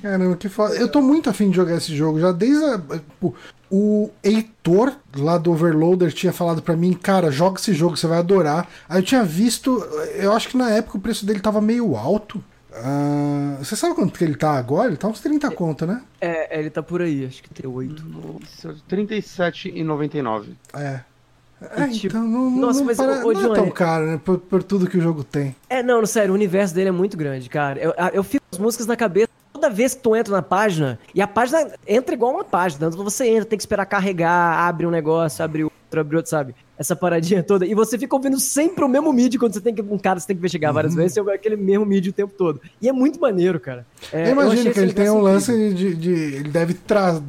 Caramba, que foda. Eu tô muito afim de jogar esse jogo, já desde a, tipo, o Heitor, lá do Overloader, tinha falado pra mim, cara, joga esse jogo, você vai adorar. Aí eu tinha visto, eu acho que na época o preço dele tava meio alto. Ah, você sabe quanto que ele tá agora? Ele tá uns 30 conto, né? É, ele tá por aí, acho que tem 8. Nossa, R$37,99. É. É, tipo, então não, nossa, não mas, para- ô, não é tão caro, né? Por, por tudo que o jogo tem. É, não, sério, o universo dele é muito grande, cara. Eu, eu fico as músicas na cabeça toda vez que tu entra na página, e a página entra igual uma página. Então você entra, tem que esperar carregar, abre um negócio, abre outro, abre outro, sabe? Essa paradinha toda. E você fica ouvindo sempre o mesmo MIDI quando você tem que. Um cara você tem que investigar várias vezes, você ouve aquele mesmo MIDI o tempo todo. E é muito maneiro, cara. É, eu imagino que ele tem um lance de, de- Ele deve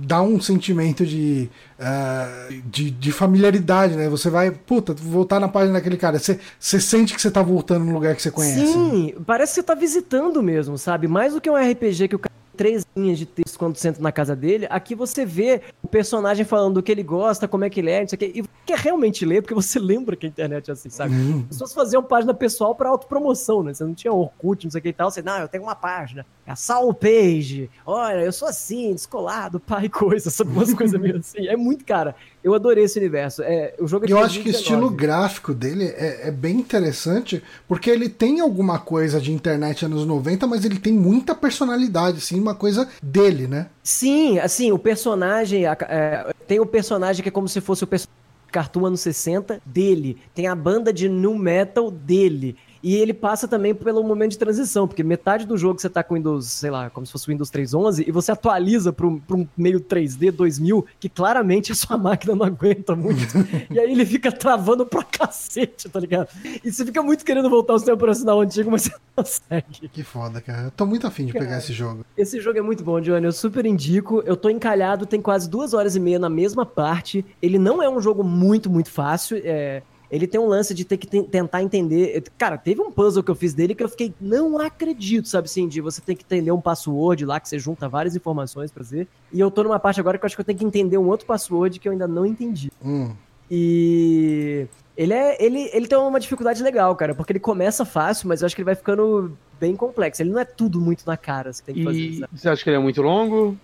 dar um sentimento de, ah, de. de familiaridade, né? Você vai, puta, voltar na página daquele cara. Você, você sente que você tá voltando no lugar que você conhece. né? Sim, parece que você tá visitando mesmo, sabe? Mais do que um RPG que o cara três linhas de texto quando você entra na casa dele, aqui você vê o personagem falando do que ele gosta, como é que ele é, não sei o quê, e quer realmente ler, porque você lembra que a internet é assim, sabe? Uhum. As pessoas faziam página pessoal pra autopromoção, né? Você não tinha Orkut, não sei o que e tal, você, não, eu tenho uma página, é a Saul Page, olha, eu sou assim, descolado, pai, coisa, sabe? Umas coisas meio assim. É muito, cara, eu adorei esse universo. É, o jogo é de Eu acho que o 2019. estilo gráfico dele é, é bem interessante, porque ele tem alguma coisa de internet anos 90, mas ele tem muita personalidade, assim, uma coisa dele, né? Sim, assim, o personagem. é, tem o personagem que é como se fosse o personagem Cartoon anos 60 dele. Tem a banda de nu metal dele. E ele passa também pelo momento de transição, porque metade do jogo você tá com Windows, sei lá, como se fosse o Windows 3.11, e você atualiza para um, pra um meio 3D 2000, que claramente a sua máquina não aguenta muito. e aí ele fica travando pra cacete, tá ligado? E você fica muito querendo voltar ao seu operacional antigo, mas você não consegue. Que foda, cara. Eu tô muito afim de pegar Cara. esse jogo. Esse jogo é muito bom, Johnny. Eu super indico. Eu tô encalhado, tem quase duas horas e meia na mesma parte. Ele não é um jogo muito, muito fácil. é, Ele tem um lance de ter que ten- tentar entender. Cara, teve um puzzle que eu fiz dele que eu fiquei, não acredito, sabe assim? De você tem que entender um password lá, que você junta várias informações pra fazer. E eu tô numa parte agora que eu acho que eu tenho que entender um outro password que eu ainda não entendi. Hum. E ele é. Ele, ele tem uma dificuldade legal, cara, porque ele começa fácil, mas eu acho que ele vai ficando bem complexo. Ele não é tudo muito na cara, você tem que fazer. E sabe? você acha que ele é muito longo?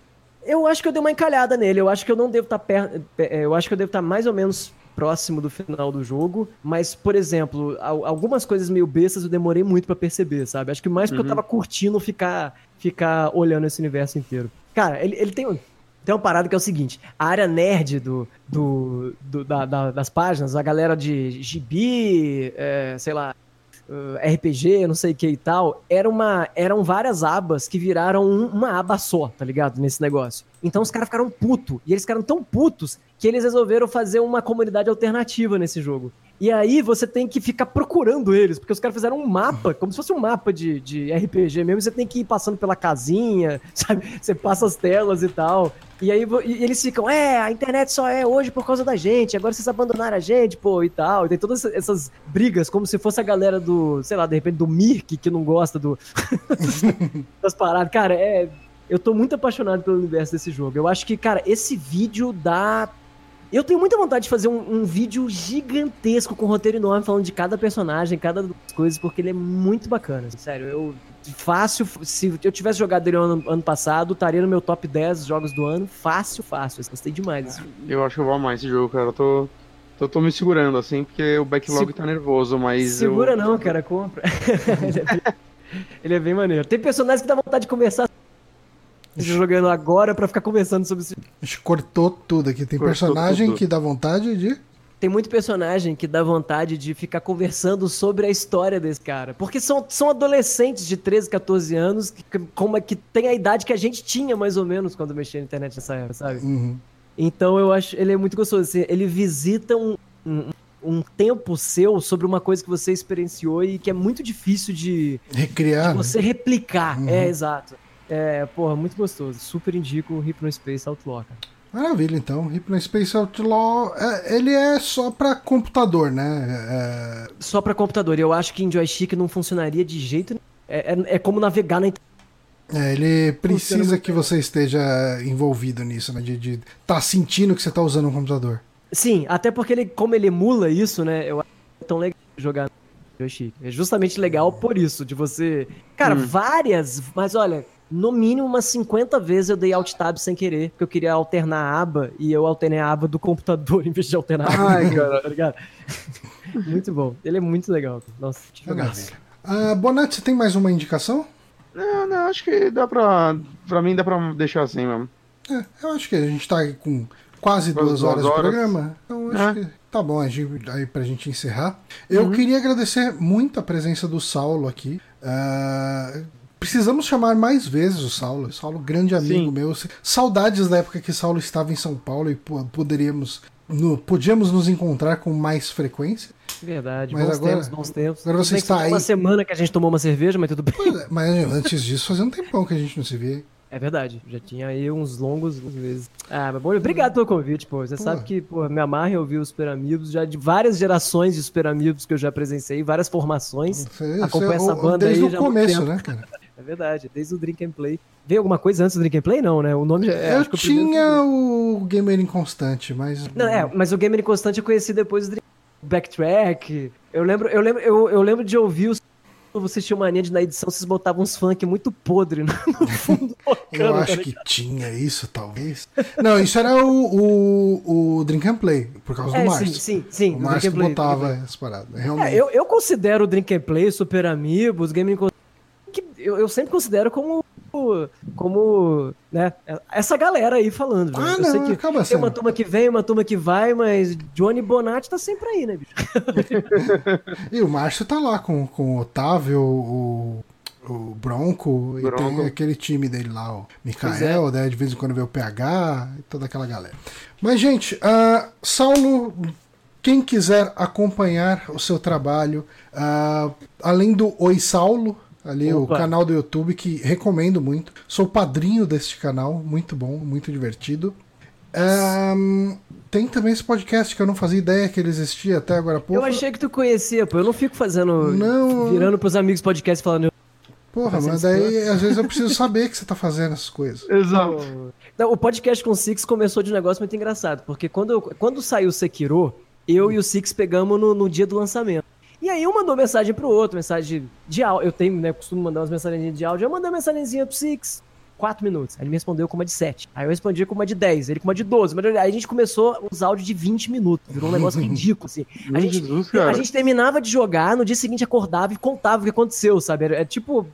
Eu acho que eu dei uma encalhada nele. Eu acho que eu não devo estar perto. Eu acho que eu devo estar mais ou menos próximo do final do jogo. Mas, por exemplo, al- algumas coisas meio bestas eu demorei muito pra perceber, sabe? Acho que mais porque eu Uhum. tava curtindo ficar, ficar olhando esse universo inteiro. Cara, ele, ele tem, um- tem uma parada que é o seguinte: a área nerd do, do, do- da- da- das páginas, a galera de gibi, é, sei lá, uh, RPG, não sei o que e tal, era uma, eram várias abas que viraram um- uma aba só, tá ligado? Nesse negócio. Então os caras ficaram putos. E eles ficaram tão putos que eles resolveram fazer uma comunidade alternativa nesse jogo. E aí você tem que ficar procurando eles, porque os caras fizeram um mapa, como se fosse um mapa de, de RPG mesmo, você tem que ir passando pela casinha, sabe? Você passa as telas e tal. E aí e eles ficam, é, a internet só é hoje por causa da gente, agora vocês abandonaram a gente, pô, e tal. E tem todas essa- essas brigas, como se fosse a galera do, sei lá, de repente do Mirk, que não gosta do das paradas. Cara, é. Eu tô muito apaixonado pelo universo desse jogo. Eu acho que, cara, esse vídeo dá. Eu tenho muita vontade de fazer um, um vídeo gigantesco com roteiro enorme falando de cada personagem, cada das coisas, porque ele é muito bacana. Sério, eu. Fácil, se eu tivesse jogado ele ano, ano passado, estaria no meu top 10 jogos do ano. Fácil, fácil. Eu gostei demais jogo. Eu acho que eu vou amar esse jogo, cara. Eu tô, tô, tô me segurando, assim, porque o backlog Se- tá nervoso, mas Segura eu... não, cara, compra. ele, é bem, ele é bem maneiro. Tem personagens que dá vontade de conversar jogando agora pra ficar conversando sobre esse A gente cortou tudo aqui. Tem Cortou personagem tudo. que dá vontade de. Tem muito personagem que dá vontade de ficar conversando sobre a história desse cara. Porque são, são adolescentes de 13, 14 anos que, como é que tem a idade que a gente tinha, mais ou menos, quando mexia na internet nessa época, sabe? Uhum. Então eu acho ele é muito gostoso. assim, ele visita um, um, um tempo seu sobre uma coisa que você experienciou e que é muito difícil de, Recriar. né? você replicar. Uhum. É, exato. É, porra, muito gostoso. Super indico o Hypnospace Outlaw, cara. Maravilha, então. Hypnospace Outlaw, é, ele é só pra computador, né? É, Só pra computador. Eu acho que em joystick não funcionaria de jeito nenhum. É, é, é como navegar na internet. É, ele precisa que você esteja envolvido nisso, né? De estar tá sentindo que você tá usando um computador. Sim, até porque ele, como ele emula isso, né? Eu acho que é tão legal jogar no joystick. É justamente legal por isso, de você. Cara, hum. várias, mas olha, no mínimo umas 50 vezes eu dei alt tab sem querer, porque eu queria alternar a aba e eu alternei a aba do computador em vez de alternar a aba. Ai, cara, tá ligado? muito bom. Ele é muito legal. Nossa, que maravilha. Uh, Bonatti, você tem mais uma indicação? Não, não, acho que dá pra. Pra mim dá pra deixar assim mesmo. É, eu acho que a gente tá com quase duas, duas horas, horas de programa. Então acho é. que tá bom a gente, aí pra gente encerrar. Eu uhum. queria agradecer muito a presença do Saulo aqui. Uh, precisamos chamar mais vezes o Saulo. O Saulo, grande amigo Sim. meu. Saudades da época que Saulo estava em São Paulo e poderíamos. No, podíamos nos encontrar com mais frequência. Verdade, mas bons agora, tempos, bons tempos. Agora você está aí. uma semana que a gente tomou uma cerveja, mas tudo bem. É, mas antes disso, fazia um tempão que a gente não se via. É verdade, já tinha aí uns longos vezes. Ah, mas bom, obrigado pelo convite, pô. Você pô. sabe que, pô, me amarra em ouvir os Super Amigos, já de várias gerações de Super Amigos que eu já presenciei, várias formações. Você, Acompanho essa banda desde aí Desde o começo, né, cara? É verdade, desde o Drink and Play. Veio alguma coisa antes do Drink and Play? Não, né? O nome é. Eu tinha o, o Gamer Inconstante, mas. Não, é, mas o Gamer Inconstante eu conheci depois do Drink Backtrack. Eu lembro, eu lembro, eu, eu lembro de ouvir os vocês tinham mania de na edição vocês botavam uns funk muito podre no, fundo. Eu acho tá que tinha isso, talvez. Não, isso era o, o, o Drink and Play, por causa é, do Márcio. Sim, sim, sim. O Márcio botava as paradas. Realmente. É, eu, eu considero o Drink and Play, Super Amigos, Gaming que eu, eu sempre considero como como, né, essa galera aí falando. Ah, eu não, sei que acaba tem uma turma que vem, uma turma que vai, mas Johnny Bonatti tá sempre aí, né, bicho? e o Márcio tá lá com, com o Otávio, o, o Bronco, Bronco, e tem aquele time dele lá, o Mikael, é. né, de vez em quando vê o PH e toda aquela galera. Mas, gente, uh, Saulo quem quiser acompanhar o seu trabalho, uh, além do Oi Saulo, ali Opa. o canal do YouTube que recomendo muito. Sou padrinho deste canal, muito bom, muito divertido. Um, tem também esse podcast que eu não fazia ideia que ele existia até agora pouco. Eu achei que tu conhecia, pô. Eu não fico fazendo. Não. Virando pros amigos podcast falando. Porra, mas daí às vezes eu preciso saber que você tá fazendo essas coisas. Exato. Não, o podcast com o Six começou de um negócio muito engraçado, porque quando, quando saiu o Sekiro, eu e o Six pegamos no, no dia do lançamento. E aí um mandou mensagem pro outro, mensagem de áudio. Eu tenho, né, costumo mandar umas mensagens de áudio. Eu mandei uma mensagenzinha pro Six, 4 minutos. Aí ele me respondeu com uma de 7. Aí eu respondi com uma de 10, ele com uma de 12. Mas aí a gente começou os áudios de 20 minutos. Virou um negócio ridículo, assim. A gente, a gente terminava de jogar, no dia seguinte acordava e contava o que aconteceu, sabe? É tipo,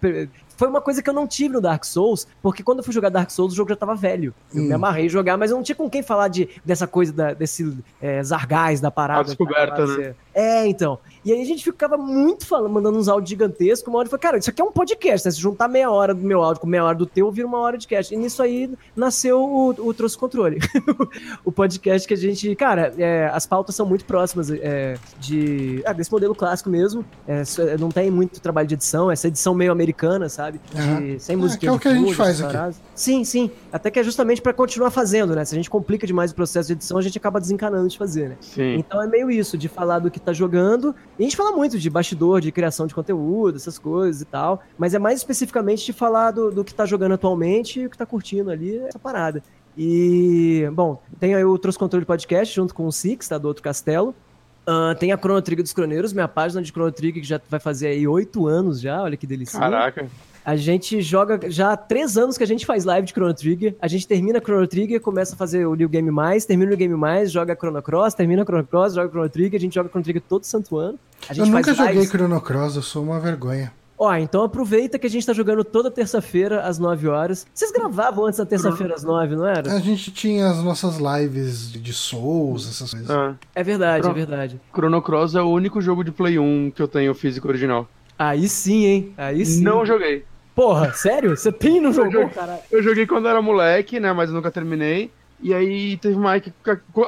foi uma coisa que eu não tive no Dark Souls, porque quando eu fui jogar Dark Souls, o jogo já tava velho. Eu hum. me amarrei a jogar, mas eu não tinha com quem falar de, dessa coisa, da, desse é, zargás da parada. A descoberta, né? É, então. E aí a gente ficava muito falando, mandando uns áudios gigantescos. Uma hora eu falei, cara, isso aqui é um podcast, né? Se juntar meia hora do meu áudio com meia hora do teu, vira uma hora de cast. E nisso aí nasceu o, o Trouxe Controle. o podcast que a gente. Cara, é, as pautas são muito próximas é, de. Ah, desse modelo clássico mesmo. É, não tem muito trabalho de edição, essa edição meio americana, sabe? De, sem música. É, que é o que a gente faz aqui. Sim, sim. Até que é justamente para continuar fazendo, né? Se a gente complica demais o processo de edição, a gente acaba desencanando de fazer, né? Sim. Então é meio isso, de falar do que tá jogando. E a gente fala muito de bastidor, de criação de conteúdo, essas coisas e tal. Mas é mais especificamente de falar do, do que tá jogando atualmente e o que tá curtindo ali, essa parada. E, bom, tem aí o Trouxe Controle Podcast junto com o Six, tá? Do outro castelo. Uh, tem a Chrono Trigger dos Croneiros, minha página de Chrono Trigger que já vai fazer aí oito anos já, olha que delícia. Caraca. A gente joga já há três anos que a gente faz live de Chrono Trigger. A gente termina Chrono Trigger, começa a fazer o New Game Mais, termina o New Game Mais, joga Chrono Cross, termina Chrono Cross, joga Chrono Trigger. A gente joga Chrono Trigger todo santo ano. eu nunca joguei lives... Chrono Cross, eu sou uma vergonha. Ó, então aproveita que a gente tá jogando toda terça-feira às 9 horas. Vocês gravavam antes da terça-feira às 9, não era? A gente tinha as nossas lives de Souls, essas coisas. Ah. É verdade, é verdade. Chrono Cross é o único jogo de Play 1 que eu tenho físico original. Aí sim, hein? Aí sim. Não joguei. Porra, sério? Você tem no jogo, cara? Eu joguei quando era moleque, né? Mas nunca terminei. E aí teve uma.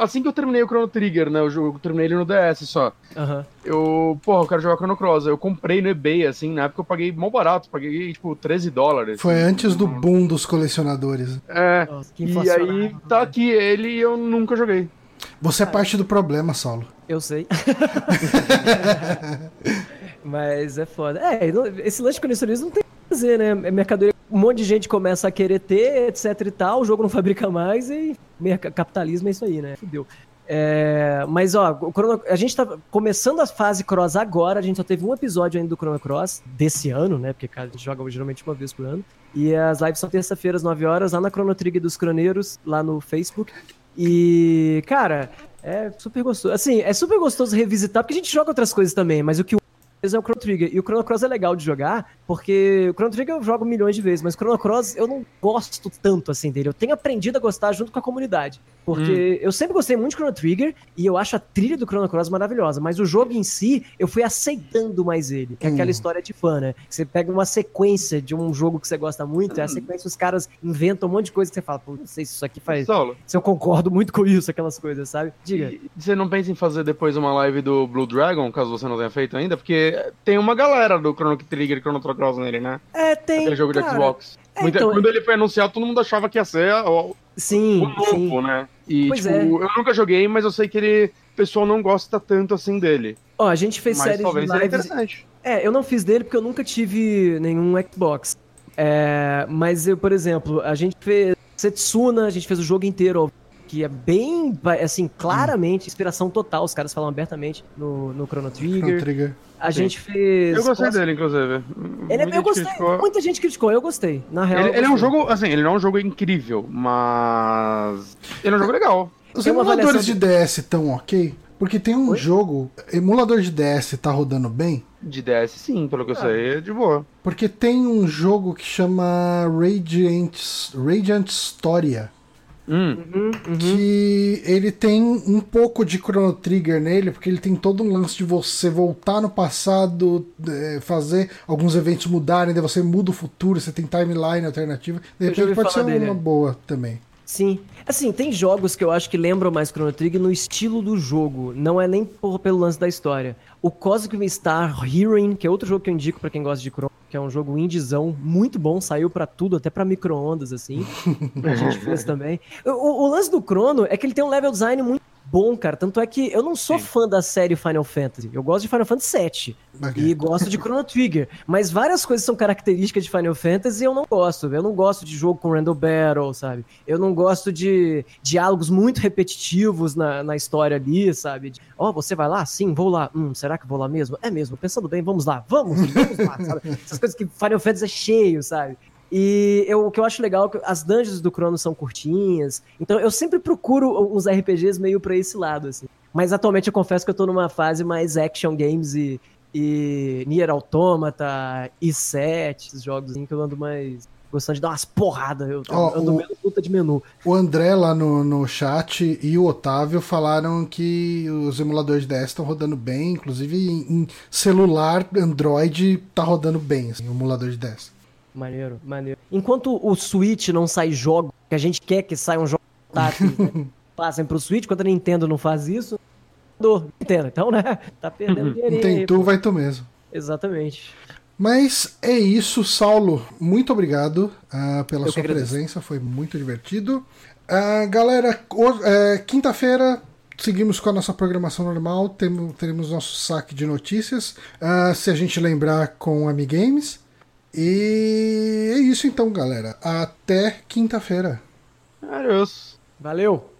Assim que eu terminei o Chrono Trigger, né? Eu, terminei ele no DS só. Uhum. Eu, porra, eu quero jogar Chrono Cross. Eu comprei no eBay, assim, na época eu paguei mal barato, paguei tipo 13 dólares. Foi antes do boom dos colecionadores. É. Nossa, e aí tá aqui ele e eu nunca joguei. Você é parte do problema, Saulo. Eu sei. Mas é foda. É, esse lance de colecionismo não tem o fazer, né? É mercadoria um monte de gente começa a querer ter, etc e tal, o jogo não fabrica mais e capitalismo é isso aí, né? Fudeu. É, mas ó, Chrono, a gente tá começando a fase Cross agora, a gente só teve um episódio ainda do Chrono Cross desse ano, né? Porque cara, a gente joga geralmente uma vez por ano. E as lives são terça-feira às 9 horas lá na Chrono Trigger dos Croneiros, lá no Facebook. E, cara, é super gostoso. Assim, é super gostoso revisitar, porque a gente joga outras coisas também, mas o que é o Chrono Trigger. E o Chrono Cross é legal de jogar, porque o Chrono Trigger eu jogo milhões de vezes, mas o Chrono Cross eu não gosto tanto assim dele. Eu tenho aprendido a gostar junto com a comunidade. Porque hum. eu sempre gostei muito de Chrono Trigger e eu acho a trilha do Chrono Cross maravilhosa, mas o jogo em si, eu fui aceitando mais ele. Que é aquela hum. história de fã, né? Você pega uma sequência de um jogo que você gosta muito, hum. é a sequência os caras inventam um monte de coisa que você fala, pô, não sei se isso aqui faz. Solo. Se eu concordo muito com isso, aquelas coisas, sabe? Diga. E você não pensa em fazer depois uma live do Blue Dragon, caso você não tenha feito ainda? Porque tem uma galera do Chrono Trigger e Chrono Cross nele, né? É, tem. Aquele jogo cara, de Xbox. É, Muita, então, quando ele foi anunciado, todo mundo achava que ia ser o, sim, o novo, sim. né? E, pois tipo, é. eu nunca joguei, mas eu sei que ele, o pessoal não gosta tanto assim dele. Ó, a gente fez séries talvez de lives... interessante. É, eu não fiz dele porque eu nunca tive nenhum Xbox. É, mas eu, por exemplo, a gente fez Setsuna, a gente fez o jogo inteiro que é bem, assim, claramente inspiração total. Os caras falam abertamente no, no Chrono Trigger. Chrono Trigger. A Sim. gente fez. Eu gostei dele, inclusive. Ele é, eu gostei. Criticou. Muita gente criticou, eu gostei. Na real. Ele, ele, é um jogo, assim, ele não é um jogo incrível, mas. Ele é um jogo legal. Os emuladores de... de DS estão ok? Porque tem um Oi? jogo, emulador de DS tá rodando bem? De DS sim, pelo que eu ah. sei, é de boa. Porque tem um jogo que chama Radiant, Radiant Storia. Hum. Uhum, uhum. Que ele tem um pouco de Chrono Trigger nele, porque ele tem todo um lance de você voltar no passado, é, fazer alguns eventos mudarem, daí você muda o futuro, você tem timeline alternativa. De repente pode ser dele. uma boa também. Sim. Assim, tem jogos que eu acho que lembram mais Chrono Trigger no estilo do jogo, não é nem por, pelo lance da história. O Cosmic Star Heroine, que é outro jogo que eu indico para quem gosta de Chrono, que é um jogo indiezão muito bom, saiu para tudo, até para micro-ondas, assim. a gente fez também. O, o, lance do Chrono é que ele tem um level design muito bom, cara. Tanto é que eu não sou Sim. fã da série Final Fantasy. Eu gosto de Final Fantasy VII. Okay. E gosto de Chrono Trigger. Mas várias coisas são características de Final Fantasy e eu não gosto. Eu não gosto de jogo com Randall Battle, sabe? Eu não gosto de diálogos muito repetitivos na, na história ali, sabe? Ó, oh, você vai lá? Sim, vou lá. Hum, será que vou lá mesmo? É mesmo, pensando bem, vamos lá. Vamos, vamos lá, sabe? Essas coisas que Final Fantasy é cheio, sabe? E eu, o que eu acho legal é que as dungeons do Crono são curtinhas. Então eu sempre procuro uns RPGs meio pra esse lado, assim. Mas atualmente eu confesso que eu tô numa fase mais action games e, e Nier Automata, i7, esses jogos assim, que eu ando mais gostando de dar umas porradas. Eu oh, ando o, menos luta de menu. O André lá no, no chat e o Otávio falaram que os emuladores DS estão rodando bem, inclusive em, em, celular Android tá rodando bem, assim, o emulador de DS. Maneiro, maneiro. Enquanto o Switch não sai jogo, que a gente quer que saia um jogo tátil, né? passem pro Switch, quando a Nintendo não faz isso, Nintendo, então, né? Tá perdendo dinheiro. Tem tu, vai tu mesmo. Exatamente. Mas é isso, Saulo. Muito obrigado uh, pela Eu sua presença, foi muito divertido. Uh, galera, uh, quinta-feira seguimos com a nossa programação normal, temos, teremos nosso saque de notícias. Ah, se a gente lembrar com Amigames. E é isso então, galera. Até quinta-feira. Adeus. Valeu.